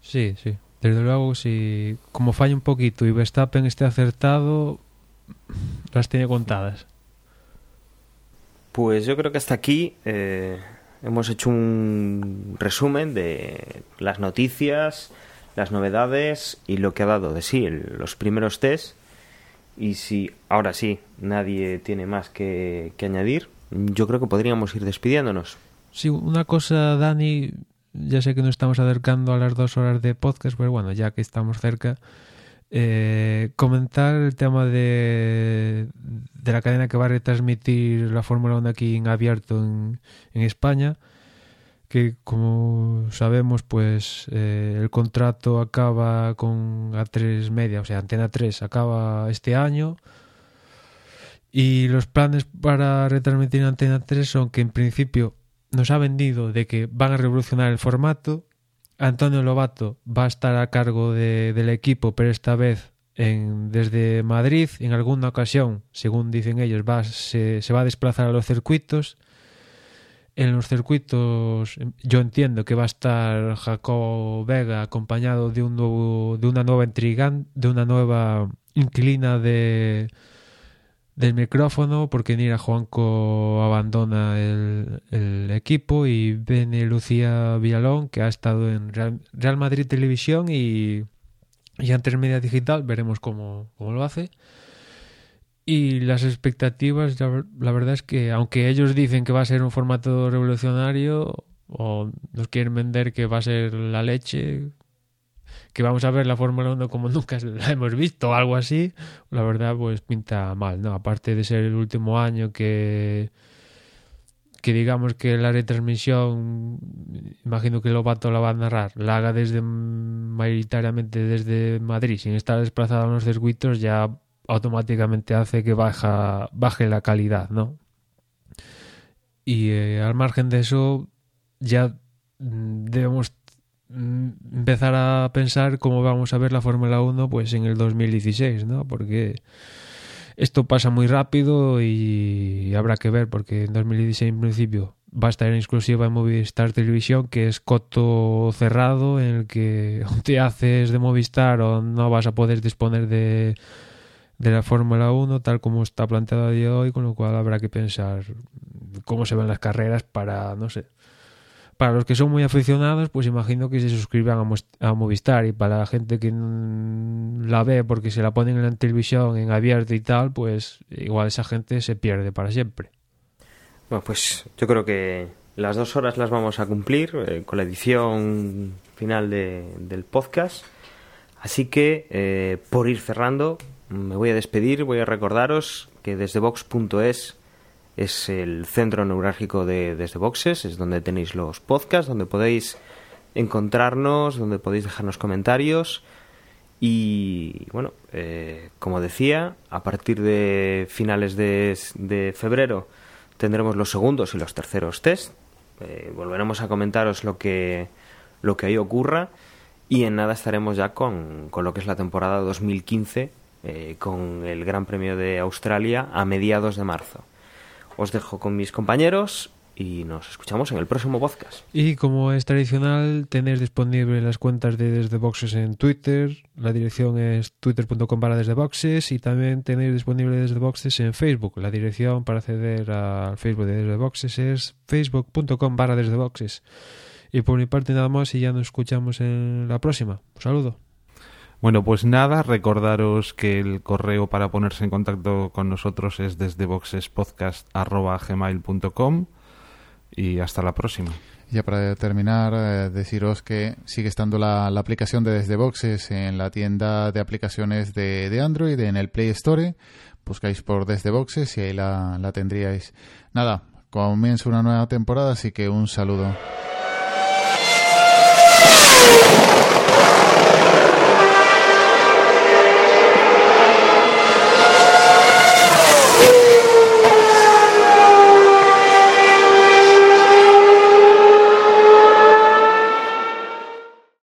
sí sí desde luego si como falla un poquito y Verstappen esté acertado las tiene contadas Pues yo creo que hasta aquí eh, hemos hecho un resumen de las noticias, las novedades y lo que ha dado de sí el- los primeros test. Y si ahora sí nadie tiene más que, que añadir, yo creo que podríamos ir despidiéndonos. Sí, una cosa, Dani, ya sé que nos estamos acercando a las dos horas de podcast, pero bueno, ya que estamos cerca, eh, comentar el tema de, de la cadena que va a retransmitir la Fórmula 1 aquí en abierto en, España, que como sabemos, pues eh, el contrato acaba con A3 Media, o sea, Antena 3 acaba este año. Y los planes para retransmitir en Antena 3 son que en principio nos ha vendido de que van a revolucionar el formato. Antonio Lobato va a estar a cargo de- del equipo, pero esta vez en, desde Madrid. En alguna ocasión, según dicen ellos, va, se, se va a desplazar a los circuitos. En los circuitos yo entiendo que va a estar Jacob Vega acompañado de un nuevo, de una nueva intrigan, de una nueva inquilina de del micrófono porque Nira Juanco abandona el, equipo y viene Lucía Villalón que ha estado en Real, Real Madrid Televisión y, y antes Media Digital veremos cómo, cómo lo hace. Y las expectativas la, la verdad es que aunque ellos dicen que va a ser un formato revolucionario o nos quieren vender que va a ser la leche que vamos a ver la Fórmula 1 como nunca la hemos visto o algo así, la verdad pues pinta mal, ¿no? Aparte de ser el último año que que digamos que la retransmisión imagino que Lobato la va a narrar, la haga desde mayoritariamente desde Madrid, sin estar desplazado a los circuitos, ya automáticamente hace que baja, baje la calidad, ¿no? Y eh, al margen de eso, ya mm, debemos empezar a pensar cómo vamos a ver la Fórmula 1 pues en el 2016, ¿no? Porque esto pasa muy rápido y habrá que ver porque en 2016 en principio va a estar en exclusiva en Movistar Televisión, que es coto cerrado en el que te haces de Movistar o no vas a poder disponer de, de la Fórmula 1 tal como está planteado a día de hoy, con lo cual habrá que pensar cómo se ven las carreras para, no sé, para los que son muy aficionados, pues imagino que se suscriban a, Movistar y para la gente que la ve porque se la ponen en la televisión en abierto y tal, pues igual esa gente se pierde para siempre. Bueno, pues yo creo que las dos horas las vamos a cumplir eh, con la edición final del podcast. Así que, eh, por ir cerrando, me voy a despedir, voy a recordaros que desde Vox.es es el centro neurálgico de Desde Boxes, es donde tenéis los podcasts, donde podéis encontrarnos, donde podéis dejarnos comentarios. Y bueno, eh, como decía, a partir de finales de, febrero tendremos los segundos y los terceros test. Eh, volveremos a comentaros lo que, lo que ahí ocurra. Y en nada estaremos ya con, con lo que es la temporada 2015, eh, con el Gran Premio de Australia a mediados de marzo. Os dejo con mis compañeros y nos escuchamos en el próximo podcast. Y como es tradicional, tenéis disponibles las cuentas de Desde Boxes en Twitter. La dirección es twitter.com para Desde Boxes y también tenéis disponible Desde Boxes en Facebook. La dirección para acceder al Facebook de Desde Boxes es facebook.com para Desde Boxes. Y por mi parte nada más y ya nos escuchamos en la próxima. Un saludo. Bueno, pues nada, recordaros que el correo para ponerse en contacto con nosotros es desde boxespodcast.gmail.com y hasta la próxima. Ya para terminar, eh, deciros que sigue estando la, aplicación de Desde Boxes en la tienda de aplicaciones de, Android, en el Play Store. Buscáis por Desde Boxes y ahí la, la tendríais. Nada, comienza una nueva temporada, así que un saludo.